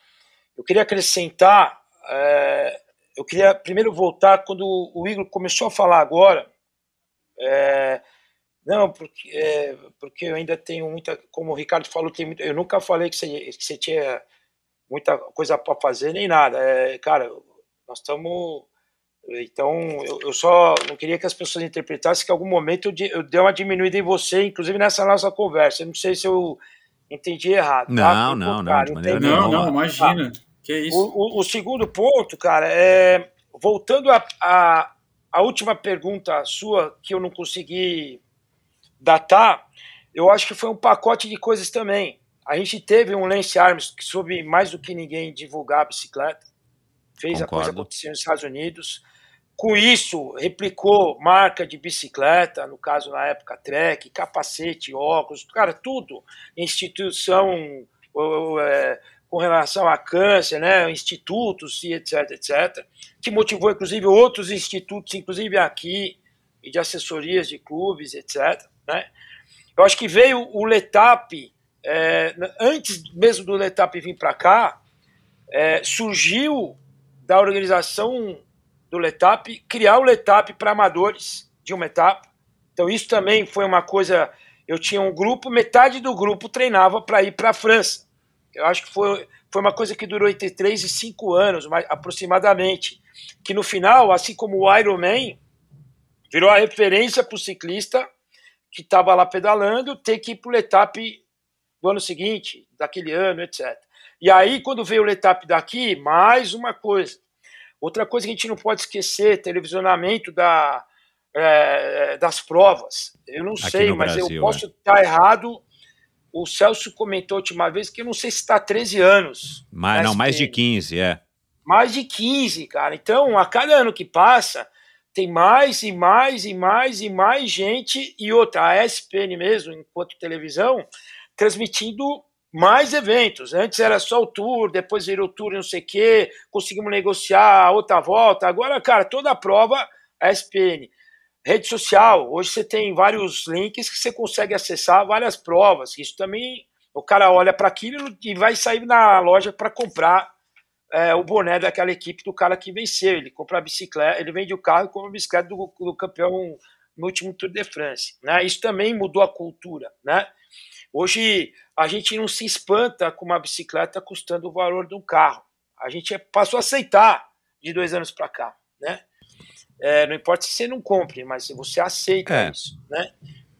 eu queria acrescentar, é, eu queria primeiro voltar quando o Igor começou a falar agora. É, não, porque, é, porque eu ainda tenho muita, como o Ricardo falou, tem muito, eu nunca falei que você, que você tinha muita coisa para fazer nem nada. É, cara, nós estamos então, eu, eu, só não queria que as pessoas interpretassem que em algum momento eu, eu dei uma diminuída em você, inclusive nessa nossa conversa. Eu não sei se eu entendi errado. Não, tá? não, não, de maneira não, não, imagina. Tá. Que isso. O, o, o, segundo ponto, cara, é voltando a, a, a última pergunta sua que eu não consegui datar, eu acho que foi um pacote de coisas também. A gente teve um Lance Arms que soube mais do que ninguém divulgar a bicicleta, fez Concordo. a coisa acontecer nos Estados Unidos com isso, replicou marca de bicicleta, no caso na época Trek, capacete, óculos, cara, tudo. Instituição é, com relação a câncer, né, institutos e etc, etc, que motivou inclusive outros institutos, inclusive aqui, e de assessorias de clubes, etc. Né? Eu acho que veio o Letap, é, antes mesmo do Letap vir para cá, é, surgiu da organização do Letap criar o Letap para amadores de uma etapa. Então isso também foi uma coisa. Eu tinha um grupo, metade do grupo treinava para ir para a França. Eu acho que foi, foi uma coisa que durou entre 3 e 5 anos, mais, aproximadamente. Que no final, assim como o Ironman, virou a referência para o ciclista que estava lá pedalando ter que ir para o Letap do ano seguinte, daquele ano, etc. E aí, quando veio o Letap daqui, mais uma coisa. Outra coisa que a gente não pode esquecer, televisionamento da, é, das provas. Eu não Aqui sei, mas Brasil, eu posso estar é. errado. O Celso comentou a última vez que eu não sei se está 13 anos. Mas, não, mais de 15, é. Mais de 15, cara. Então, a cada ano que passa, tem mais e mais e mais e mais gente. E outra, a ESPN mesmo, enquanto televisão, transmitindo mais eventos. Antes era só o tour, depois virou tour não sei o quê, conseguimos negociar outra volta. Agora, cara, toda a prova é SPN. Rede social, hoje você tem vários links que você consegue acessar várias provas. Isso também, o cara olha para aquilo e vai sair na loja para comprar é, o boné daquela equipe do cara que venceu. Ele compra a bicicleta, ele vende o carro e compra a bicicleta do, do campeão no último Tour de France. Né? Isso também mudou a cultura. Né? Hoje a gente não se espanta com uma bicicleta custando o valor de um carro. A gente é, passou a aceitar de dois anos para cá, né? É, não importa se você não compre, mas você aceita é. isso, né?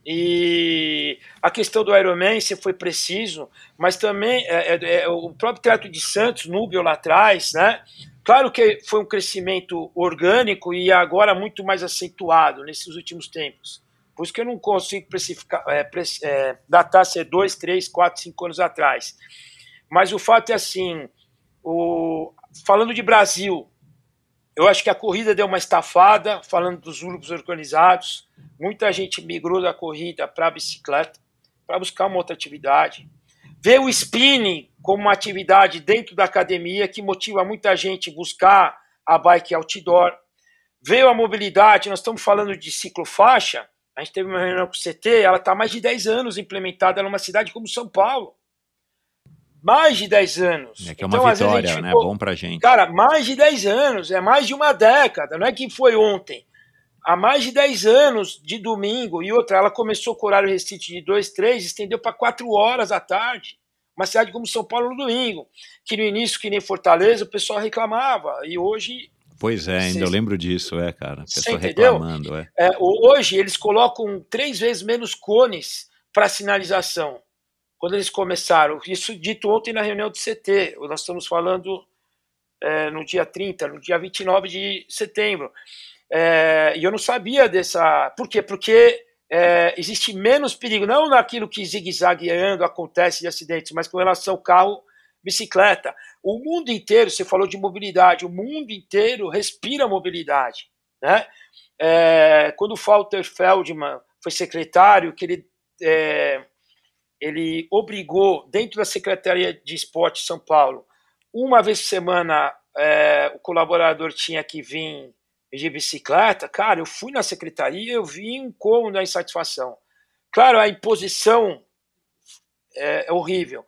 E a questão do Ironman, você foi preciso, mas também é, é, é o próprio Teatro de Santos, Núbio lá atrás, né? Claro que foi um crescimento orgânico e agora muito mais acentuado nesses últimos tempos. Por isso que eu não consigo precificar, é, é, datar ser dois, três, quatro, cinco anos atrás. Mas o fato é assim, o, falando de Brasil, eu acho que a corrida deu uma estafada, falando dos grupos organizados. Muita gente migrou da corrida para a bicicleta, para buscar uma outra atividade. Ver o spinning como uma atividade dentro da academia que motiva muita gente buscar a bike outdoor. Veio a mobilidade, nós estamos falando de ciclofaixa, a gente teve uma reunião com o CT, ela está há mais de 10 anos implementada numa cidade como São Paulo. Mais de 10 anos. É que é uma então, vitória, né? Ficou, Bom pra gente. Cara, mais de 10 anos, é mais de uma década, não é que foi ontem. Há mais de 10 anos de domingo, e outra, ela começou com horário restrito de 2, 3, estendeu para 4 horas da tarde. Uma cidade como São Paulo no domingo, que no início, que nem Fortaleza, o pessoal reclamava, e hoje Pois é, ainda eu lembro disso, é, cara. Pessoa reclamando, é. é. Hoje eles colocam três vezes menos cones para sinalização. Quando eles começaram, isso dito ontem na reunião do CT, nós estamos falando é, no dia 30, no dia 29 de setembro. É, e eu não sabia dessa. Por quê? Porque é, existe menos perigo, não naquilo que zigue-zagueando acontece de acidentes, mas com relação ao carro bicicleta. O mundo inteiro, você falou de mobilidade, o mundo inteiro respira mobilidade. Né? É, quando o Walter Feldman foi secretário, que ele, é, ele obrigou, dentro da Secretaria de Esporte de São Paulo, uma vez por semana é, o colaborador tinha que vir de bicicleta, cara, eu fui na secretaria, eu vi um cômodo da insatisfação. Claro, a imposição é, é horrível,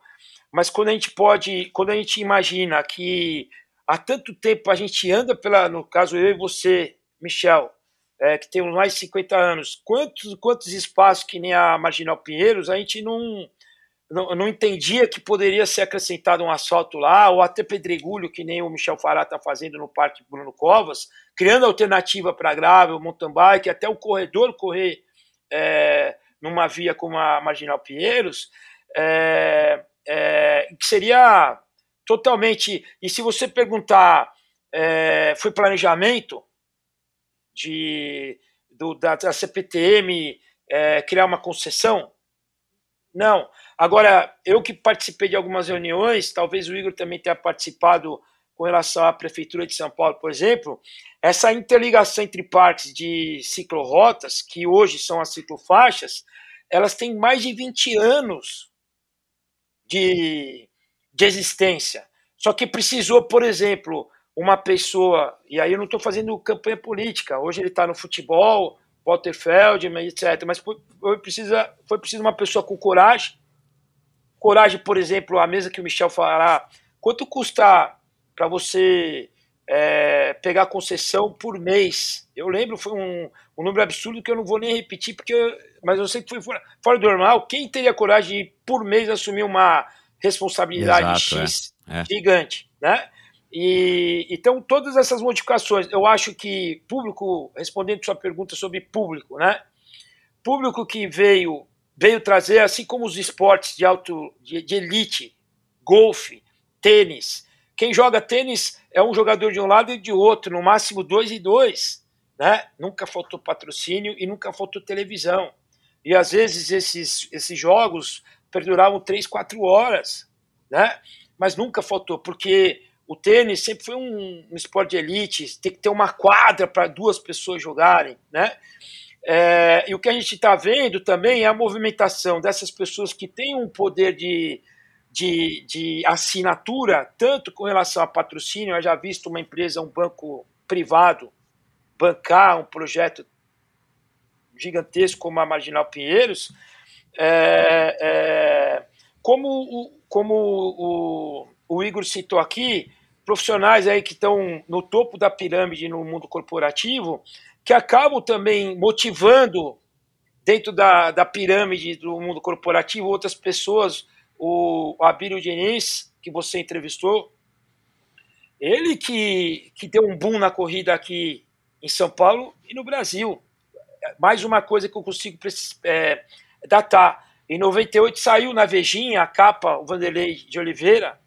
mas quando a gente pode, quando a gente imagina que há tanto tempo a gente anda pela, no caso eu e você, Michel, é, que temos mais de 50 anos, quantos, quantos espaços que nem a Marginal Pinheiros, a gente não, não, não entendia que poderia ser acrescentado um asfalto lá, ou até pedregulho, que nem o Michel Fará está fazendo no Parque Bruno Covas, criando alternativa para gravel, mountain bike, até o corredor correr é, numa via como a Marginal Pinheiros, é, é, que seria totalmente. E se você perguntar, é, foi planejamento de, do, da, da CPTM é, criar uma concessão? Não. Agora, eu que participei de algumas reuniões, talvez o Igor também tenha participado com relação à Prefeitura de São Paulo, por exemplo, essa interligação entre parques de ciclorotas, que hoje são as ciclofaixas, elas têm mais de 20 anos de, de existência. Só que precisou, por exemplo, uma pessoa, e aí eu não estou fazendo campanha política, hoje ele está no futebol, Walter Feldman, etc. Mas foi, precisa, foi preciso uma pessoa com coragem. Coragem, por exemplo, a mesa que o Michel falará. Quanto custa para você é, pegar concessão por mês? Eu lembro, foi um, um número absurdo que eu não vou nem repetir, porque eu, mas eu sei que foi fora, fora do normal. Quem teria coragem de, por mês, assumir uma responsabilidade Exato, X é. É. gigante, né? E, então, todas essas modificações, eu acho que público, respondendo sua pergunta sobre público, né? Público que veio, veio trazer, assim como os esportes de alto, de, de elite, golfe, tênis. Quem joga tênis é um jogador de um lado e de outro, no máximo dois e dois, né? Nunca faltou patrocínio e nunca faltou televisão. E às vezes esses, esses jogos perduravam três, quatro horas, né? Mas nunca faltou, porque o tênis sempre foi um, um esporte de elite, tem que ter uma quadra para duas pessoas jogarem, né? É, e o que a gente está vendo também é a movimentação dessas pessoas que têm um poder de, de, de assinatura, tanto com relação a patrocínio, eu já visto uma empresa, um banco privado, bancar um projeto gigantesco como a Marginal Pinheiros, é, é, como, o, como o, o Igor citou aqui, profissionais aí que estão no topo da pirâmide no mundo corporativo, que acabam também motivando dentro da, da pirâmide do mundo corporativo outras pessoas, o, Abílio Diniz, que você entrevistou, ele que, que deu um boom na corrida aqui em São Paulo e no Brasil. Mais uma coisa que eu consigo é, datar. Em 98 saiu na Vejinha a capa, o Vanderlei de Oliveira,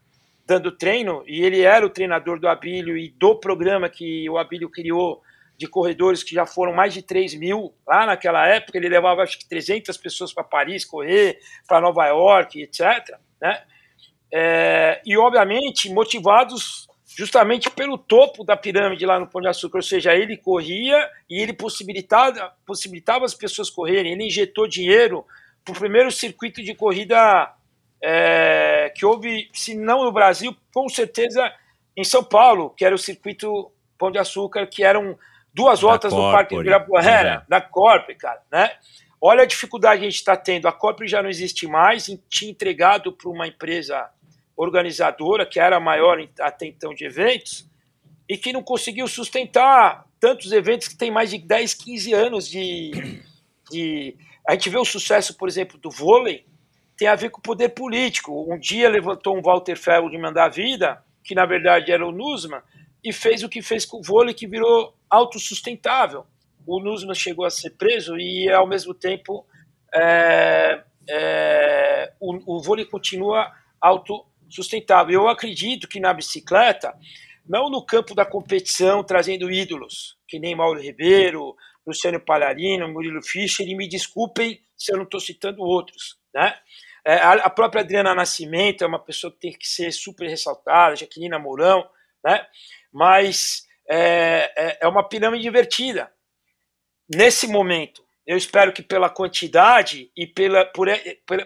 dando treino, e ele era o treinador do Abílio e do programa que o Abílio criou de corredores que já foram mais de 3 mil lá naquela época. Ele levava acho que 300 pessoas para Paris correr, para Nova York, etc. Né? É, e, obviamente, motivados justamente pelo topo da pirâmide lá no Pão de Açúcar, ou seja, ele corria e ele possibilitava, possibilitava as pessoas correrem, ele injetou dinheiro para o primeiro circuito de corrida é, que houve, se não no Brasil, com certeza em São Paulo, que era o circuito Pão de Açúcar, que eram duas voltas do Parque de Ibirapuera, é. da Corp, cara, né? Olha a dificuldade que a gente está tendo. A Corp já não existe mais, tinha entregado para uma empresa organizadora, que era a maior até então de eventos, e que não conseguiu sustentar tantos eventos que tem mais de 10, 15 anos de, de... A gente vê o sucesso, por exemplo, do vôlei, tem a ver com o poder político. Um dia levantou um Walter Ferro de mandar a vida, que na verdade era o Nusman, e fez o que fez com o vôlei, que virou autossustentável. O Nusman chegou a ser preso e, ao mesmo tempo, é, é, o, o vôlei continua autossustentável. Eu acredito que na bicicleta, não no campo da competição, trazendo ídolos, que nem Mauro Ribeiro, Luciano Palharino, Murilo Fischer, e me desculpem se eu não estou citando outros, né? É, a própria Adriana Nascimento é uma pessoa que tem que ser super ressaltada, Jaqueline Mourão, né? mas é, é, é uma pirâmide invertida. Nesse momento, eu espero que pela quantidade e pela, por,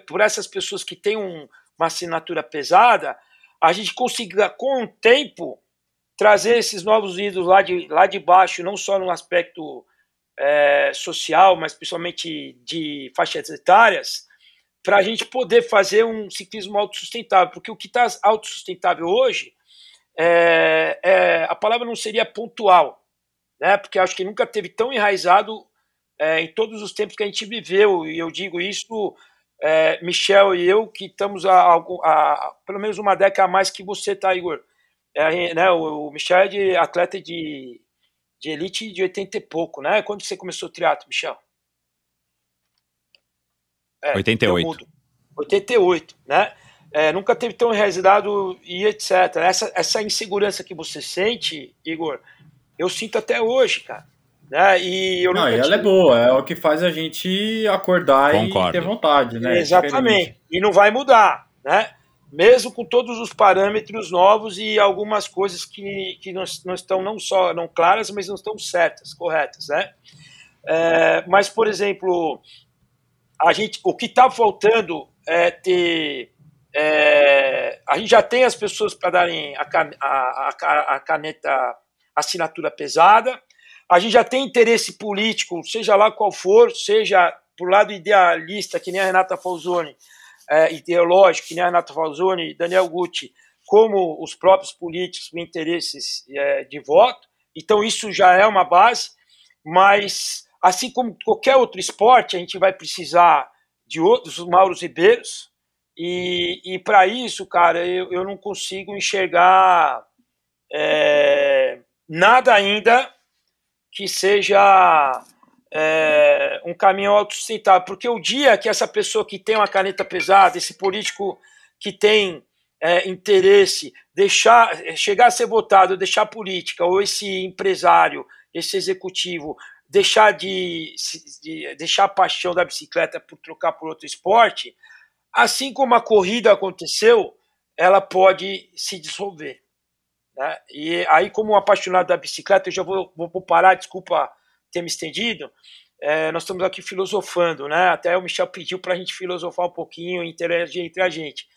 por, essas pessoas que têm um, uma assinatura pesada, a gente consiga, com o tempo, trazer esses novos ídolos lá de, lá de baixo, não só no aspecto é, social, mas principalmente de faixas etárias, para a gente poder fazer um ciclismo autossustentável, porque o que está autossustentável hoje, é, é, a palavra não seria pontual, né? porque acho que nunca teve tão enraizado é, em todos os tempos que a gente viveu, e eu digo isso, é, Michel e eu, que estamos há, há, pelo menos uma década a mais que você, tá, Igor? É, né, o, o Michel é de atleta de, de elite de 80 e pouco, né? Quando você começou o triatlo, Michel? É, 88. 88, né? É, nunca teve tão enraizado e etc. Essa, essa insegurança que você sente, Igor, eu sinto até hoje, cara. Né? E eu não, e ela tive... é boa, é o que faz a gente acordar Concordo. e ter vontade, né? Exatamente. E não vai mudar, né? mesmo com todos os parâmetros novos e algumas coisas que, que não, não estão não só não claras, mas não estão certas, corretas, né? É, mas, por exemplo, a gente, o que está faltando é ter. É, a gente já tem as pessoas para darem a, a, a, caneta assinatura pesada, a gente já tem interesse político, seja lá qual for, seja por lado idealista, que nem a Renata Falzoni, é, ideológico, que nem a Renata Falzoni Daniel Gucci, como os próprios políticos com interesses é, de voto. Então, isso já é uma base, mas, assim como qualquer outro esporte, a gente vai precisar de outros Mauros Ribeiros, e, e para isso, cara, eu, eu não consigo enxergar é, nada ainda que seja é, um caminho autossustentável, porque o dia que essa pessoa que tem uma caneta pesada, esse político que tem é, interesse, deixar chegar a ser votado, deixar a política, ou esse empresário, esse executivo, deixar de, de deixar a paixão da bicicleta por trocar por outro esporte, assim como a corrida aconteceu, ela pode se dissolver. Né? E aí, como um apaixonado da bicicleta, eu já vou, vou parar, desculpa ter me estendido, é, nós estamos aqui filosofando, né? Até o Michel pediu para a gente filosofar um pouquinho, interagir entre a gente.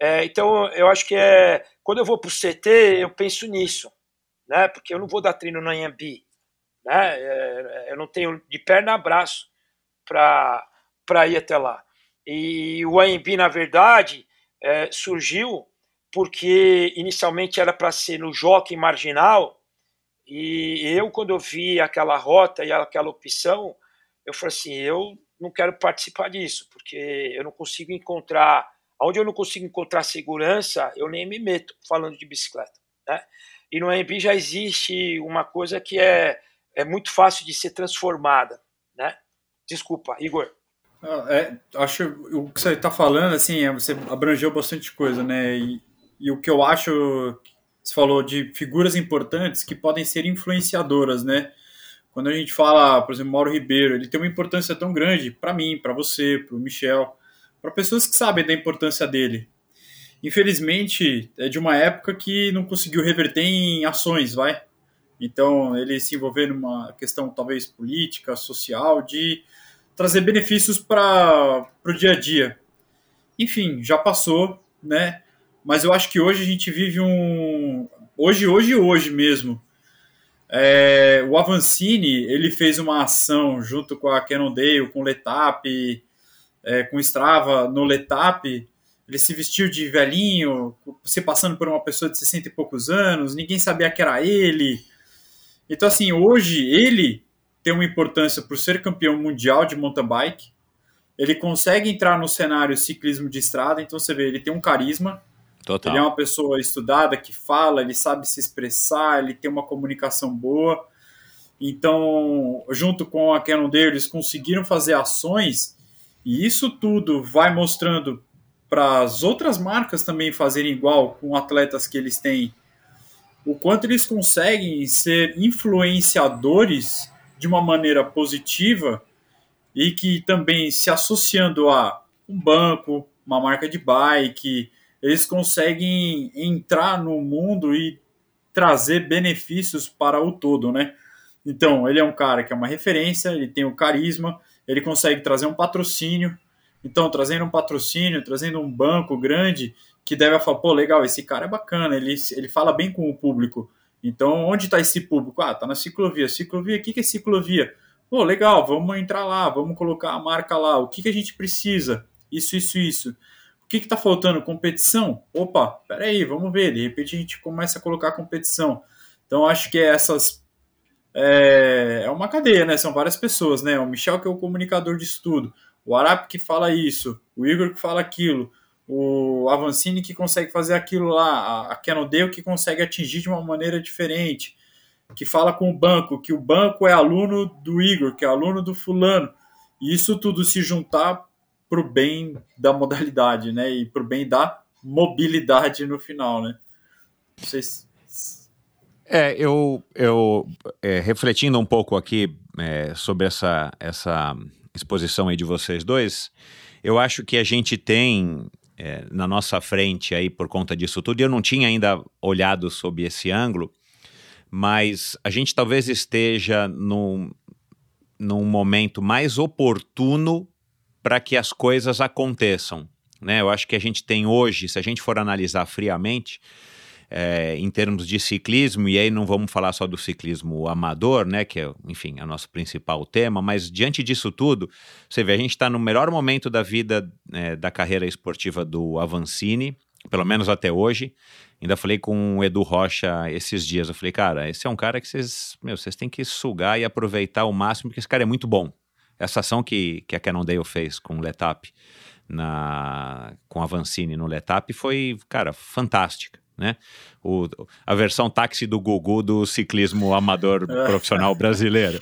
É, então, eu acho que é quando eu vou para o CT, eu penso nisso, né? Porque eu não vou dar treino na IMB, né? É, eu não tenho de perna a braço para ir até lá. E o AMB, na verdade, é, surgiu porque inicialmente era para ser no Jockey Marginal, e eu, quando eu vi aquela rota e aquela opção, eu falei assim: eu não quero participar disso, porque eu não consigo encontrar. Onde eu não consigo encontrar segurança, eu nem me meto falando de bicicleta. Né? E no AMB já existe uma coisa que é, é muito fácil de ser transformada. Né? Desculpa, Igor. Ah, é, acho o que você está falando, assim, é, você abrangeu bastante coisa, né? E, e o que eu acho você falou de figuras importantes que podem ser influenciadoras, né? Quando a gente fala, por exemplo, Mauro Ribeiro, ele tem uma importância tão grande para mim, para você, para o Michel, para pessoas que sabem da importância dele. Infelizmente, é de uma época que não conseguiu reverter em ações, vai. Então, ele se envolver numa questão talvez política, social, de trazer benefícios para o dia a dia. Enfim, já passou, né? mas eu acho que hoje a gente vive um. Hoje, hoje, hoje mesmo. É, o Avancini ele fez uma ação junto com a Cannondale, com o Letap, é, com o Strava no Letap. Ele se vestiu de velhinho, se passando por uma pessoa de 60 e poucos anos, ninguém sabia que era ele. Então, assim, hoje ele tem uma importância por ser campeão mundial de mountain bike. Ele consegue entrar no cenário ciclismo de estrada, então você vê, ele tem um carisma, Total. Ele é uma pessoa estudada que fala, ele sabe se expressar, ele tem uma comunicação boa. Então, junto com a Canon Day, eles conseguiram fazer ações e isso tudo vai mostrando para as outras marcas também fazerem igual com atletas que eles têm, o quanto eles conseguem ser influenciadores de uma maneira positiva e que também se associando a um banco, uma marca de bike, eles conseguem entrar no mundo e trazer benefícios para o todo, né? Então, ele é um cara que é uma referência, ele tem o carisma, ele consegue trazer um patrocínio. Então, trazendo um patrocínio, trazendo um banco grande que deve falar, pô, legal, esse cara é bacana, ele, ele fala bem com o público. Então, onde está esse público? Ah, tá na ciclovia. Ciclovia, o que, que é ciclovia? Pô, legal, vamos entrar lá, vamos colocar a marca lá. O que, que a gente precisa? Isso, isso, isso. O que está faltando? Competição? Opa, peraí, vamos ver. De repente a gente começa a colocar competição. Então acho que essas. É, é uma cadeia, né? São várias pessoas, né? O Michel, que é o comunicador de estudo, o Arap que fala isso, o Igor que fala aquilo, o Avancini que consegue fazer aquilo lá, a Kenodale que consegue atingir de uma maneira diferente, que fala com o banco, que o banco é aluno do Igor, que é aluno do fulano. E isso tudo se juntar para o bem da modalidade, né? E para o bem da mobilidade no final, né? Não sei se... É, eu, eu é, refletindo um pouco aqui é, sobre essa, essa exposição aí de vocês dois, eu acho que a gente tem é, na nossa frente aí por conta disso tudo. E eu não tinha ainda olhado sob esse ângulo, mas a gente talvez esteja num, num momento mais oportuno para que as coisas aconteçam. Né? Eu acho que a gente tem hoje, se a gente for analisar friamente, é, em termos de ciclismo, e aí não vamos falar só do ciclismo amador, né, que é, enfim, é o nosso principal tema, mas diante disso tudo, você vê, a gente está no melhor momento da vida é, da carreira esportiva do Avancini, pelo menos até hoje. Ainda falei com o Edu Rocha esses dias, eu falei, cara, esse é um cara que vocês, meu, vocês têm que sugar e aproveitar ao máximo, porque esse cara é muito bom. Essa ação que, que a Cannondale fez com o Letap, na, com a Vancini no Letap foi, cara, fantástica né? O, a versão táxi do Gugu do ciclismo amador profissional brasileiro.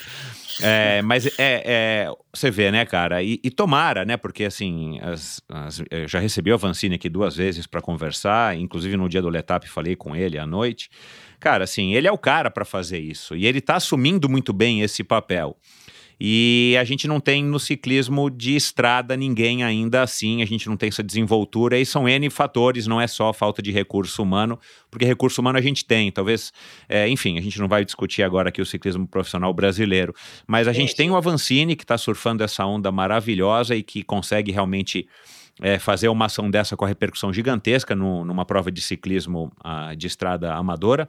É, mas é, é, você vê, né, cara? E, e tomara, né? Porque assim, as, as, eu já recebi o Avancini aqui duas vezes para conversar, inclusive no dia do Letap falei com ele à noite. Cara, assim, ele é o cara para fazer isso e ele tá assumindo muito bem esse papel. E a gente não tem no ciclismo de estrada ninguém ainda assim, a gente não tem essa desenvoltura, e são N fatores, não é só falta de recurso humano, porque recurso humano a gente tem, talvez, é, enfim, a gente não vai discutir agora aqui o ciclismo profissional brasileiro, mas a gente tem o Avancini que está surfando essa onda maravilhosa e que consegue realmente. É, fazer uma ação dessa com a repercussão gigantesca no, numa prova de ciclismo uh, de estrada amadora.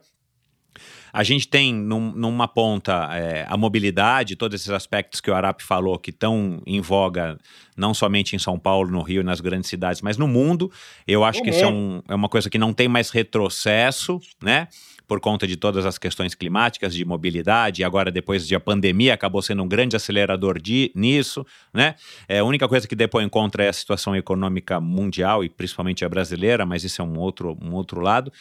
A gente tem num, numa ponta é, a mobilidade, todos esses aspectos que o Arap falou que estão em voga não somente em São Paulo, no Rio e nas grandes cidades, mas no mundo. Eu acho uhum. que isso é, um, é uma coisa que não tem mais retrocesso, né? por conta de todas as questões climáticas, de mobilidade, e agora depois de a pandemia acabou sendo um grande acelerador de, nisso, né? É, a única coisa que depois encontra é a situação econômica mundial e principalmente a brasileira, mas isso é um outro, um outro lado.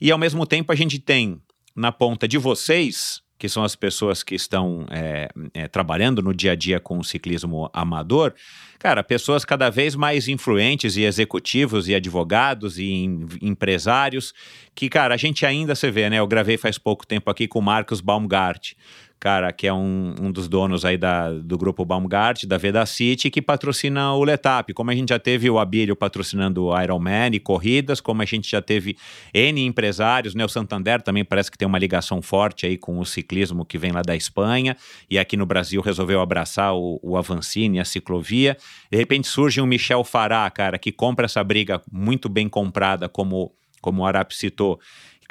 E ao mesmo tempo a gente tem na ponta de vocês, que são as pessoas que estão é, é, trabalhando no dia a dia com o ciclismo amador, cara, pessoas cada vez mais influentes e executivos e advogados e em, empresários, que, cara, a gente ainda se vê, né? Eu gravei faz pouco tempo aqui com o Marcos Baumgart, cara, que é um, um dos donos aí da, do grupo Baumgart, da Veda City, que patrocina o Letap. Como a gente já teve o Abílio patrocinando o Ironman e corridas, como a gente já teve N empresários, né? O Santander também parece que tem uma ligação forte aí com o ciclismo que vem lá da Espanha, e aqui no Brasil resolveu abraçar o, o Avancini, a ciclovia. De repente surge um Michel Fará, cara, que compra essa briga muito bem comprada, como, como o Arap citou,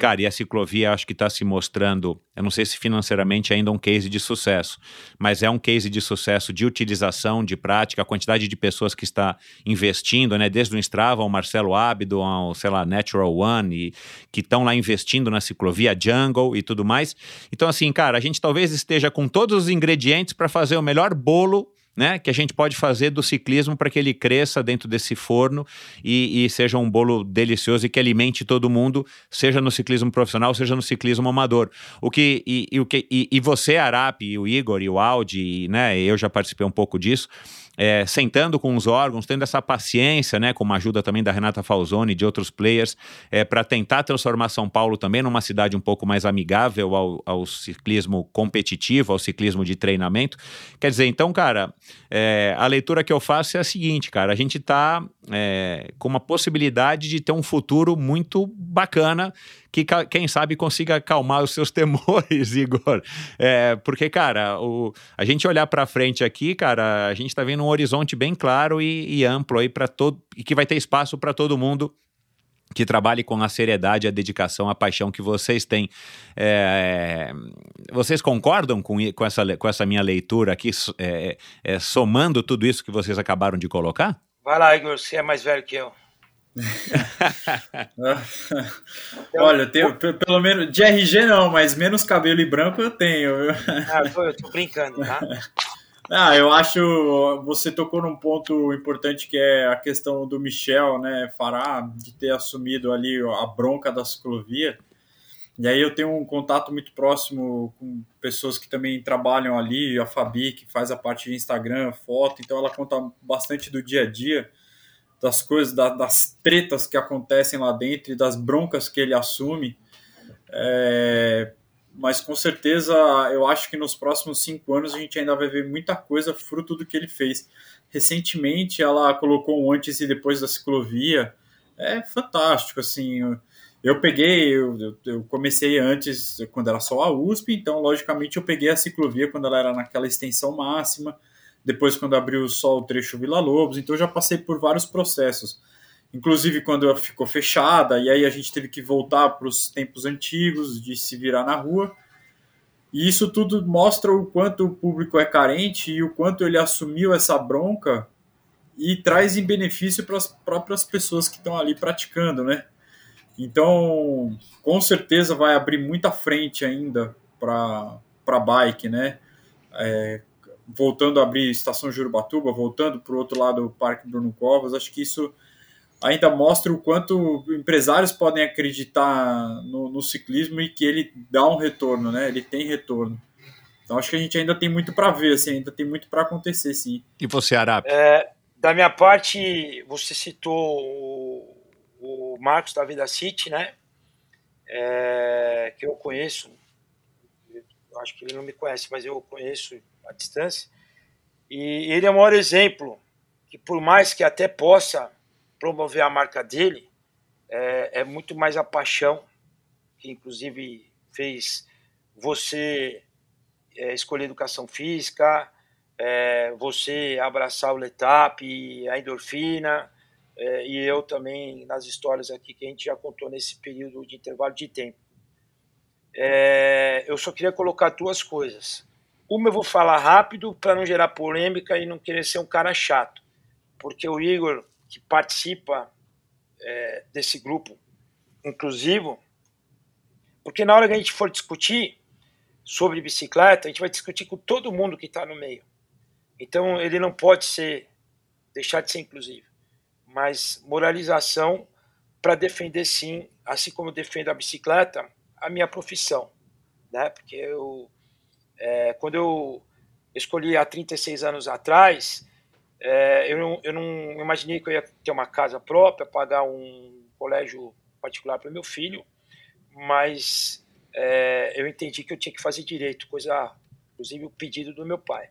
Cara, e a ciclovia acho que está se mostrando, eu não sei se financeiramente ainda é um case de sucesso, mas é um case de sucesso de utilização, de prática, a quantidade de pessoas que está investindo, né? Desde o Strava, o Marcelo Ábido, ao, sei lá, Natural One, e, que estão lá investindo na ciclovia Jungle e tudo mais. Então, assim, cara, a gente talvez esteja com todos os ingredientes para fazer o melhor bolo né, que a gente pode fazer do ciclismo para que ele cresça dentro desse forno e, e, seja um bolo delicioso e que alimente todo mundo, seja no ciclismo profissional, seja no ciclismo amador. O que e, e o que e, e você, Arap, e o Igor e o Audi, né, eu já participei um pouco disso é, sentando com os órgãos, tendo essa paciência, né, com a ajuda também da Renata Falzoni e de outros players, é, para tentar transformar São Paulo também numa cidade um pouco mais amigável ao, ao ciclismo competitivo, ao ciclismo de treinamento. Quer dizer, então, cara, é, a leitura que eu faço é a seguinte, cara, a gente está é, com uma possibilidade de ter um futuro muito bacana que, quem sabe, consiga acalmar os seus temores, Igor. É, porque, cara, o, a gente olhar para frente aqui, cara, a gente está vendo um horizonte bem claro e, e amplo aí para todo e que vai ter espaço para todo mundo que trabalhe com a seriedade, a dedicação, a paixão que vocês têm. É, vocês concordam com, com, essa, com essa minha leitura aqui, é, é, somando tudo isso que vocês acabaram de colocar? Vai lá, Igor, você é mais velho que eu. Olha, eu tenho, pelo menos de RG não, mas menos cabelo e branco eu tenho. Ah, eu tô brincando, tá? Ah, eu acho você tocou num ponto importante que é a questão do Michel, né, Fará, de ter assumido ali a bronca da ciclovia. E aí eu tenho um contato muito próximo com pessoas que também trabalham ali, a Fabi, que faz a parte de Instagram, foto, então ela conta bastante do dia a dia das coisas, da, das tretas que acontecem lá dentro e das broncas que ele assume. É, mas com certeza eu acho que nos próximos cinco anos a gente ainda vai ver muita coisa fruto do que ele fez. Recentemente ela colocou um antes e depois da ciclovia é fantástico, assim. Eu, peguei, eu, eu, comecei antes, quando era só a USP, então, logicamente, eu peguei a ciclovia quando ela era naquela extensão máxima, depois quando abriu só o trecho Vila Lobos, então já passei por vários processos. Inclusive quando ficou fechada, e aí a gente teve que voltar para os tempos antigos de se virar na rua. E isso tudo mostra o quanto o público é carente e o quanto ele assumiu essa bronca e traz em benefício para as próprias pessoas que estão ali praticando, né? Então, com certeza vai abrir muita frente ainda para bike, né? É, voltando a abrir estação Jurubatuba, voltando para o outro lado do Parque Bruno Covas, acho que isso ainda mostra o quanto empresários podem acreditar no, no, ciclismo e que ele dá um retorno, né? Ele tem retorno. Então acho que a gente ainda tem muito para ver, assim, ainda tem muito para acontecer, sim. E você, Arap? É, da minha parte, você citou o, o Marcos da Vida City, né? É, que eu conheço. Eu acho que ele não me conhece, mas eu conheço à distância. E ele é o maior exemplo que, por mais que até possa promover a marca dele, é, é muito mais a paixão, que inclusive fez você é, escolher educação física, é, você abraçar o Letap, a endorfina, é, e eu também nas histórias aqui que a gente já contou nesse período de intervalo de tempo. É, eu só queria colocar duas coisas. Uma eu vou falar rápido para não gerar polêmica e não querer ser um cara chato, porque o Igor, que participa é, desse grupo inclusivo, porque na hora que a gente for discutir sobre bicicleta, a gente vai discutir com todo mundo que está no meio. Então ele não pode ser deixar de ser inclusivo, mas moralização para defender sim, assim como eu defendo a bicicleta, a minha profissão, né? Porque eu é, quando eu escolhi há 36 anos atrás, é, eu, não, eu não imaginei que eu ia ter uma casa própria, pagar um colégio particular para meu filho, mas é, eu entendi que eu tinha que fazer direito, coisa, inclusive o pedido do meu pai.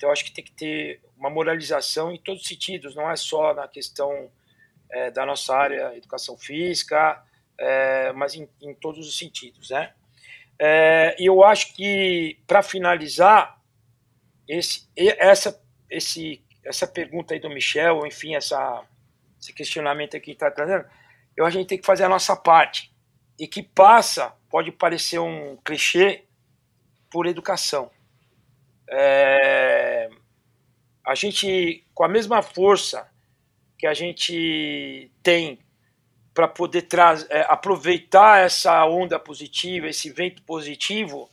Então, acho que tem que ter uma moralização em todos os sentidos, não é só na questão é, da nossa área, educação física, é, mas em, em, todos os sentidos, né? É, e eu acho que, para finalizar, esse, essa, esse, essa pergunta aí do Michel, ou enfim, essa, esse questionamento aqui que está trazendo, eu a gente tem que fazer a nossa parte. E que passa, pode parecer um clichê, por educação. É, a gente, com a mesma força que a gente tem para poder é, aproveitar essa onda positiva, esse vento positivo,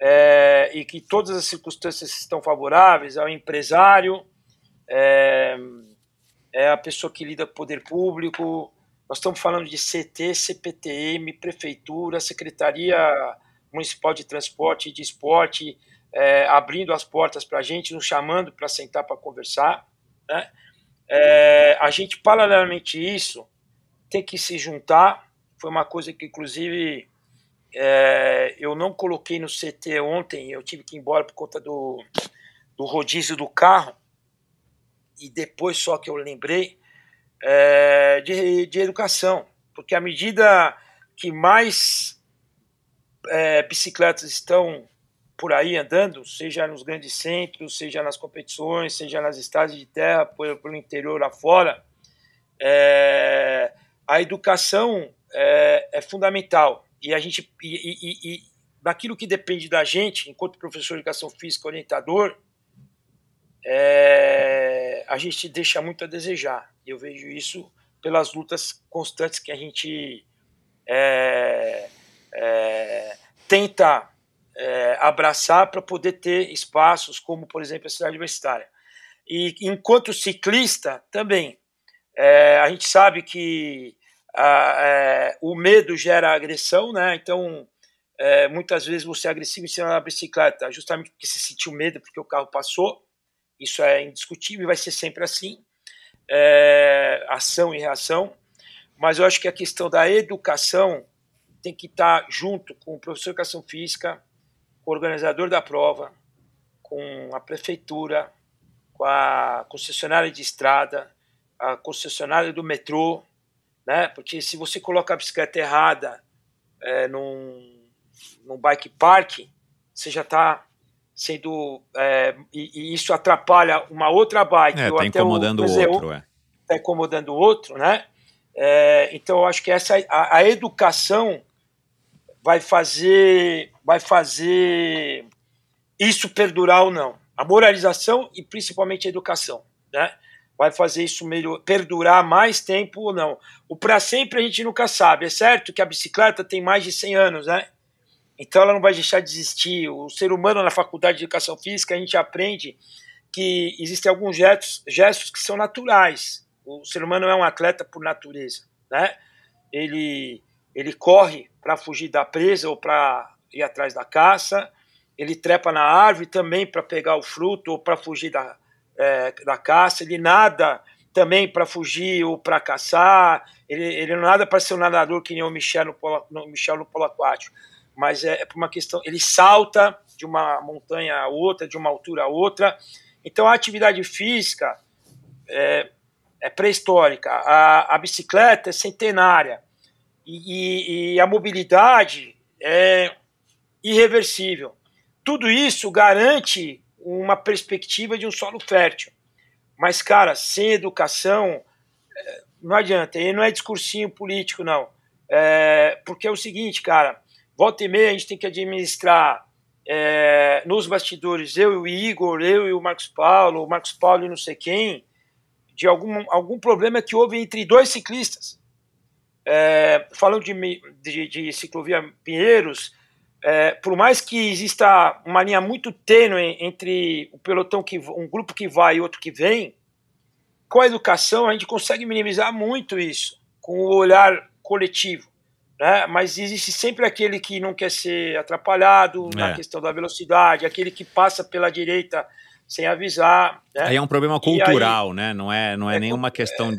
é, e que todas as circunstâncias estão favoráveis ao empresário, é, é a pessoa que lida com o poder público. Nós estamos falando de CT, CPTM, Prefeitura, Secretaria Municipal de Transporte e de Esporte, é, abrindo as portas para a gente, nos chamando para sentar para conversar. Né? É, a gente, paralelamente a isso, tem que se juntar. Foi uma coisa que, inclusive, é, eu não coloquei no CT ontem, eu tive que ir embora por conta do, do rodízio do carro, e depois só que eu lembrei, é, de, de educação. Porque à medida que mais é, bicicletas estão por aí andando, seja nos grandes centros, seja nas competições, seja nas estradas de terra, pelo interior afora, é, a educação é, é, fundamental. E a gente, e, e, e, daquilo que depende da gente, enquanto professor de educação física, orientador, é, a gente deixa muito a desejar. Eu vejo isso pelas lutas constantes que a gente é, é, tenta é, abraçar para poder ter espaços como, por exemplo, a cidade universitária. E enquanto ciclista, também, é, a gente sabe que a, é, o medo gera agressão, né? Então, é, muitas vezes você é agressivo em cima da bicicleta, justamente porque você sentiu medo, porque o carro passou. Isso é indiscutível e vai ser sempre assim. É, ação e reação. Mas eu acho que a questão da educação tem que estar junto com o professor de educação física, o organizador da prova, com a prefeitura, com a concessionária de estrada, a concessionária do metrô, né? Porque se você coloca a bicicleta errada é, num, num bike park, você já está sendo é, e, e, isso atrapalha uma outra bike. É, tá incomodando o, o outro, é. Tá incomodando o outro, né? É, então eu acho que essa a, a, educação vai fazer vai fazer isso perdurar ou não. A moralização e principalmente a educação, né? Vai fazer isso melhor, perdurar mais tempo ou não. O para sempre a gente nunca sabe. É certo que a bicicleta tem mais de 100 anos, né? Então ela não vai deixar de existir. O ser humano na faculdade de educação física a gente aprende que existem alguns gestos, gestos que são naturais. O ser humano é um atleta por natureza, né? Ele ele corre para fugir da presa ou para ir atrás da caça. Ele trepa na árvore também para pegar o fruto ou para fugir da, é, da caça. Ele nada também para fugir ou para caçar. Ele, ele não nada para ser um nadador que nem o Michel no polo, no, Michel no polo aquático mas é, é por uma questão. Ele salta de uma montanha a outra, de uma altura a outra. Então a atividade física é, é pré-histórica, a, a, bicicleta é centenária e, e, e a mobilidade é irreversível. Tudo isso garante uma perspectiva de um solo fértil. Mas, cara, sem educação, é, não adianta. E não é discursinho político, não. É, porque é o seguinte, cara, volta e meia a gente tem que administrar é, nos bastidores, eu e o Igor, eu e o Marcos Paulo, o Marcos Paulo e não sei quem, de algum, algum problema que houve entre dois ciclistas. É, falando de, de, de, ciclovia Pinheiros, é, por mais que exista uma linha muito tênue entre o pelotão que um grupo que vai e outro que vem, com a educação a gente consegue minimizar muito isso, com o olhar coletivo né? mas existe sempre aquele que não quer ser atrapalhado é. na questão da velocidade, aquele que passa pela direita sem avisar. Né? Aí é um problema cultural, aí, né? Não é, não é, é nenhuma questão é...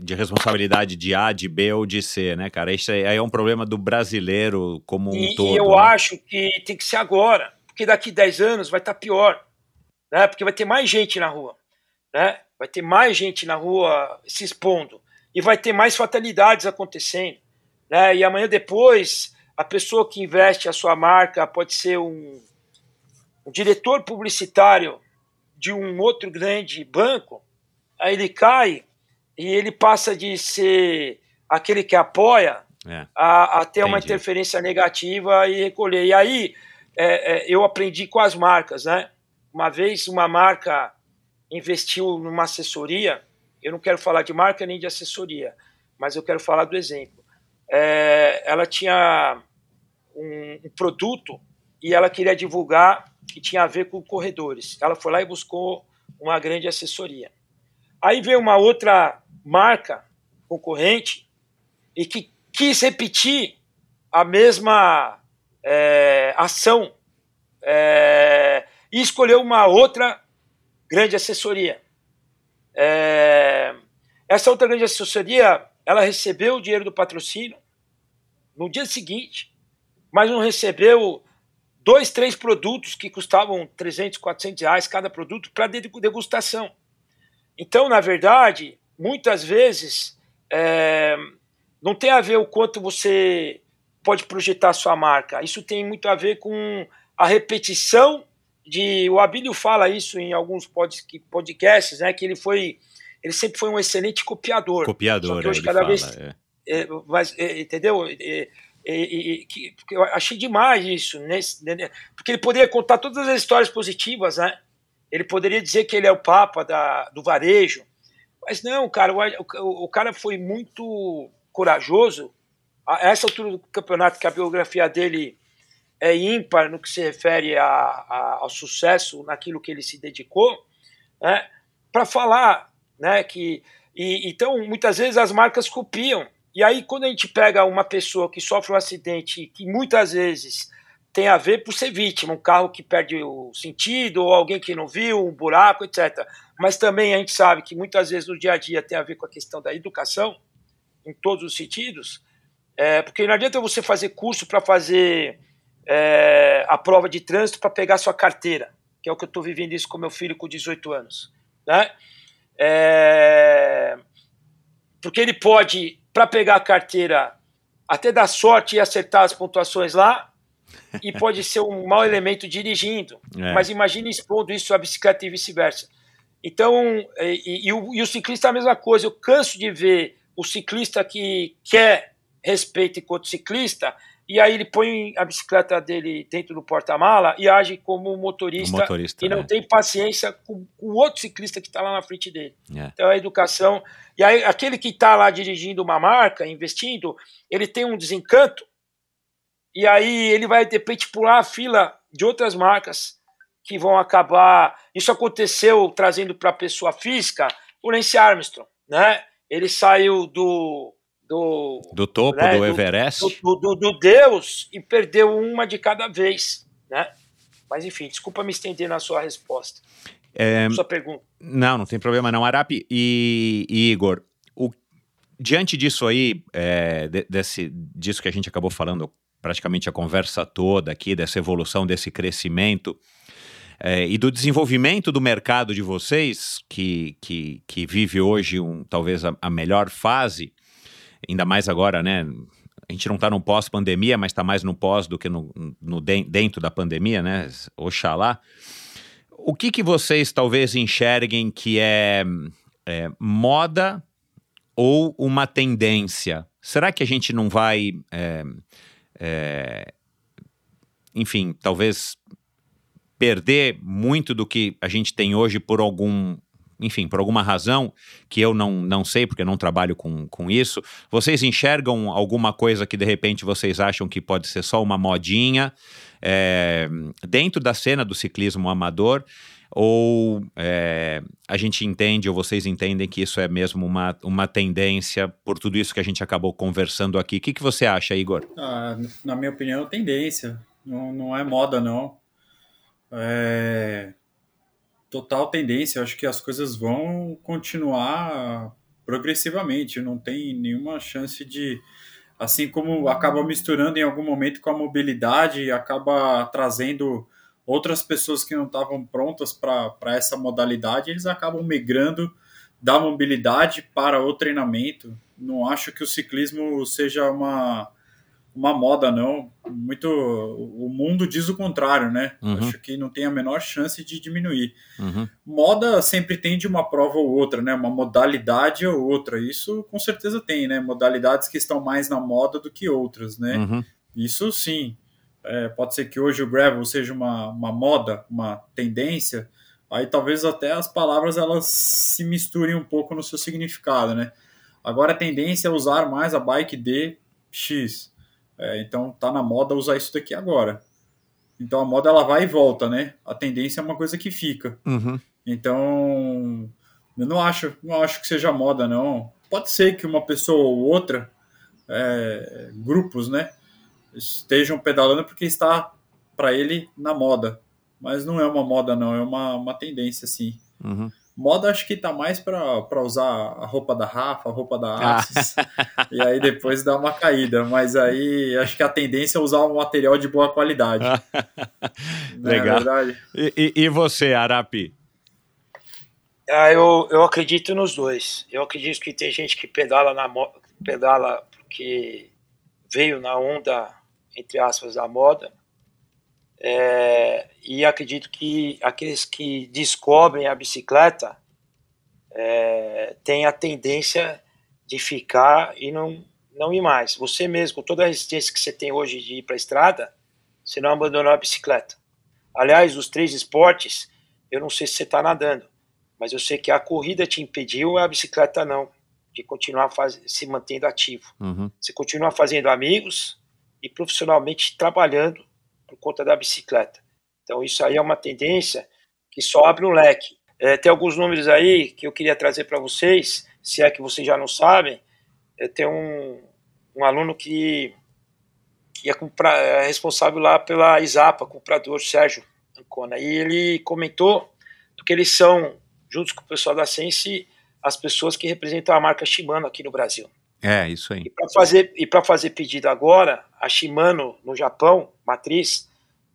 de responsabilidade de A, de B ou de C, né, cara? Isso aí é um problema do brasileiro como um e, todo. E eu né? acho que tem que ser agora, porque daqui 10 anos vai estar tá pior, né? Porque vai ter mais gente na rua, né? Vai ter mais gente na rua se expondo e vai ter mais fatalidades acontecendo. Né? E amanhã depois, a pessoa que investe a sua marca pode ser um, um diretor publicitário de um outro grande banco, aí ele cai e ele passa de ser aquele que apoia é, a, a, ter entendi. uma interferência negativa e recolher. E aí é, é, eu aprendi com as marcas, né? Uma vez uma marca investiu numa assessoria, eu não quero falar de marca nem de assessoria, mas eu quero falar do exemplo é, ela tinha um, um, produto e ela queria divulgar que tinha a ver com corredores. Ela foi lá e buscou uma grande assessoria. Aí veio uma outra marca concorrente e que quis repetir a mesma é, ação é, e escolheu uma outra grande assessoria. É, essa outra grande assessoria ela recebeu o dinheiro do patrocínio no dia seguinte, mas não recebeu dois, três produtos que custavam 300, 400 reais cada produto para degustação. Então, na verdade, muitas vezes é, não tem a ver o quanto você pode projetar a sua marca. Isso tem muito a ver com a repetição de. O Abílio fala isso em alguns podcasts, né? Que ele foi ele sempre foi um excelente copiador. Copiador, hoje, cada fala, vez, é. É, mas, é, entendeu? É, é, que, eu achei demais isso, nesse, né? porque ele poderia contar todas as histórias positivas, né? Ele poderia dizer que ele é o papa da, do varejo, mas não, cara, o, o, cara foi muito corajoso. A essa altura do campeonato, que a biografia dele é ímpar no que se refere a, a, ao sucesso naquilo que ele se dedicou, né? para falar né? Que, e, então, muitas vezes as marcas copiam. E aí, quando a gente pega uma pessoa que sofre um acidente, que muitas vezes tem a ver por ser vítima, um carro que perde o sentido, ou alguém que não viu, um buraco, etc. Mas também a gente sabe que muitas vezes no dia a dia tem a ver com a questão da educação, em todos os sentidos, é, porque não adianta você fazer curso para fazer é, a prova de trânsito para pegar sua carteira, que é o que eu estou vivendo isso com meu filho com 18 anos. Né? É... Porque ele pode para pegar a carteira, até dar sorte e acertar as pontuações lá, e pode ser um mau elemento dirigindo. É. Mas imagine expondo isso à bicicleta e vice-versa. Então, e, e, o, e, o, ciclista é a mesma coisa. Eu canso de ver o ciclista que quer respeito enquanto ciclista, e aí ele põe a bicicleta dele dentro do porta-mala e age como motorista, motorista e não é. tem paciência com o outro ciclista que está lá na frente dele. É. Então a educação. E aí aquele que está lá dirigindo uma marca, investindo, ele tem um desencanto, e aí ele vai de repente pular a fila de outras marcas que vão acabar. Isso aconteceu trazendo para a pessoa física o Lance Armstrong, né? Ele saiu do do, do topo né, do Everest do, do, do, Deus e perdeu uma de cada vez, né? Mas enfim, desculpa me estender na sua resposta. É, sua pergunta. Não, não tem problema não, Arapi e, e Igor. O, diante disso aí, é, de, desse disso que a gente acabou falando praticamente a conversa toda aqui dessa evolução, desse crescimento é, e do desenvolvimento do mercado de vocês, que, que, que vive hoje um, talvez a, a melhor fase, ainda mais agora, né? A gente não está no pós-pandemia, mas está mais no pós do que no, no dentro da pandemia, né? Oxalá. O que, que vocês talvez enxerguem que é, é moda ou uma tendência? Será que a gente não vai, é, é, enfim, talvez perder muito do que a gente tem hoje por algum enfim, por alguma razão que eu não, não sei, porque eu não trabalho com, com isso, vocês enxergam alguma coisa que de repente vocês acham que pode ser só uma modinha é, dentro da cena do ciclismo amador? Ou é, a gente entende, ou vocês entendem que isso é mesmo uma, uma tendência por tudo isso que a gente acabou conversando aqui? O que, que você acha, Igor? Ah, na minha opinião, tendência. Não, não é moda, não. É, total tendência. Acho que as coisas vão continuar progressivamente. Não tem nenhuma chance de, assim como acaba misturando em algum momento com a mobilidade, acaba trazendo outras pessoas que não estavam prontas para essa modalidade, eles acabam migrando da mobilidade para o treinamento. Não acho que o ciclismo seja uma uma moda, não. Muito. O mundo diz o contrário, né? Uhum. Acho que não tem a menor chance de diminuir. Uhum. Moda sempre tem de uma prova ou outra, né? Uma modalidade ou outra. Isso com certeza tem, né? Modalidades que estão mais na moda do que outras, né? Uhum. Isso sim. É, pode ser que hoje o gravel seja uma, uma moda, uma tendência. Aí talvez até as palavras elas se misturem um pouco no seu significado, né? Agora a tendência é usar mais a bike de X é, então tá na moda usar isso daqui agora. Então a moda ela vai e volta, né? A tendência é uma coisa que fica. Uhum. Então eu não acho, não acho que seja moda não. Pode ser que uma pessoa ou outra, é, grupos, né, estejam pedalando porque está para ele na moda, mas não é uma moda não, é uma, uma tendência sim. Uhum. Moda acho que tá mais para usar a roupa da Rafa, a roupa da ah. Axis, ah. e aí depois dá uma caída. Mas aí acho que a tendência é usar um material de boa qualidade. É Legal. É e, e, você, Arapi? Ah, eu, eu acredito nos dois. Eu acredito que tem gente que pedala, na pedala porque veio na onda, entre aspas, da moda. É, e acredito que aqueles que descobrem a bicicleta é, têm a tendência de ficar e não, não ir mais. Você mesmo, com toda a resistência que você tem hoje de ir para a estrada, você não abandonou a bicicleta. Aliás, os três esportes, eu não sei se você está nadando, mas eu sei que a corrida te impediu, a bicicleta não, de continuar faz, se mantendo ativo. Uhum. Você continua fazendo amigos e profissionalmente trabalhando por conta da bicicleta. Então isso aí é uma tendência que só abre um leque. É, tem alguns números aí que eu queria trazer para vocês, se é que vocês já não sabem. É, tem um, um aluno que, que é, compra, é responsável lá pela Isapa, comprador Sérgio Ancona, e ele comentou que eles são, juntos com o pessoal da Sense, as pessoas que representam a marca Shimano aqui no Brasil. É, isso aí. E para fazer, fazer pedido agora, a Shimano, no Japão, matriz,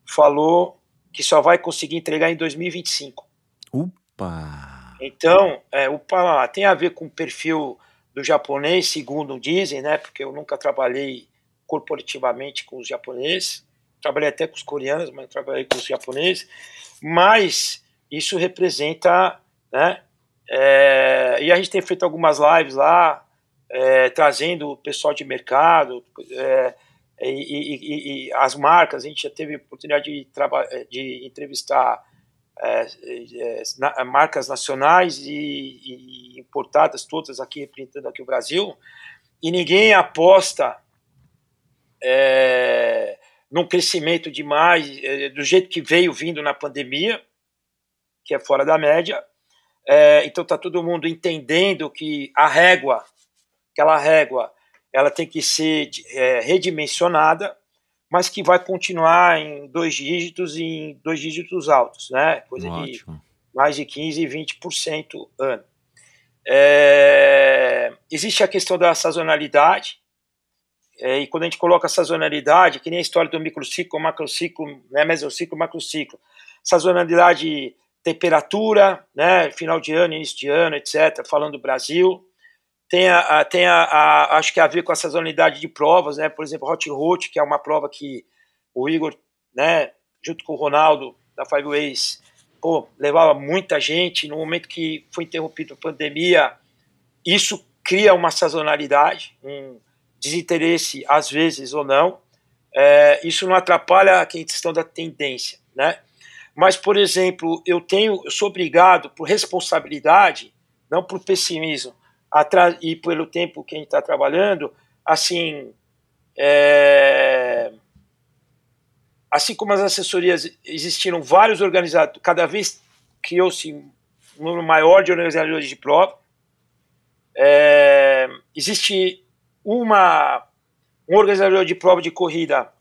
falou que só vai conseguir entregar em 2025. Upa! Então, é, upa tem a ver com o perfil do japonês, segundo dizem, né? Porque eu nunca trabalhei corporativamente com os japoneses, trabalhei até com os coreanos, mas trabalhei com os japoneses. Mas isso representa, né? É, e a gente tem feito algumas lives lá, é, trazendo o pessoal de mercado é, e, e, e, as marcas. A gente já teve oportunidade de, de entrevistar é, é, na, marcas nacionais e, importadas, todas aqui representando aqui o Brasil, e ninguém aposta é, num crescimento demais, do jeito que veio vindo na pandemia, que é fora da média, é, então está todo mundo entendendo que a régua, aquela régua, ela tem que ser é, redimensionada, mas que vai continuar em dois dígitos e em dois dígitos altos, né? Coisa Ótimo. de mais de 15 e 20% ano. É, existe a questão da sazonalidade, é, e quando a gente coloca a sazonalidade, que nem a história do microciclo, macrociclo, né, mesociclo, macrociclo, sazonalidade temperatura, né, final de ano, início de ano, etc., falando do Brasil. Tem, a, tem a, a, acho que a ver com a sazonalidade de provas, né, por exemplo, Hot Road, que é uma prova que o Igor, né, junto com o Ronaldo, da Five Ways, pô, levava muita gente. No momento que foi interrompido a pandemia, isso cria uma sazonalidade, um desinteresse, às vezes ou não. É, isso não atrapalha a questão da tendência, né? Mas, por exemplo, eu tenho, eu sou obrigado por responsabilidade, não por pessimismo, e pelo tempo que a gente está trabalhando, assim, é, assim como as assessorias existiram vários organizadores, cada vez criou-se um número maior de organizadores de prova. É, existe uma um organizador de prova de corrida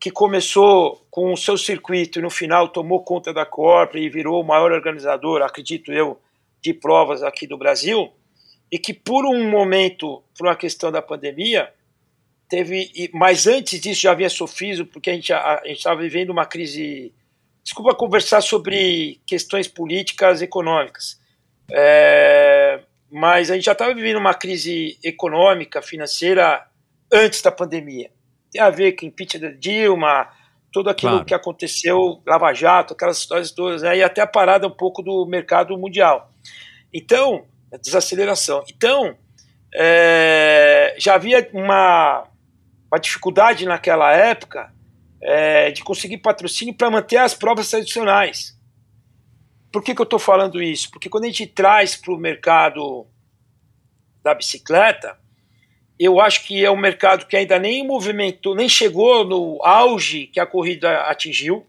que começou com o seu circuito e no final tomou conta da Corp e virou o maior organizador, acredito eu, de provas aqui do Brasil, e que por um momento, por uma questão da pandemia, teve, mas antes disso já havia sofrido, porque a gente estava vivendo uma crise. Desculpa conversar sobre questões políticas econômicas, é, mas a gente já estava vivendo uma crise econômica, financeira antes da pandemia tem a ver com impeachment da Dilma, tudo aquilo claro. que aconteceu, Lava Jato, aquelas histórias todas, né, e até a parada um pouco do mercado mundial. Então, desaceleração. Então, é, já havia uma, uma dificuldade naquela época é, de conseguir patrocínio para manter as provas tradicionais. Por que, que eu estou falando isso? Porque quando a gente traz para o mercado da bicicleta, eu acho que é um mercado que ainda nem movimentou, nem chegou no auge que a corrida atingiu.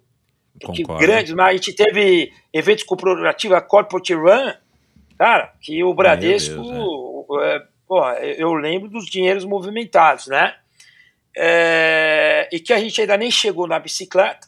Porque grandes, mas a gente teve eventos corporativos, a Corporate Run, cara, que o Bradesco, Deus, é. É, pô, eu lembro dos dinheiros movimentados, né? É, e que a gente ainda nem chegou na bicicleta.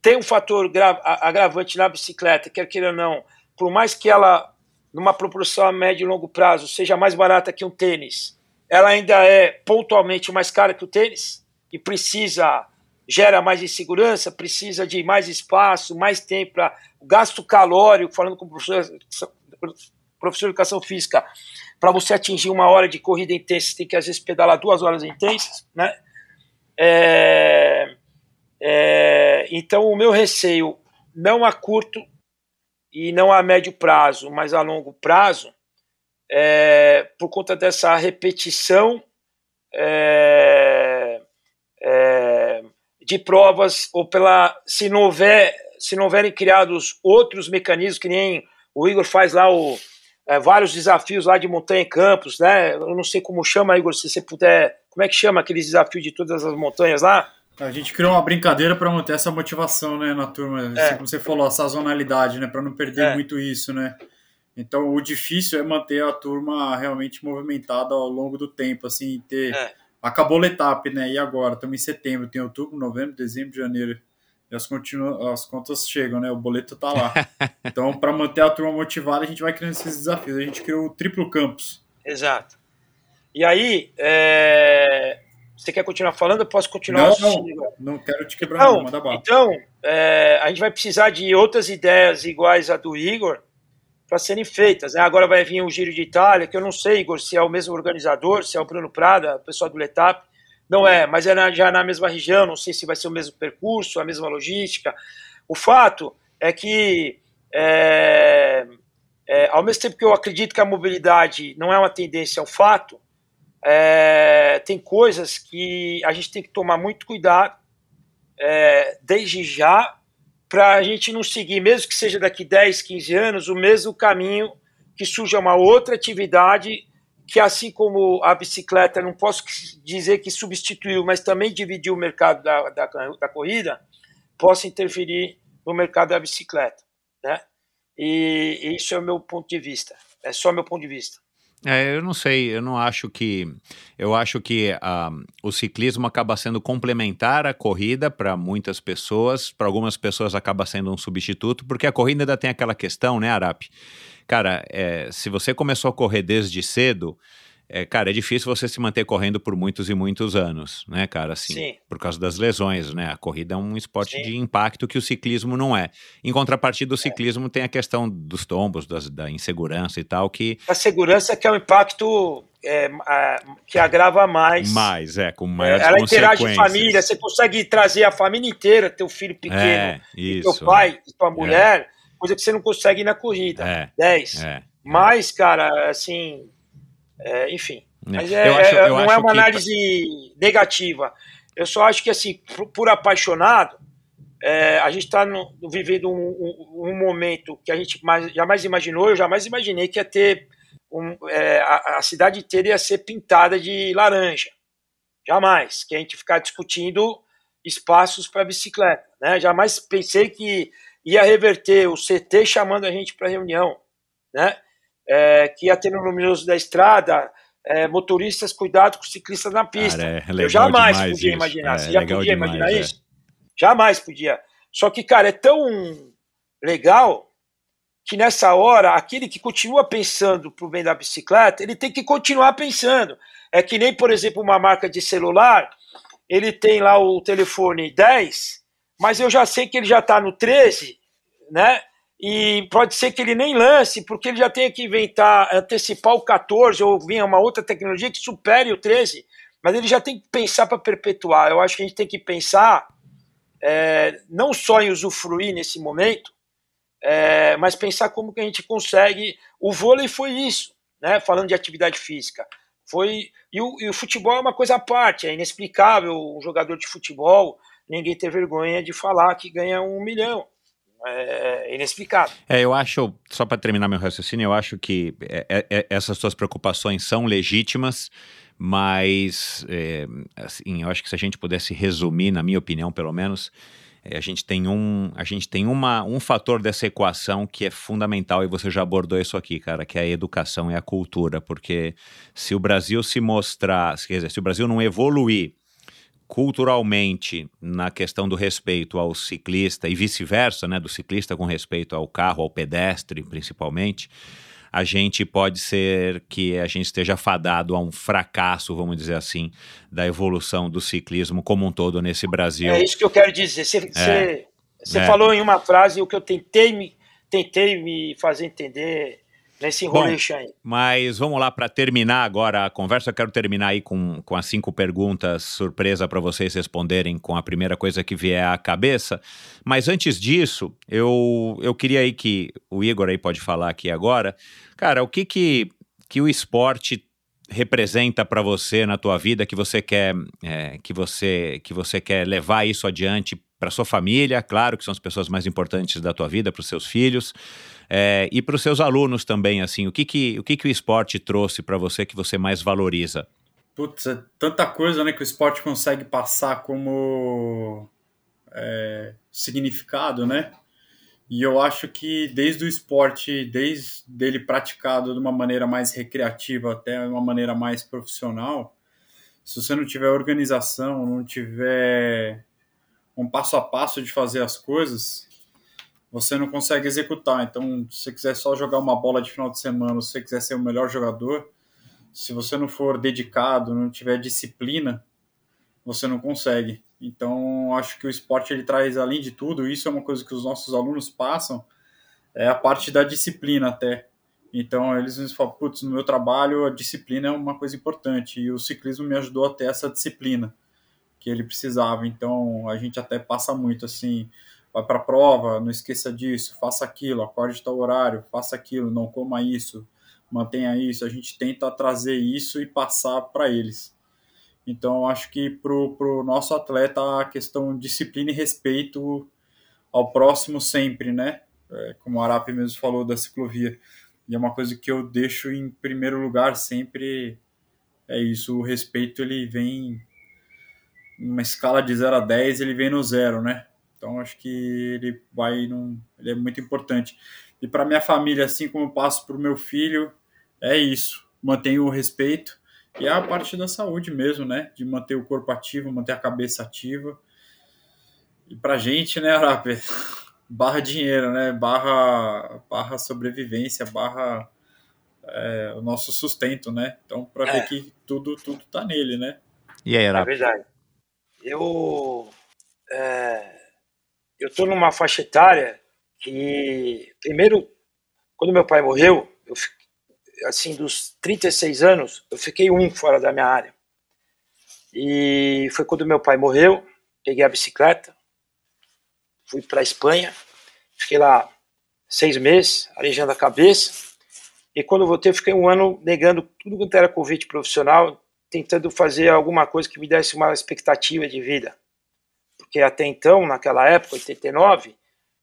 Tem um fator agravante na bicicleta, quer queira ou não, por mais que ela, numa proporção a médio e longo prazo, seja mais barata que um tênis, ela ainda é pontualmente mais cara que o tênis e precisa gera mais insegurança, precisa de mais espaço, mais tempo para gasto calórico, falando com o professor, professor de educação física, para você atingir uma hora de corrida intensa, você tem que às vezes pedalar duas horas intensas, né? É, é, então o meu receio não a curto e não a médio prazo, mas a longo prazo é, por conta dessa repetição é, é, de provas ou pela se não houver se não houverem criados outros mecanismos que nem o Igor faz lá o, é, vários desafios lá de montanha e campos, né? Eu não sei como chama, Igor, se você puder, como é que chama aqueles desafios de todas as montanhas lá? A gente criou uma brincadeira para manter essa motivação, né, na turma. É. Como você falou, a sazonalidade, né, para não perder é. muito isso, né? Então, o difícil é manter a turma realmente movimentada ao longo do tempo, assim, ter... É. Acabou a etapa, né? E agora? Estamos em setembro, tem outubro, novembro, dezembro, janeiro. E as, continua, as contas chegam, né? O boleto tá lá. então, para manter a turma motivada, a gente vai criando esses desafios. A gente criou o triplo campus. Exato. E aí, é... você quer continuar falando? Eu posso continuar? Não, não, não quero te quebrar, então, não, manda Então, é... a gente vai precisar de outras ideias iguais à do Igor, para serem feitas. Né? Agora vai vir o Giro de Itália, que eu não sei, Igor, se é o mesmo organizador, se é o Bruno Prada, o pessoal do Letap. Não é, mas é na, já na mesma região, não sei se vai ser o mesmo percurso, a mesma logística. O fato é que, é, é, ao mesmo tempo que eu acredito que a mobilidade não é uma tendência, é um fato, é, tem coisas que a gente tem que tomar muito cuidado, é, desde já, para a gente não seguir, mesmo que seja daqui 10, 15 anos, o mesmo caminho que surja uma outra atividade que, assim como a bicicleta, não posso dizer que substituiu, mas também dividiu o mercado da, da, da corrida, possa interferir no mercado da bicicleta. Né? E, isso é o meu ponto de vista. É só meu ponto de vista. É, eu não sei, eu não acho que. Eu acho que uh, o ciclismo acaba sendo complementar à corrida para muitas pessoas, para algumas pessoas acaba sendo um substituto, porque a corrida ainda tem aquela questão, né, Arap? Cara, é, se você começou a correr desde cedo, é, cara, é difícil você se manter correndo por muitos e muitos anos, né, cara? Assim, Sim. por causa das lesões, né? A corrida é um esporte Sim. de impacto que o ciclismo não é. Em contrapartida, o é. ciclismo tem a questão dos tombos, das, da insegurança e tal, que... A segurança que é um impacto é, a, que agrava mais. Mais, é, com maiores Ela interage com família, você consegue trazer a família inteira, teu filho pequeno, é, isso, teu pai, e tua mulher, coisa que você não consegue na corrida. É, 10. É, Mas, cara, assim é, enfim. É. Mas é, acho, é, não é uma análise que... negativa. Eu só acho que, assim, por, por apaixonado, é, a gente está vivendo um, um, um, momento que a gente mais, jamais imaginou, eu jamais imaginei que ia ter um, é, a, a, cidade inteira ia ser pintada de laranja. Jamais. Que a gente ficar discutindo espaços para bicicleta. Né? Jamais pensei que ia reverter o CT chamando a gente para reunião. Né? é, que ia ter no luminoso da estrada é, motoristas cuidado com ciclistas na pista. Cara, é eu jamais podia isso. imaginar. É, Você já podia demais, imaginar é. isso? Jamais podia. Só que, cara, é tão legal que nessa hora, aquele que continua pensando para o bem da bicicleta, ele tem que continuar pensando. É que nem, por exemplo, uma marca de celular, ele tem lá o telefone 10, mas eu já sei que ele já está no 13, né? e pode ser que ele nem lance, porque ele já tenha que inventar, antecipar o 14 ou vir uma outra tecnologia que supere o 13, mas ele já tem que pensar para perpetuar. Eu acho que a gente tem que pensar é, não só em usufruir nesse momento, é, mas pensar como que a gente consegue. O vôlei foi isso, né? falando de atividade física. Foi, e o, e o futebol é uma coisa à parte, é inexplicável um jogador de futebol ninguém ter vergonha de falar que ganha um milhão. É, é inexplicável. É, eu acho, só para terminar meu raciocínio, eu acho que é, é, é, essas suas preocupações são legítimas, mas é, assim, eu acho que se a gente pudesse resumir, na minha opinião, pelo menos, a gente tem um, a gente tem uma, um fator dessa equação que é fundamental e você já abordou isso aqui, cara, que é a educação e a cultura, porque se o Brasil se mostrar, quer dizer, se o Brasil não evoluir culturalmente na questão do respeito ao ciclista e vice-versa, né, do ciclista com respeito ao carro, ao pedestre, principalmente, a gente pode ser que a gente esteja fadado a um fracasso, vamos dizer assim, da evolução do ciclismo como um todo nesse Brasil. É isso que eu quero dizer. Você, é, você é. falou em uma frase o que eu tentei me, tentei me fazer entender nesse enroleixo aí. Mas vamos lá, para terminar agora a conversa, eu quero terminar aí com, com as cinco perguntas surpresa para vocês responderem com a primeira coisa que vier à cabeça. Mas antes disso, eu, eu queria aí que o Igor aí pode falar aqui agora. Cara, o que que, que o esporte representa para você na tua vida que você quer é, que você que você quer levar isso adiante para sua família, claro que são as pessoas mais importantes da tua vida, para os seus filhos, é, e para os seus alunos também, assim, o que que o, que que o esporte trouxe para você que você mais valoriza? Putz, é tanta coisa né, que o esporte consegue passar como é, significado, né? E eu acho que desde o esporte, desde ele praticado de uma maneira mais recreativa até uma maneira mais profissional, se você não tiver organização, não tiver um passo a passo de fazer as coisas, você não consegue executar. Então, se você quiser só jogar uma bola de final de semana, se você quiser ser o melhor jogador, se você não for dedicado, não tiver disciplina, você não consegue. Então, acho que o esporte ele traz, além de tudo, isso é uma coisa que os nossos alunos passam, é a parte da disciplina até. Então eles nos falam, putz, no meu trabalho a disciplina é uma coisa importante e o ciclismo me ajudou a ter essa disciplina que ele precisava. Então a gente até passa muito assim, vai para a prova, não esqueça disso, faça aquilo, acorde tal horário, faça aquilo, não coma isso, mantenha isso. A gente tenta trazer isso e passar para eles. Então acho que para o nosso atleta a questão disciplina e respeito ao próximo sempre, né? É, como o Arapi mesmo falou da ciclovia e é uma coisa que eu deixo em primeiro lugar sempre. É isso, o respeito ele vem numa escala de 0 a 10, ele vem no zero, né? Então acho que ele vai num, ele é muito importante. E para minha família, assim como eu passo para o meu filho, é isso. Mantenho o respeito e é a parte da saúde mesmo, né? De manter o corpo ativo, manter a cabeça ativa. E pra gente, né, Arape? barra dinheiro, né? Barra, barra sobrevivência, barra é, o nosso sustento, né? Então, para é. ver que tudo, tudo tá nele, né? E aí, É verdade. Eu, é, eu tô numa faixa etária que, primeiro, quando meu pai morreu, eu, assim, dos 36 anos, eu fiquei um fora da minha área. E foi quando meu pai morreu, peguei a bicicleta, fui para a Espanha, fiquei lá seis meses, arejando a cabeça, e quando voltei, fiquei um ano negando tudo quanto era convite profissional, tentando fazer alguma coisa que me desse uma expectativa de vida. Porque até então, naquela época, 89,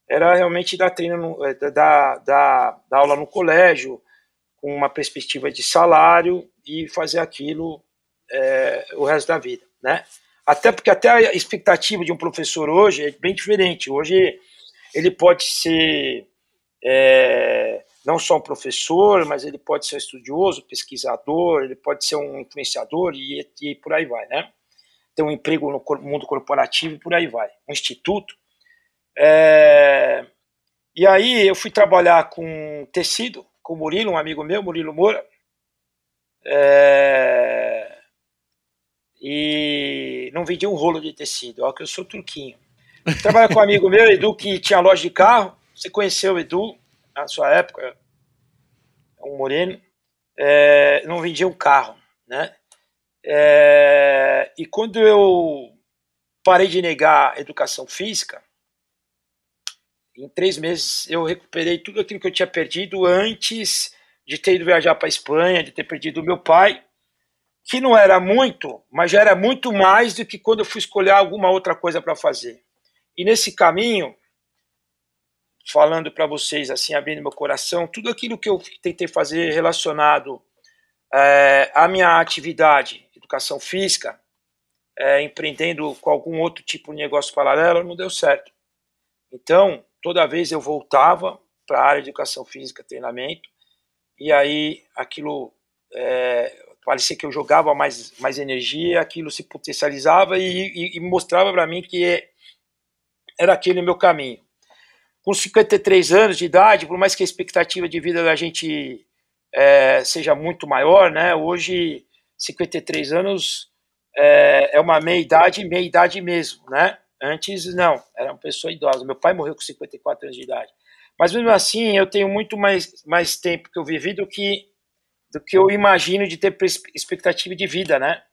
era realmente dar treino, no, eh, da, da, da aula no colégio, com uma perspectiva de salário e fazer aquilo é, o resto da vida, né? Até porque até a expectativa de um professor hoje é bem diferente. Hoje ele pode ser é, não só um professor, mas ele pode ser um estudioso, pesquisador, ele pode ser um influenciador e, e por aí vai, né? Ter um emprego no mundo corporativo e por aí vai. Um instituto. É, e aí eu fui trabalhar com tecido, com o Murilo, um amigo meu, Murilo Moura. É, e não vendi um rolo de tecido, ó, que eu sou turquinho. Trabalha com um amigo meu, Edu, que tinha loja de carro. Você conheceu o Edu na sua época, um moreno. É, não vendia um carro, né? É, e quando eu parei de negar educação física, em três meses eu recuperei tudo aquilo que eu tinha perdido antes de ter ido viajar para a Espanha, de ter perdido o meu pai que não era muito, mas já era muito mais do que quando eu fui escolher alguma outra coisa para fazer. E nesse caminho, falando para vocês assim, abrindo meu coração, tudo aquilo que eu tentei fazer relacionado é, à minha atividade, educação física, é, empreendendo com algum outro tipo de negócio paralelo, não deu certo. Então, toda vez eu voltava para a área de educação física, treinamento, e aí aquilo é, parecia que eu jogava mais, mais energia, aquilo se potencializava e, e, e mostrava para mim que era aquele meu caminho. Com 53 anos de idade, por mais que a expectativa de vida da gente é, seja muito maior, né? Hoje, 53 anos é, é uma meia-idade, meia-idade mesmo, né? Antes, não, era uma pessoa idosa. Meu pai morreu com 54 anos de idade. Mas mesmo assim, eu tenho muito mais, mais tempo que eu vivi do que do que eu imagino de ter expectativa de vida, né?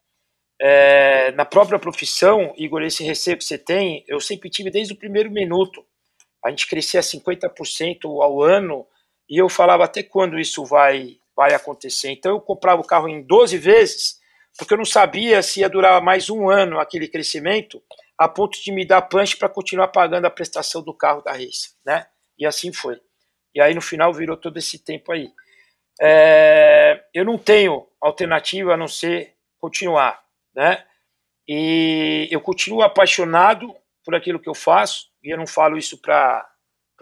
É, na própria profissão, Igor, esse receio que você tem, eu sempre tive desde o primeiro minuto. A gente crescia 50% ao ano e eu falava até quando isso vai, vai acontecer. Então eu comprava o carro em 12 vezes, porque eu não sabia se ia durar mais um ano aquele crescimento, a ponto de me dar punch para continuar pagando a prestação do carro da Race, né? E assim foi. E aí no final virou todo esse tempo aí é, eu não tenho alternativa a não ser continuar, né? E eu continuo apaixonado por aquilo que eu faço, e eu não falo isso para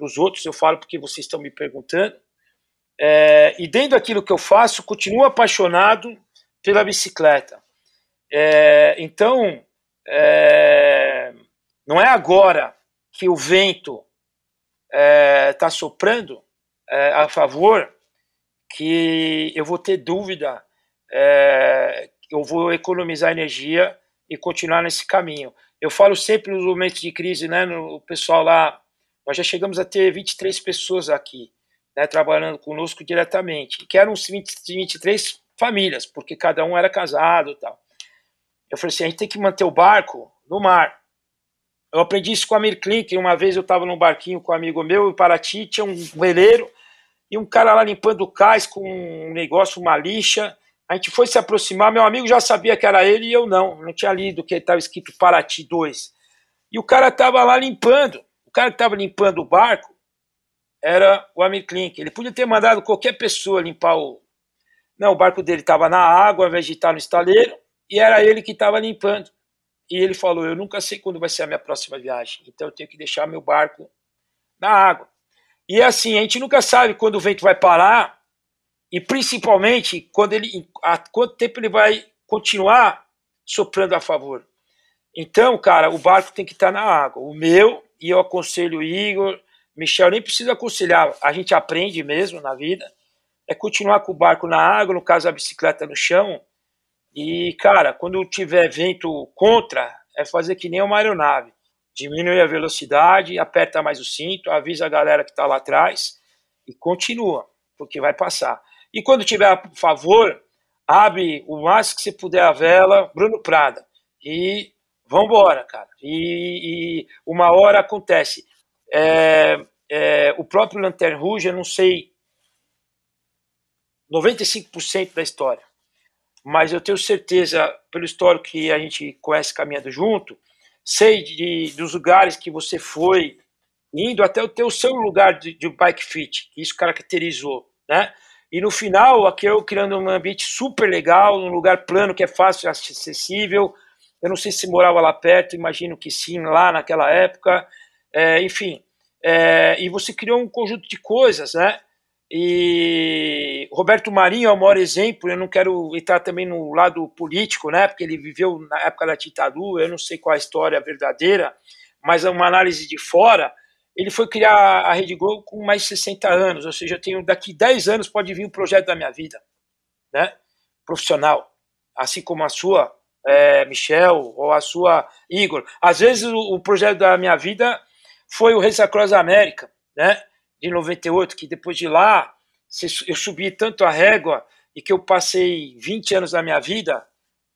os outros, eu falo porque vocês estão me perguntando. É, e dentro daquilo que eu faço, continuo apaixonado pela bicicleta. É, então, é, não é agora que o vento está é, soprando é, a favor que eu vou ter dúvida, é, eu vou economizar energia e continuar nesse caminho. Eu falo sempre nos momentos de crise, né, no, o pessoal lá nós já chegamos a ter 23 pessoas aqui, né, trabalhando conosco diretamente, que eram 20, 23 famílias, porque cada um era casado tal. Eu falei assim, a gente tem que manter o barco no mar. Eu aprendi isso com a Mir Klink, uma vez eu estava num barquinho com um amigo meu, em Paraty, tinha um veleiro, e um cara lá limpando o cais com um negócio, uma lixa, a gente foi se aproximar, meu amigo já sabia que era ele e eu não, não tinha lido que estava escrito Paraty 2. E o cara estava lá limpando, o cara que estava limpando o barco era o Amir Klink, ele podia ter mandado qualquer pessoa limpar o... Não, o barco dele estava na água, ao invés de estar no estaleiro, e era ele que estava limpando. E ele falou: Eu nunca sei quando vai ser a minha próxima viagem, então eu tenho que deixar meu barco na água. E assim, a gente nunca sabe quando o vento vai parar e principalmente quando ele, quanto tempo ele vai continuar soprando a favor. Então, cara, o barco tem que estar na água. O meu, e eu aconselho o Igor, Michel, nem precisa aconselhar, a gente aprende mesmo na vida, é continuar com o barco na água, no caso a bicicleta no chão, e, cara, quando tiver vento contra, é fazer que nem uma aeronave. Diminui a velocidade, aperta mais o cinto, avisa a galera que está lá atrás e continua, porque vai passar. E quando tiver a favor, abre o máximo que você puder a vela, Bruno Prada, e vambora, cara. E, e uma hora acontece. É, é, o próprio Lanterne Rouge, eu não sei 95% da história mas eu tenho certeza, pelo histórico que a gente conhece caminhando junto, sei de, dos lugares que você foi, indo até o teu seu lugar de, de bike fit, que isso caracterizou, né? E no final, aqui eu criando um ambiente super legal, um lugar plano que é fácil, acessível. Eu não sei se morava lá perto, imagino que sim, lá naquela época. É, enfim, é, e você criou um conjunto de coisas, né? E Roberto Marinho é o maior exemplo. Eu não quero entrar também no lado político, né? Porque ele viveu na época da ditadura. Eu não sei qual a história verdadeira, mas é uma análise de fora. Ele foi criar a Rede Globo com mais de 60 anos, ou seja, eu tenho daqui 10 anos pode vir um projeto da minha vida, né? Profissional, assim como a sua, é, Michel, ou a sua, Igor. Às vezes o, o projeto da minha vida foi o Race Across América, né? de 98, que depois de lá eu subi tanto a régua e que eu passei 20 anos da minha vida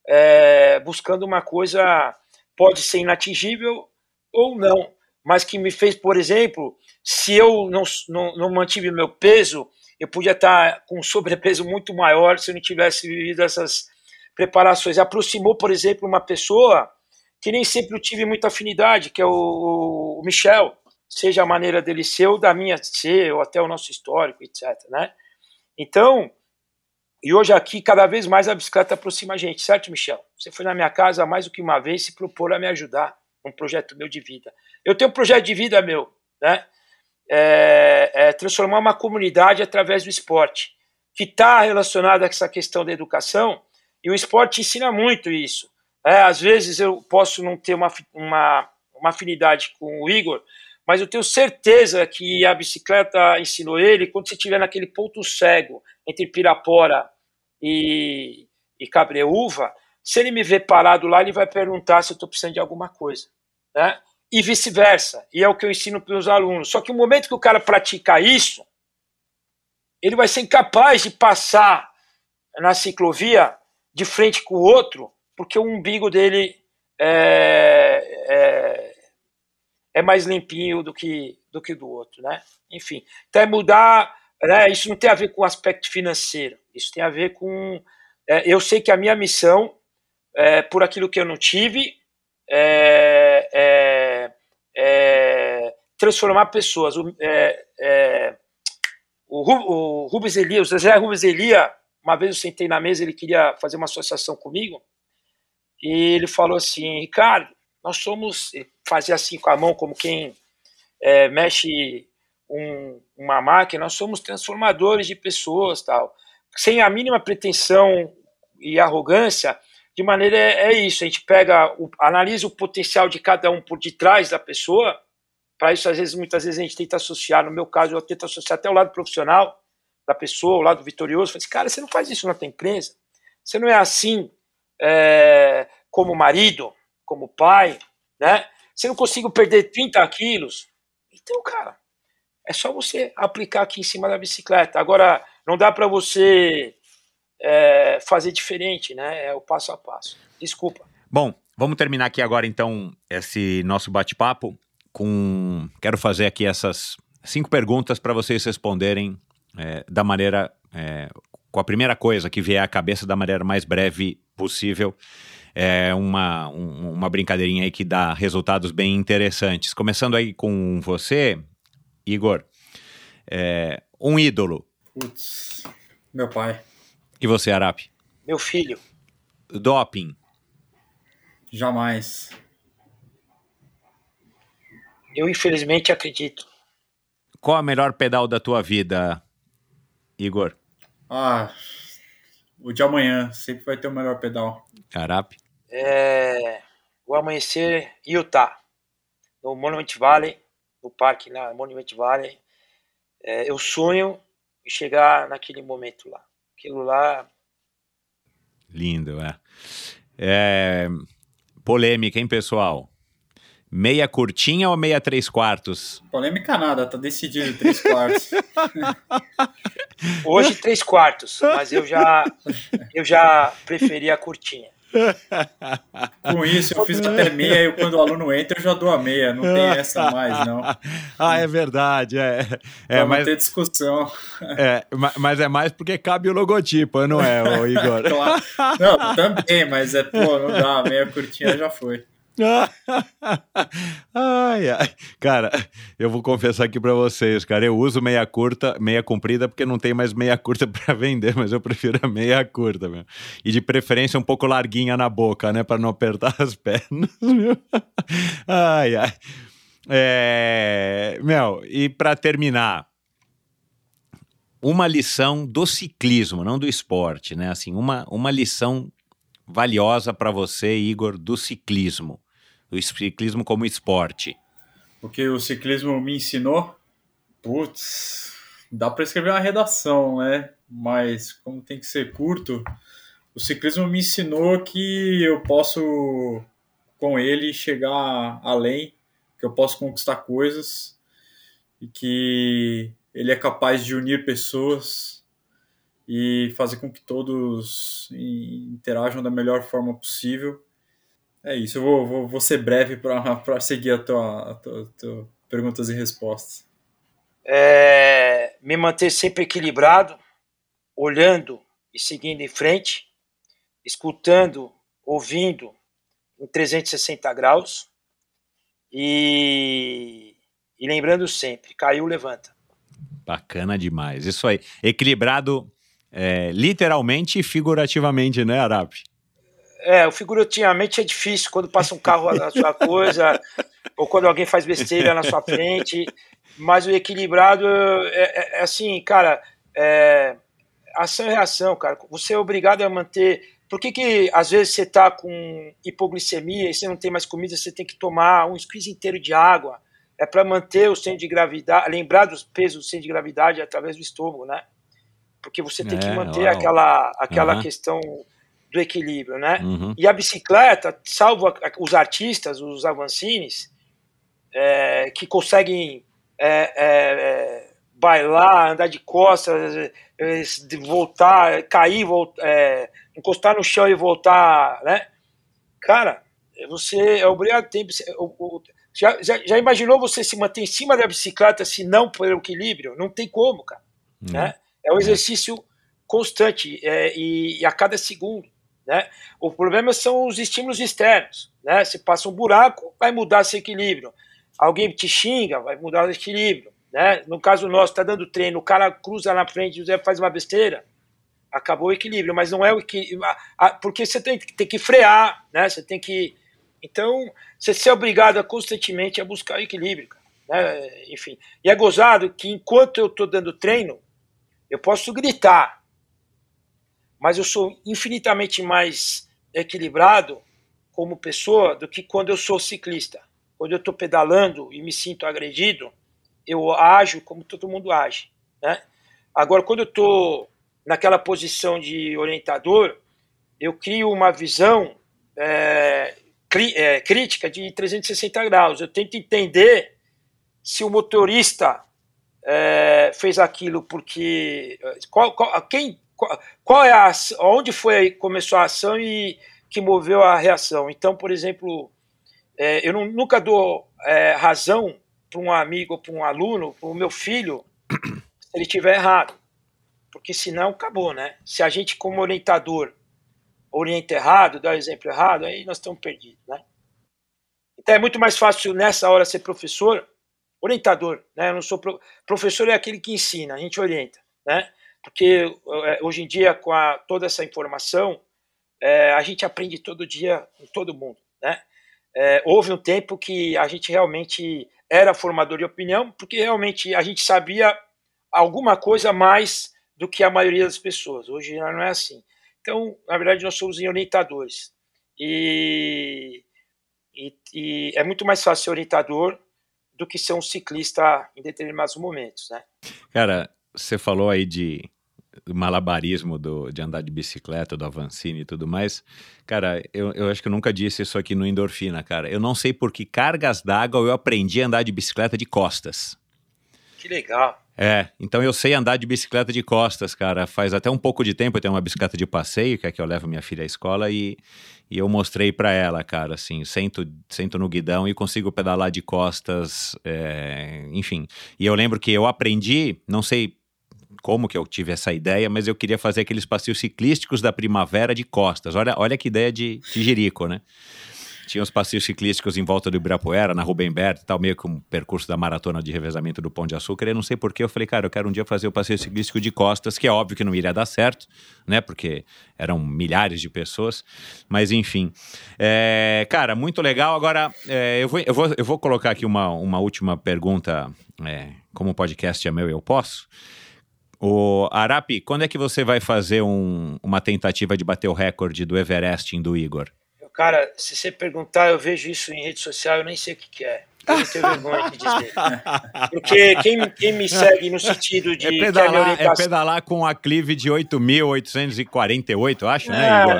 é, buscando uma coisa, pode ser inatingível ou não, mas que me fez, por exemplo, se eu não, não, não mantive meu peso, eu podia estar com um sobrepeso muito maior se eu não tivesse vivido essas preparações. Aproximou, por exemplo, uma pessoa que nem sempre eu tive muita afinidade, que é o, o Michel seja a maneira dele ser ou da minha ser, ou até o nosso histórico, etc. Né? Então, e hoje aqui, cada vez mais a bicicleta aproxima a gente, certo, Michel? Você foi na minha casa mais do que uma vez se propor a me ajudar um projeto meu de vida. Eu tenho um projeto de vida meu, né? É, é transformar uma comunidade através do esporte, que está relacionado a essa questão da educação, e o esporte ensina muito isso. É, às vezes eu posso não ter uma, uma, uma afinidade com o Igor, mas eu tenho certeza que a bicicleta ensinou ele quando você estiver naquele ponto cego entre Pirapora e, e Cabreúva, se ele me ver parado lá, ele vai perguntar se eu estou precisando de alguma coisa, né? E vice-versa. E é o que eu ensino para os alunos. Só que o momento que o cara pratica isso, ele vai ser incapaz de passar na ciclovia de frente com o outro, porque o umbigo dele é, é, é mais limpinho do que do que do outro, né? Enfim, então é mudar, né? Isso não tem a ver com o aspecto financeiro, isso tem a ver com é, eu sei que a minha missão é, por aquilo que eu não tive é, é, é transformar pessoas. O, é, o, o Rubens Elia, o Zé Rubens Elia, uma vez eu sentei na mesa, ele queria fazer uma associação comigo, e ele falou assim, Ricardo, nós somos, fazer assim com a mão, como quem é, mexe um, uma máquina, nós somos transformadores de pessoas, tal, sem a mínima pretensão e arrogância, de maneira é, é isso, a gente pega, o, analisa o potencial de cada um por detrás da pessoa, para isso às vezes, muitas vezes a gente tenta associar, no meu caso eu tento associar até o lado profissional da pessoa, o lado vitorioso, falo assim, cara, você não faz isso na tua empresa, você não é assim é, como marido, como pai, né? Se não consigo perder 30 quilos, Então, cara, é só você aplicar aqui em cima da bicicleta. Agora, não dá para você é, fazer diferente, né? É o passo a passo. Desculpa. Bom, vamos terminar aqui agora então esse nosso bate-papo com. Quero fazer aqui essas cinco perguntas para vocês responderem é, da maneira. É, com a primeira coisa que vier à cabeça da maneira mais breve possível. É uma, um, uma brincadeirinha aí que dá resultados bem interessantes. Começando aí com você, Igor. É, um ídolo. Putz, meu pai. E você, Arap? Meu filho. Doping. Jamais. Eu, infelizmente, acredito. Qual a melhor pedal da tua vida, Igor? Ah, o de amanhã. Sempre vai ter o melhor pedal. Arap? É, o amanhecer Utah, no Monument Valley, no parque na Monument Valley. É, eu sonho em chegar naquele momento lá. Aquilo lá. Lindo, é. é. Polêmica, hein, pessoal? Meia curtinha ou meia três quartos? Polêmica nada, tá decidido três quartos. Hoje três quartos, mas eu já eu já preferi a curtinha. Com isso, eu fiz até meia e quando o aluno entra, eu já dou a meia. Não tem essa mais, não. ah, é verdade. É, é mas ter discussão. É, mas é mais porque cabe o logotipo, não é, Igor? claro. Não, também, mas é, pô, não dá. Meia curtinha já foi. ai, ai. Cara, eu vou confessar aqui para vocês, cara, eu uso meia curta, meia comprida porque não tem mais meia curta para vender, mas eu prefiro a meia curta, meu. E de preferência um pouco larguinha na boca, né, para não apertar as pernas, meu. Ai, ai. É, meu, e para terminar, uma lição do ciclismo, não do esporte, né? Assim, uma, uma lição valiosa para você, Igor, do ciclismo do ciclismo como esporte? O que o ciclismo me ensinou? Putz, dá para escrever uma redação, né? Mas como tem que ser curto, o ciclismo me ensinou que eu posso com ele chegar além, que eu posso conquistar coisas e que ele é capaz de unir pessoas e fazer com que todos interajam da melhor forma possível é isso, eu vou, vou, vou ser breve para seguir a tua, a tua, a tua, perguntas e respostas. É, me manter sempre equilibrado, olhando e seguindo em frente, escutando, ouvindo em 360 graus e, e lembrando sempre, caiu, levanta. Bacana demais, isso aí. Equilibrado é, literalmente e figurativamente, né, Arap? É, o figurativamente é difícil quando passa um carro na sua coisa, ou quando alguém faz besteira na sua frente, mas o equilibrado é, é, é assim, cara, é, ação e reação, cara. Você é obrigado a manter. Por que, que às vezes você tá com hipoglicemia e você não tem mais comida, você tem que tomar um squeeze inteiro de água? É para manter o centro de gravidade, lembrar dos pesos do centro de gravidade através do estômago, né? Porque você tem que é, manter uau. aquela, aquela uhum. questão do equilíbrio, né? Uhum. E a bicicleta, salvo os artistas, os avancines, é, que conseguem é, é, bailar, andar de costas, é, voltar, cair, voltar, é, encostar no chão e voltar, né? Cara, você é obrigado a ter. Já, já, já, imaginou você se manter em cima da bicicleta se não pelo equilíbrio? Não tem como, cara. Uhum. Né? É um exercício constante é, e, e, a cada segundo. Né? O problema são os estímulos externos. Né? Se passa um buraco, vai mudar esse equilíbrio. Alguém te xinga, vai mudar o equilíbrio. Né? No caso nosso, está dando treino, o cara cruza na frente, o Zé faz uma besteira, acabou o equilíbrio, mas não é o equilíbrio, porque você tem, tem que frear, né? Você tem que. Então, você ser obrigado a constantemente a buscar o equilíbrio, né? Enfim. E é gozado que enquanto eu estou dando treino, eu posso gritar, mas eu sou infinitamente mais equilibrado como pessoa do que quando eu sou ciclista. Quando eu estou pedalando e me sinto agredido, eu ajo como todo mundo age. Né? Agora, quando eu estou naquela posição de orientador, eu crio uma visão é, cri, é, crítica de 360 graus. Eu tento entender se o motorista é, fez aquilo porque qual, qual, quem qual, é a onde foi começou a ação e que moveu a reação. Então, por exemplo, é, eu não, nunca dou é, razão para um amigo, para um aluno, para o meu filho, se ele tiver errado, porque senão acabou, né? Se a gente como orientador orienta errado, dá exemplo errado, aí nós estamos perdidos, né? Então é muito mais fácil nessa hora ser professor, orientador, né? Eu não sou pro... professor é aquele que ensina, a gente orienta, né? Porque é, hoje em dia com a, toda essa informação é, a gente aprende todo dia com todo mundo, né? É, houve um tempo que a gente realmente era formador de opinião, porque realmente a gente sabia alguma coisa mais do que a maioria das pessoas. Hoje não é assim. Então, na verdade, nós somos orientadores. E, e, e, é muito mais fácil ser orientador do que ser um ciclista em determinados momentos, né? Cara, você falou aí de malabarismo do, de andar de bicicleta, do Avancini e tudo mais. Cara, eu, eu acho que eu nunca disse isso aqui no Endorfina, cara. Eu não sei por que cargas d'água eu aprendi a andar de bicicleta de costas. Que legal. É, então eu sei andar de bicicleta de costas, cara. Faz até um pouco de tempo eu tenho uma bicicleta de passeio, que é que eu levo minha filha à escola, e, e eu mostrei para ela, cara, assim, sento, sento no guidão e consigo pedalar de costas, é, enfim. E eu lembro que eu aprendi, não sei como que eu tive essa ideia, mas eu queria fazer aqueles passeios ciclísticos da primavera de costas. Olha, olha que ideia de, de Jerico, né? Tinha os passeios ciclísticos em volta do Ibirapuera, na Rubem Berto tal, meio que um percurso da maratona de revezamento do Pão de Açúcar. E não sei porquê, eu falei, cara, eu quero um dia fazer o passeio ciclístico de costas, que é óbvio que não iria dar certo, né? Porque eram milhares de pessoas. Mas enfim. É, cara, muito legal. Agora, é, eu, vou, eu, vou, eu vou colocar aqui uma, uma última pergunta. É, como o podcast é meu, eu posso. O Arapi, quando é que você vai fazer um, uma tentativa de bater o recorde do Everest do Igor? Cara, se você perguntar, eu vejo isso em rede social, eu nem sei o que, que é. Eu não tenho vergonha de dizer. Porque quem, quem me segue no sentido de. É pedalar, é pedalar com um aclive de 8.848, acho, né, é, Igor?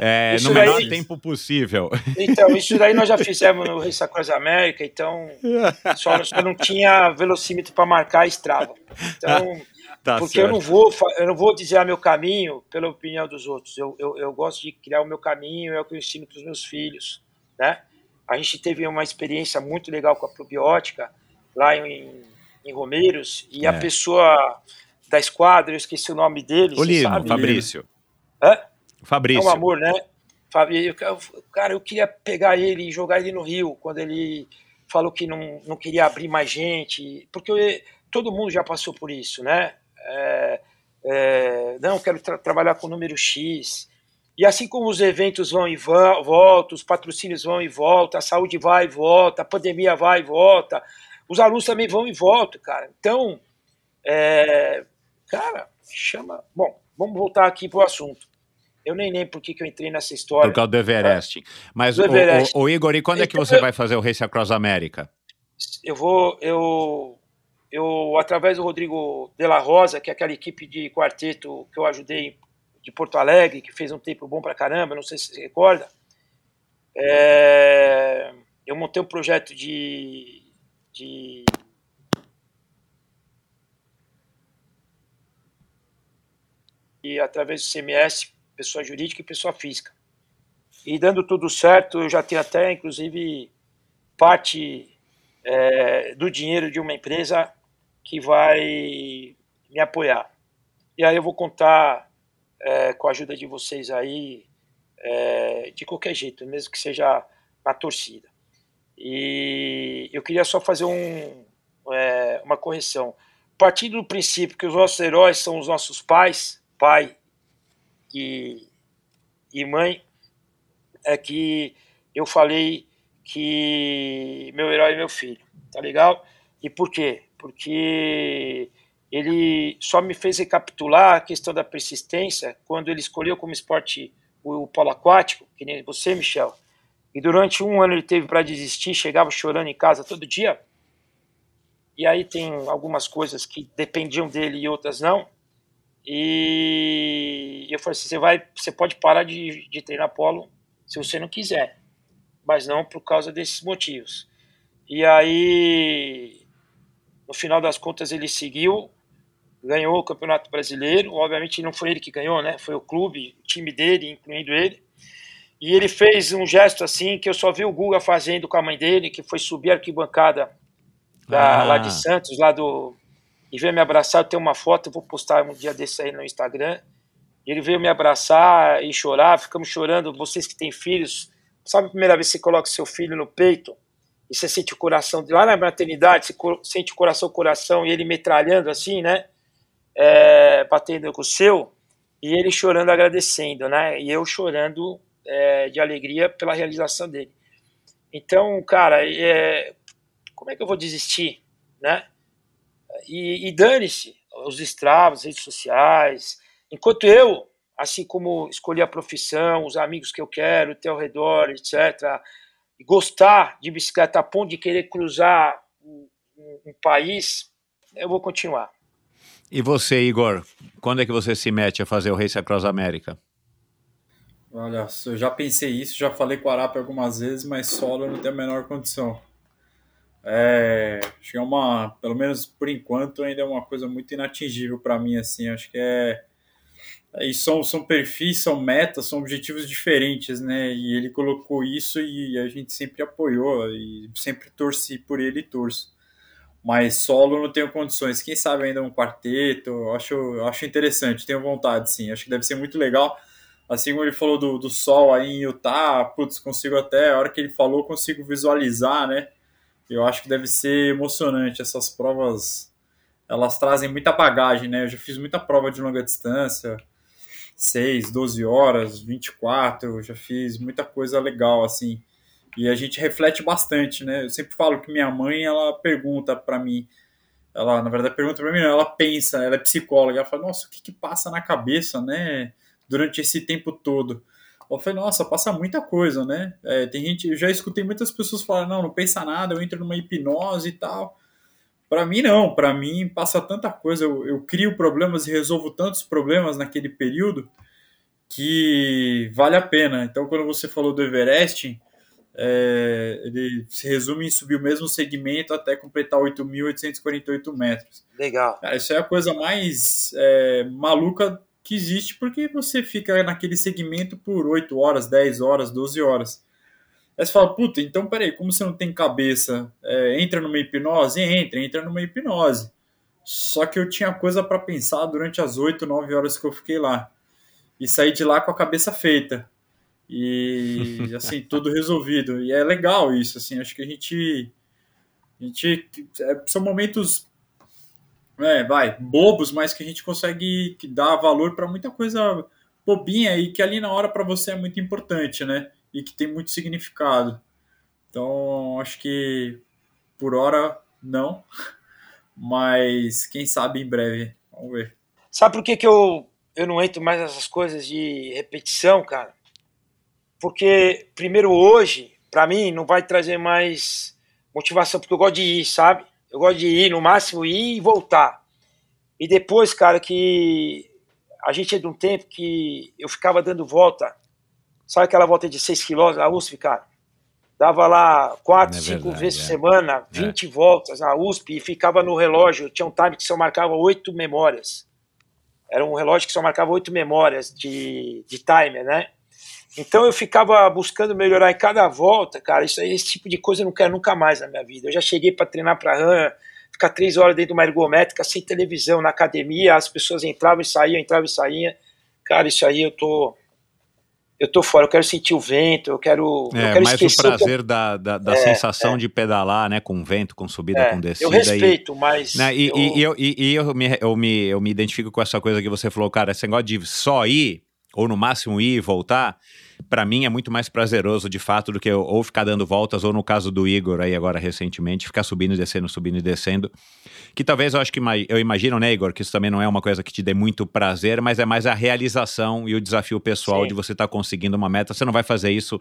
É, é no menor daí, tempo possível. Então, isso daí nós já fizemos no Race Across América, então só, só não tinha velocímetro para marcar a estrada. Então. Tá porque certo. eu não vou eu não vou dizer meu caminho pela opinião dos outros. Eu, eu, eu gosto de criar o meu caminho, é o que eu ensino para os meus filhos, né? A gente teve uma experiência muito legal com a probiótica lá em, em Romeiros e é. a pessoa da esquadra, eu esqueci o nome dele. O Lino, Fabrício. Hã? Fabrício. É um amor, né? Cara, eu queria pegar ele e jogar ele no rio quando ele falou que não, não queria abrir mais gente, porque eu, todo mundo já passou por isso, né? É, é, não, quero tra trabalhar com o número X. E assim como os eventos vão e voltam, os patrocínios vão e voltam, a saúde vai e volta, a pandemia vai e volta, os alunos também vão e voltam, cara. Então, é, cara, chama. Bom, vamos voltar aqui para o assunto. Eu nem lembro por que, que eu entrei nessa história. Por causa do Everest. Mas, do Everest. O, o, o, Igor, e quando é que você vai fazer o Race Across América? Eu vou. Eu eu, através do Rodrigo de la Rosa, que é aquela equipe de quarteto que eu ajudei de Porto Alegre, que fez um tempo bom pra caramba, não sei se você recorda, é, eu montei um projeto de, de e através do CMS, pessoa jurídica e pessoa física. E dando tudo certo, eu já tenho até, inclusive, parte é, do dinheiro de uma empresa que vai me apoiar. E aí eu vou contar é, com a ajuda de vocês aí, é, de qualquer jeito, mesmo que seja na torcida. E eu queria só fazer um, é, uma correção. Partindo do princípio que os nossos heróis são os nossos pais, pai e, e mãe, é que eu falei que meu herói é meu filho, tá legal? E por quê? Porque ele só me fez recapitular a questão da persistência quando ele escolheu como esporte o polo aquático, que nem você, Michel. E durante um ano ele teve para desistir, chegava chorando em casa todo dia. E aí tem algumas coisas que dependiam dele e outras não. E eu falei assim, você vai, você pode parar de, de treinar polo se você não quiser mas não por causa desses motivos. E aí No final das contas, ele seguiu, ganhou o Campeonato Brasileiro. Obviamente, não foi ele que ganhou, né? Foi o clube, o time dele, incluindo ele. E ele fez um gesto assim que eu só vi o Guga fazendo com a mãe dele, que foi subir a arquibancada da, ah. lá de Santos, lá do. E veio me abraçar. Eu tenho uma foto, vou postar um dia desse aí no Instagram. Ele veio me abraçar e chorar, ficamos chorando. Vocês que têm filhos, sabe a primeira vez que você coloca seu filho no peito e você sente o coração, lá na maternidade, você sente o coração, o coração, e ele metralhando assim, né? É, batendo com o seu, e ele chorando, agradecendo, né? E eu chorando é, de alegria pela realização dele. Então, cara, é, como é que eu vou desistir, né? E, e dane-se os estravos, redes sociais. Enquanto eu, assim como escolhi a profissão, os amigos que eu quero ter ao redor, etc., gostar de bicicleta a ponto de querer cruzar um, um país, eu vou continuar. E você, Igor, quando é que você se mete a fazer o Race Across America? Olha, eu já pensei isso, já falei com o Arap algumas vezes, mas solo eu não tenho a menor condição. É, acho que é uma, pelo menos por enquanto, ainda é uma coisa muito inatingível para mim, assim, acho que é, e são, são perfis, são metas, são objetivos diferentes, né, e ele colocou isso e a gente sempre apoiou e sempre torci por ele e torço. Mas solo não tenho condições, quem sabe ainda um quarteto, acho, acho interessante, tenho vontade, sim, acho que deve ser muito legal, Assim como ele falou do, do sol aí em Utah, putz, consigo até, a hora que ele falou, consigo visualizar, né? Eu acho que deve ser emocionante. Essas provas, elas trazem muita bagagem, né? Eu já fiz muita prova de longa distância, 6, 12 horas, 24, já fiz muita coisa legal, assim. E a gente reflete bastante, né? Eu sempre falo que minha mãe, ela pergunta para mim, ela, na verdade, pergunta para mim, ela pensa, ela é psicóloga, ela fala, nossa, o que que passa na cabeça, né? durante esse tempo todo. Eu falei, nossa, passa muita coisa, né? É, tem gente, eu já escutei muitas pessoas falar, não, não pensa nada, eu entro numa hipnose e tal. Para mim, não, para mim passa tanta coisa, eu, eu crio problemas e resolvo tantos problemas naquele período que vale a pena. Então, quando você falou do Everest, é, ele se resume em subir o mesmo segmento até completar 8.848 metros. Legal. Cara, isso é a coisa mais é, maluca que existe porque você fica naquele segmento por 8 horas, 10 horas, 12 horas. Aí você fala, puta, então peraí, como você não tem cabeça, é, entra numa hipnose? Entra, entra numa hipnose. Só que eu tinha coisa para pensar durante as 8, 9 horas que eu fiquei lá. E saí de lá com a cabeça feita. E, assim, tudo resolvido. E é legal isso, assim, acho que a gente. A gente é, são momentos é, vai, bobos, mas que a gente consegue dar valor para muita coisa bobinha e que ali na hora para você é muito importante, né? E que tem muito significado. Então, acho que por hora não, mas quem sabe em breve. Vamos ver. Sabe por que, que eu, eu não entro mais nessas coisas de repetição, cara? Porque, primeiro, hoje, para mim, não vai trazer mais motivação, porque eu gosto de ir, sabe? Eu gosto de ir, no máximo, ir e voltar. E depois, cara, que a gente é de um tempo que eu ficava dando volta, sabe aquela volta de 6 quilômetros na USP, cara? Dava lá 4, 5 é vezes por é. semana, 20 é. voltas na USP e ficava no relógio. Tinha um time que só marcava 8 memórias. Era um relógio que só marcava 8 memórias de, de timer, né? Então eu ficava buscando melhorar em cada volta, cara. Isso esse tipo de coisa eu não quero nunca mais na minha vida. Eu já cheguei para treinar para RAM, ficar três horas dentro de uma ergométrica, sem televisão, na academia, as pessoas entravam e saíam, entravam e saíam. Cara, isso aí eu tô. Eu tô fora, eu quero sentir o vento, eu quero. É, eu quero mais o prazer da, da, da é, sensação é. de pedalar, né? Com vento, com subida, é, com descida. Eu respeito, e, mas. Né, e, eu... E, eu, e, e eu, me, eu, me, eu me identifico com essa coisa que você falou, cara, esse negócio de só ir, ou no máximo ir e voltar para mim é muito mais prazeroso de fato do que eu, ou ficar dando voltas, ou no caso do Igor aí agora recentemente, ficar subindo e descendo, subindo e descendo. Que talvez eu acho que eu imagino, né, Igor, que isso também não é uma coisa que te dê muito prazer, mas é mais a realização e o desafio pessoal Sim. de você estar tá conseguindo uma meta. Você não vai fazer isso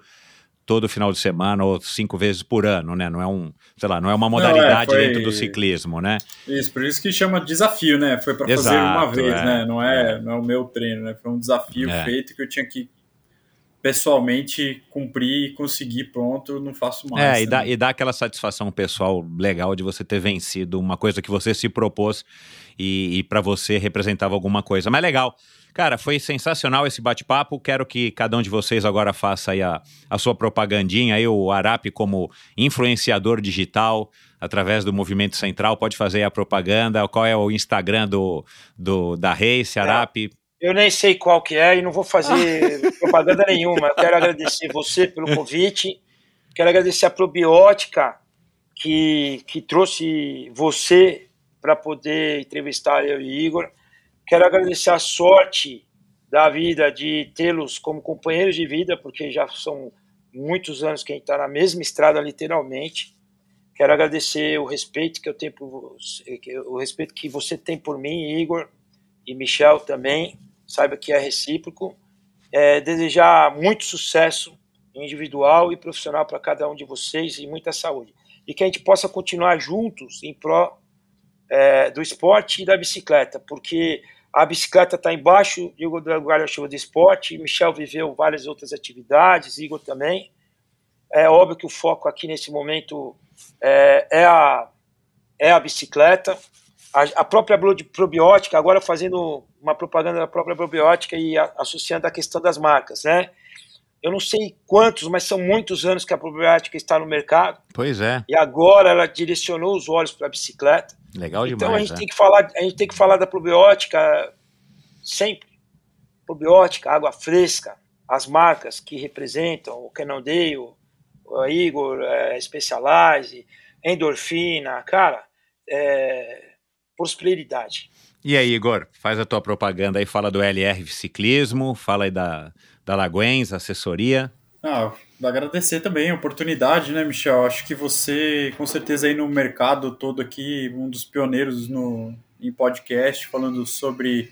todo final de semana ou cinco vezes por ano, né? Não é um, sei lá, não é uma modalidade não, é, foi... dentro do ciclismo, né? Isso, por isso que chama desafio, né? Foi para fazer uma vez, é, né? Não é, é, não é o meu treino, né? Foi um desafio é. feito que eu tinha que pessoalmente cumprir e conseguir pronto, não faço mais. É, e dá, e dá aquela satisfação pessoal legal de você ter vencido uma coisa que você se propôs e, e para você representava alguma coisa. Mas legal. Cara, foi sensacional esse bate-papo. Quero que cada um de vocês agora faça aí a, a sua propagandinha. Aí o Arap, como influenciador digital, através do Movimento Central, pode fazer aí a propaganda. Qual é o Instagram do, do da Race, Arap? Eu nem sei qual que é e não vou fazer propaganda nenhuma. Eu quero agradecer você pelo convite. Quero agradecer a Probiótica que, que trouxe você para poder entrevistar eu e Igor. Quero agradecer a sorte da vida de tê-los como companheiros de vida, porque já são muitos anos que a gente está na mesma estrada, literalmente. Quero agradecer o respeito que eu tenho por você, o respeito que você tem por mim, Igor, e Michel também. Saiba que é recíproco. É, desejar muito sucesso individual e profissional para cada um de vocês e muita saúde. E que a gente possa continuar juntos em pró é, do esporte e da bicicleta, porque a bicicleta está embaixo do guarda-chuva do esporte, Michel viveu várias outras atividades, Igor também. É óbvio que o foco aqui nesse momento é, é a, é a bicicleta. A, própria probiótica, agora fazendo uma propaganda da própria probiótica e a, associando a questão das marcas, né? Eu não sei quantos, mas são muitos anos que a probiótica está no mercado. Pois é. E agora ela direcionou os olhos para a bicicleta. Legal demais. Então a gente é. tem que falar, a gente tem que falar da probiótica sempre. Probiótica, água fresca, as marcas que representam o Cannondale, o Igor, é, Specialize, endorfina, cara, é, prosperidade. E aí, Igor, faz a tua propaganda aí, fala do LR Ciclismo, fala aí da, da Laguens, assessoria. Ah, agradecer também a oportunidade, né, Michel? Acho que você, com certeza, aí no mercado todo aqui, um dos pioneiros no, em podcast, falando sobre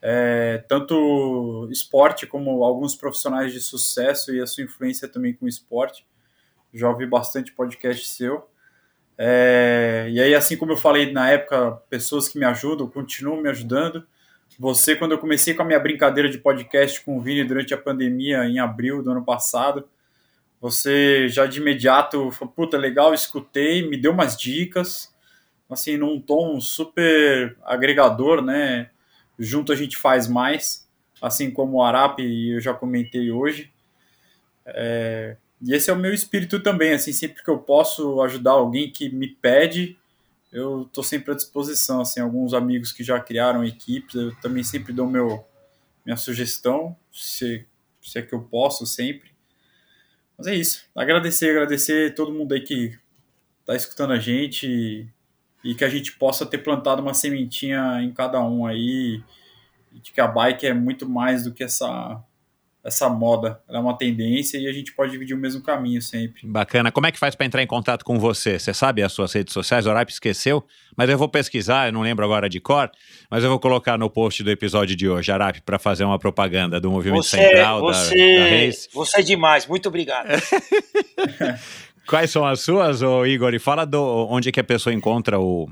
é, tanto esporte como alguns profissionais de sucesso e a sua influência também com o esporte. Já ouvi bastante podcast seu. É, e aí, assim como eu falei na época, pessoas que me ajudam, continuam me ajudando. Você, quando eu comecei com a minha brincadeira de podcast com o Vini durante a pandemia, em abril do ano passado, você já de imediato falou, puta, legal, escutei, me deu umas dicas, assim, num tom super agregador, né? Junto a gente faz mais, assim como o Arap, eu já comentei hoje. É, e esse é o meu espírito também, assim, sempre que eu posso ajudar alguém que me pede, eu estou sempre à disposição, assim, alguns amigos que já criaram equipes, eu também sempre dou meu, minha sugestão, se, se é que eu posso sempre. Mas é isso, agradecer, agradecer todo mundo aí que está escutando a gente e, e, que a gente possa ter plantado uma sementinha em cada um aí, de que a bike é muito mais do que essa essa moda, ela é uma tendência e a gente pode dividir o mesmo caminho sempre. Bacana. Como é que faz para entrar em contato com você? Você sabe as suas redes sociais? O Oraip esqueceu, mas eu vou pesquisar, eu não lembro agora de cor, mas eu vou colocar no post do episódio de hoje, Arap, para fazer uma propaganda do Movimento você, Central, você, da, da Race. Você é demais, muito obrigado. Quais são as suas, ô Igor? E fala do, onde é que a pessoa encontra o,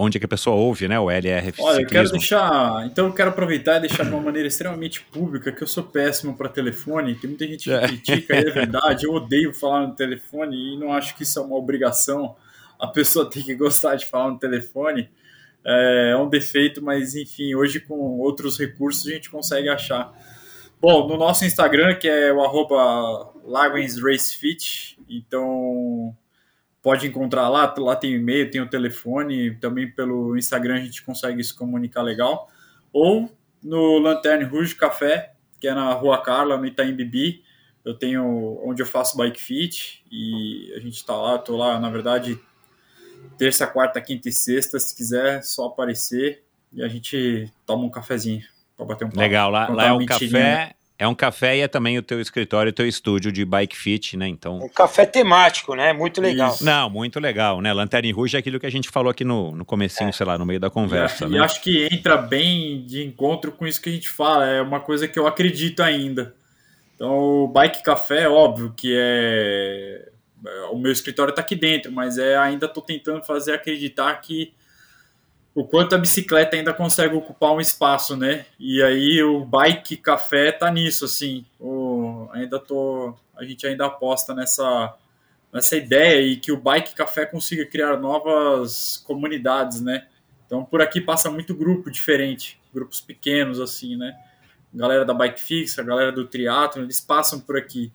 onde é que a pessoa ouve, né, o LR Olha, eu quero deixar, então eu quero aproveitar e deixar de uma maneira extremamente pública que eu sou péssimo para telefone, tem muita gente que é. critica, é verdade, eu odeio falar no telefone e não acho que isso é uma obrigação, a pessoa tem que gostar de falar no telefone, é, é um defeito, mas enfim, hoje com outros recursos a gente consegue achar. Bom, no nosso Instagram, que é o arroba Racefit, então pode encontrar lá, lá tem e-mail, tem o telefone, também pelo Instagram a gente consegue se comunicar legal. Ou no Lanterne Rouge Café, que é na Rua Carla, no Itaim Bibi, eu tenho onde eu faço bike fit e a gente está lá, tô lá, na verdade, terça, quarta, quinta e sexta, se quiser, só aparecer e a gente toma um cafezinho para bater um papo. Legal, lá, lá é um café é um café e é também o teu escritório, o teu estúdio de bike fit, né? Então. Um café temático, né? Muito legal. Isso. Não, muito legal, né? Lanterna Rouge é aquilo que a gente falou aqui no, no comecinho, é. sei lá, no meio da conversa. E, né? e acho que entra bem de encontro com isso que a gente fala. É uma coisa que eu acredito ainda. Então, o bike café, óbvio que é. O meu escritório está aqui dentro, mas é ainda estou tentando fazer acreditar que o quanto a bicicleta ainda consegue ocupar um espaço, né? E aí o bike café tá nisso, assim. O, ainda tô, a gente ainda aposta nessa nessa ideia e que o Bike Café consiga criar novas comunidades, né? Então por aqui passa muito grupo diferente, grupos pequenos assim, né? Galera da Bike Fix, a galera do triatlo, eles passam por aqui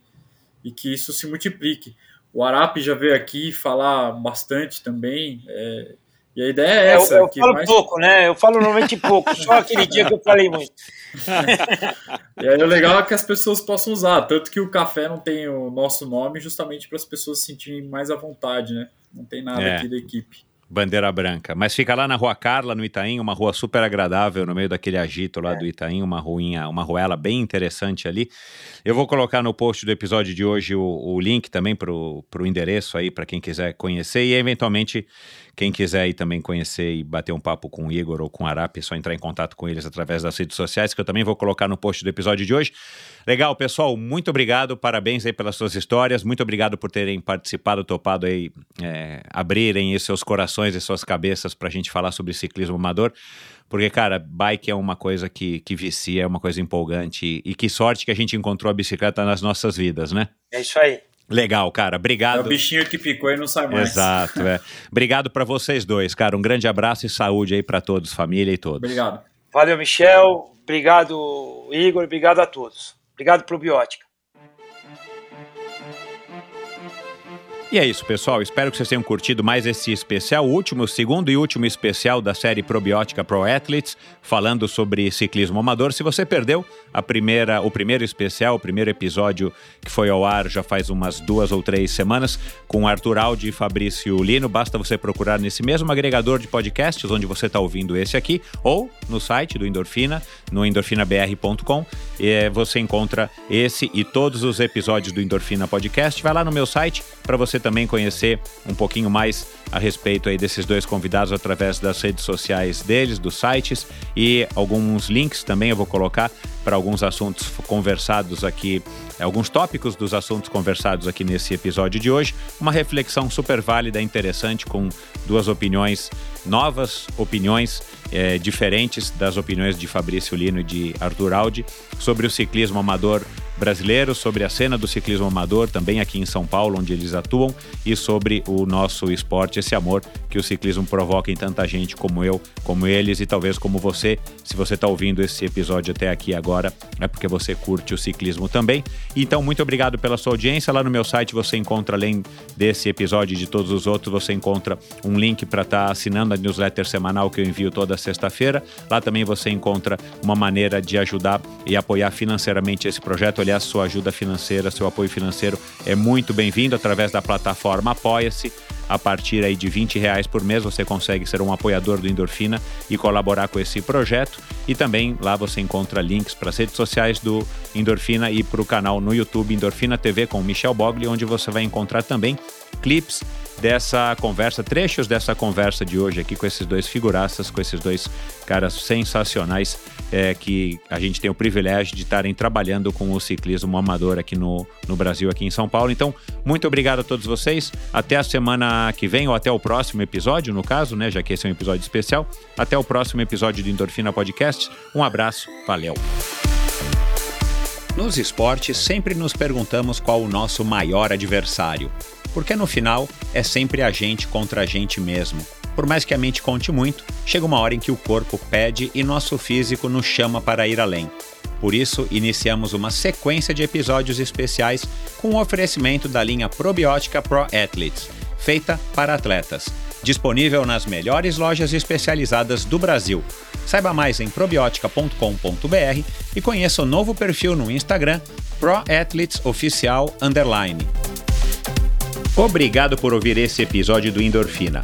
e que isso se multiplique. O Arap já veio aqui falar bastante também. É, e a ideia é essa. Eu, eu que falo mais... pouco, né? Eu falo normalmente pouco, só aquele dia que eu falei muito. e aí o legal é que as pessoas possam usar, tanto que o café não tem o nosso nome, justamente para as pessoas se sentirem mais à vontade, né? Não tem nada É. aqui da equipe. Bandeira branca. Mas fica lá na Rua Carla, no Itaim, uma rua super agradável, no meio daquele agito lá É. do Itaim, uma ruinha, uma ruela bem interessante ali. Eu vou colocar no post do episódio de hoje o, o link também para o endereço aí, para quem quiser conhecer e eventualmente quem quiser aí também conhecer e bater um papo com o Igor ou com o Arap, é só entrar em contato com eles através das redes sociais, que eu também vou colocar no post do episódio de hoje. Legal, pessoal, muito obrigado, parabéns aí pelas suas histórias, muito obrigado por terem participado, topado aí, é, abrirem aí seus corações e suas cabeças para a gente falar sobre ciclismo amador, porque, cara, bike é uma coisa que, que vicia, é uma coisa empolgante, e, que sorte que a gente encontrou a bicicleta nas nossas vidas, né? É isso aí. Legal, cara, É obrigado. o bichinho que picou e não sai mais. Exato, é. Obrigado para vocês dois, cara. Um grande abraço e saúde aí para todos, família e todos. Obrigado. Valeu, Michel. Obrigado, Igor. Obrigado a todos. Obrigado, Probiótica. E é isso, pessoal. Espero que vocês tenham curtido mais esse especial, último, segundo e último especial da série Probiótica Pro Athletes, falando sobre ciclismo amador. Se você perdeu a primeira, o primeiro especial, o primeiro episódio que foi ao ar já faz umas duas ou três semanas, com Arthur Aldi e Fabrício Lino, basta você procurar nesse mesmo agregador de podcasts onde você está ouvindo esse aqui, ou no site do Endorfina, no endorfinabr.com, e você encontra esse e todos os episódios do Endorfina Podcast. Vai lá no meu site para você também conhecer um pouquinho mais a respeito aí desses dois convidados através das redes sociais deles, dos sites e alguns links também eu vou colocar para alguns assuntos conversados aqui, alguns tópicos dos assuntos conversados aqui nesse episódio de hoje. Uma reflexão super válida, interessante, com duas opiniões novas, opiniões eh, diferentes das opiniões de Fabrício Lino e de Arthur Aldi sobre o ciclismo amador brasileiro, sobre a cena do ciclismo amador, também aqui em São Paulo, onde eles atuam, e sobre o nosso esporte, esse amor que o ciclismo provoca em tanta gente como eu, como eles e talvez como você. Se você está ouvindo esse episódio até aqui agora, é porque você curte o ciclismo também. Então, muito obrigado pela sua audiência. Lá no meu site você encontra, além desse episódio e de todos os outros, você encontra um link para estar assinando a newsletter semanal que eu envio toda sexta-feira. Lá também você encontra uma maneira de ajudar e apoiar financeiramente esse projeto. Aliás, sua ajuda financeira, seu apoio financeiro é muito bem-vindo através da plataforma Apoia-se. A partir aí de 20 reais por mês você consegue ser um apoiador do Endorfina e colaborar com esse projeto. E também lá você encontra links para as redes sociais do Endorfina e para o canal no YouTube Endorfina TV com Michel Bogli, onde você vai encontrar também clips dessa conversa, trechos dessa conversa de hoje aqui com esses dois figuraças, com esses dois caras sensacionais é, que a gente tem o privilégio de estarem trabalhando com o ciclismo amador aqui no, no Brasil, aqui em São Paulo. Então, muito obrigado a todos vocês. Até a semana que vem, ou até o próximo episódio, no caso, né? Já que esse é um episódio especial. Até o próximo episódio do Endorfina Podcast. Um abraço, valeu. Nos esportes, sempre nos perguntamos qual o nosso maior adversário. Porque no final, é sempre a gente contra a gente mesmo. Por mais que a mente conte muito, chega uma hora em que o corpo pede e nosso físico nos chama para ir além. Por isso, iniciamos uma sequência de episódios especiais com o oferecimento da linha probiótica Pro Athletes, feita para atletas. Disponível nas melhores lojas especializadas do Brasil. Saiba mais em probiotica.com.br e conheça o novo perfil no Instagram Pro Athletes Oficial Underline. Obrigado por ouvir esse episódio do Endorfina.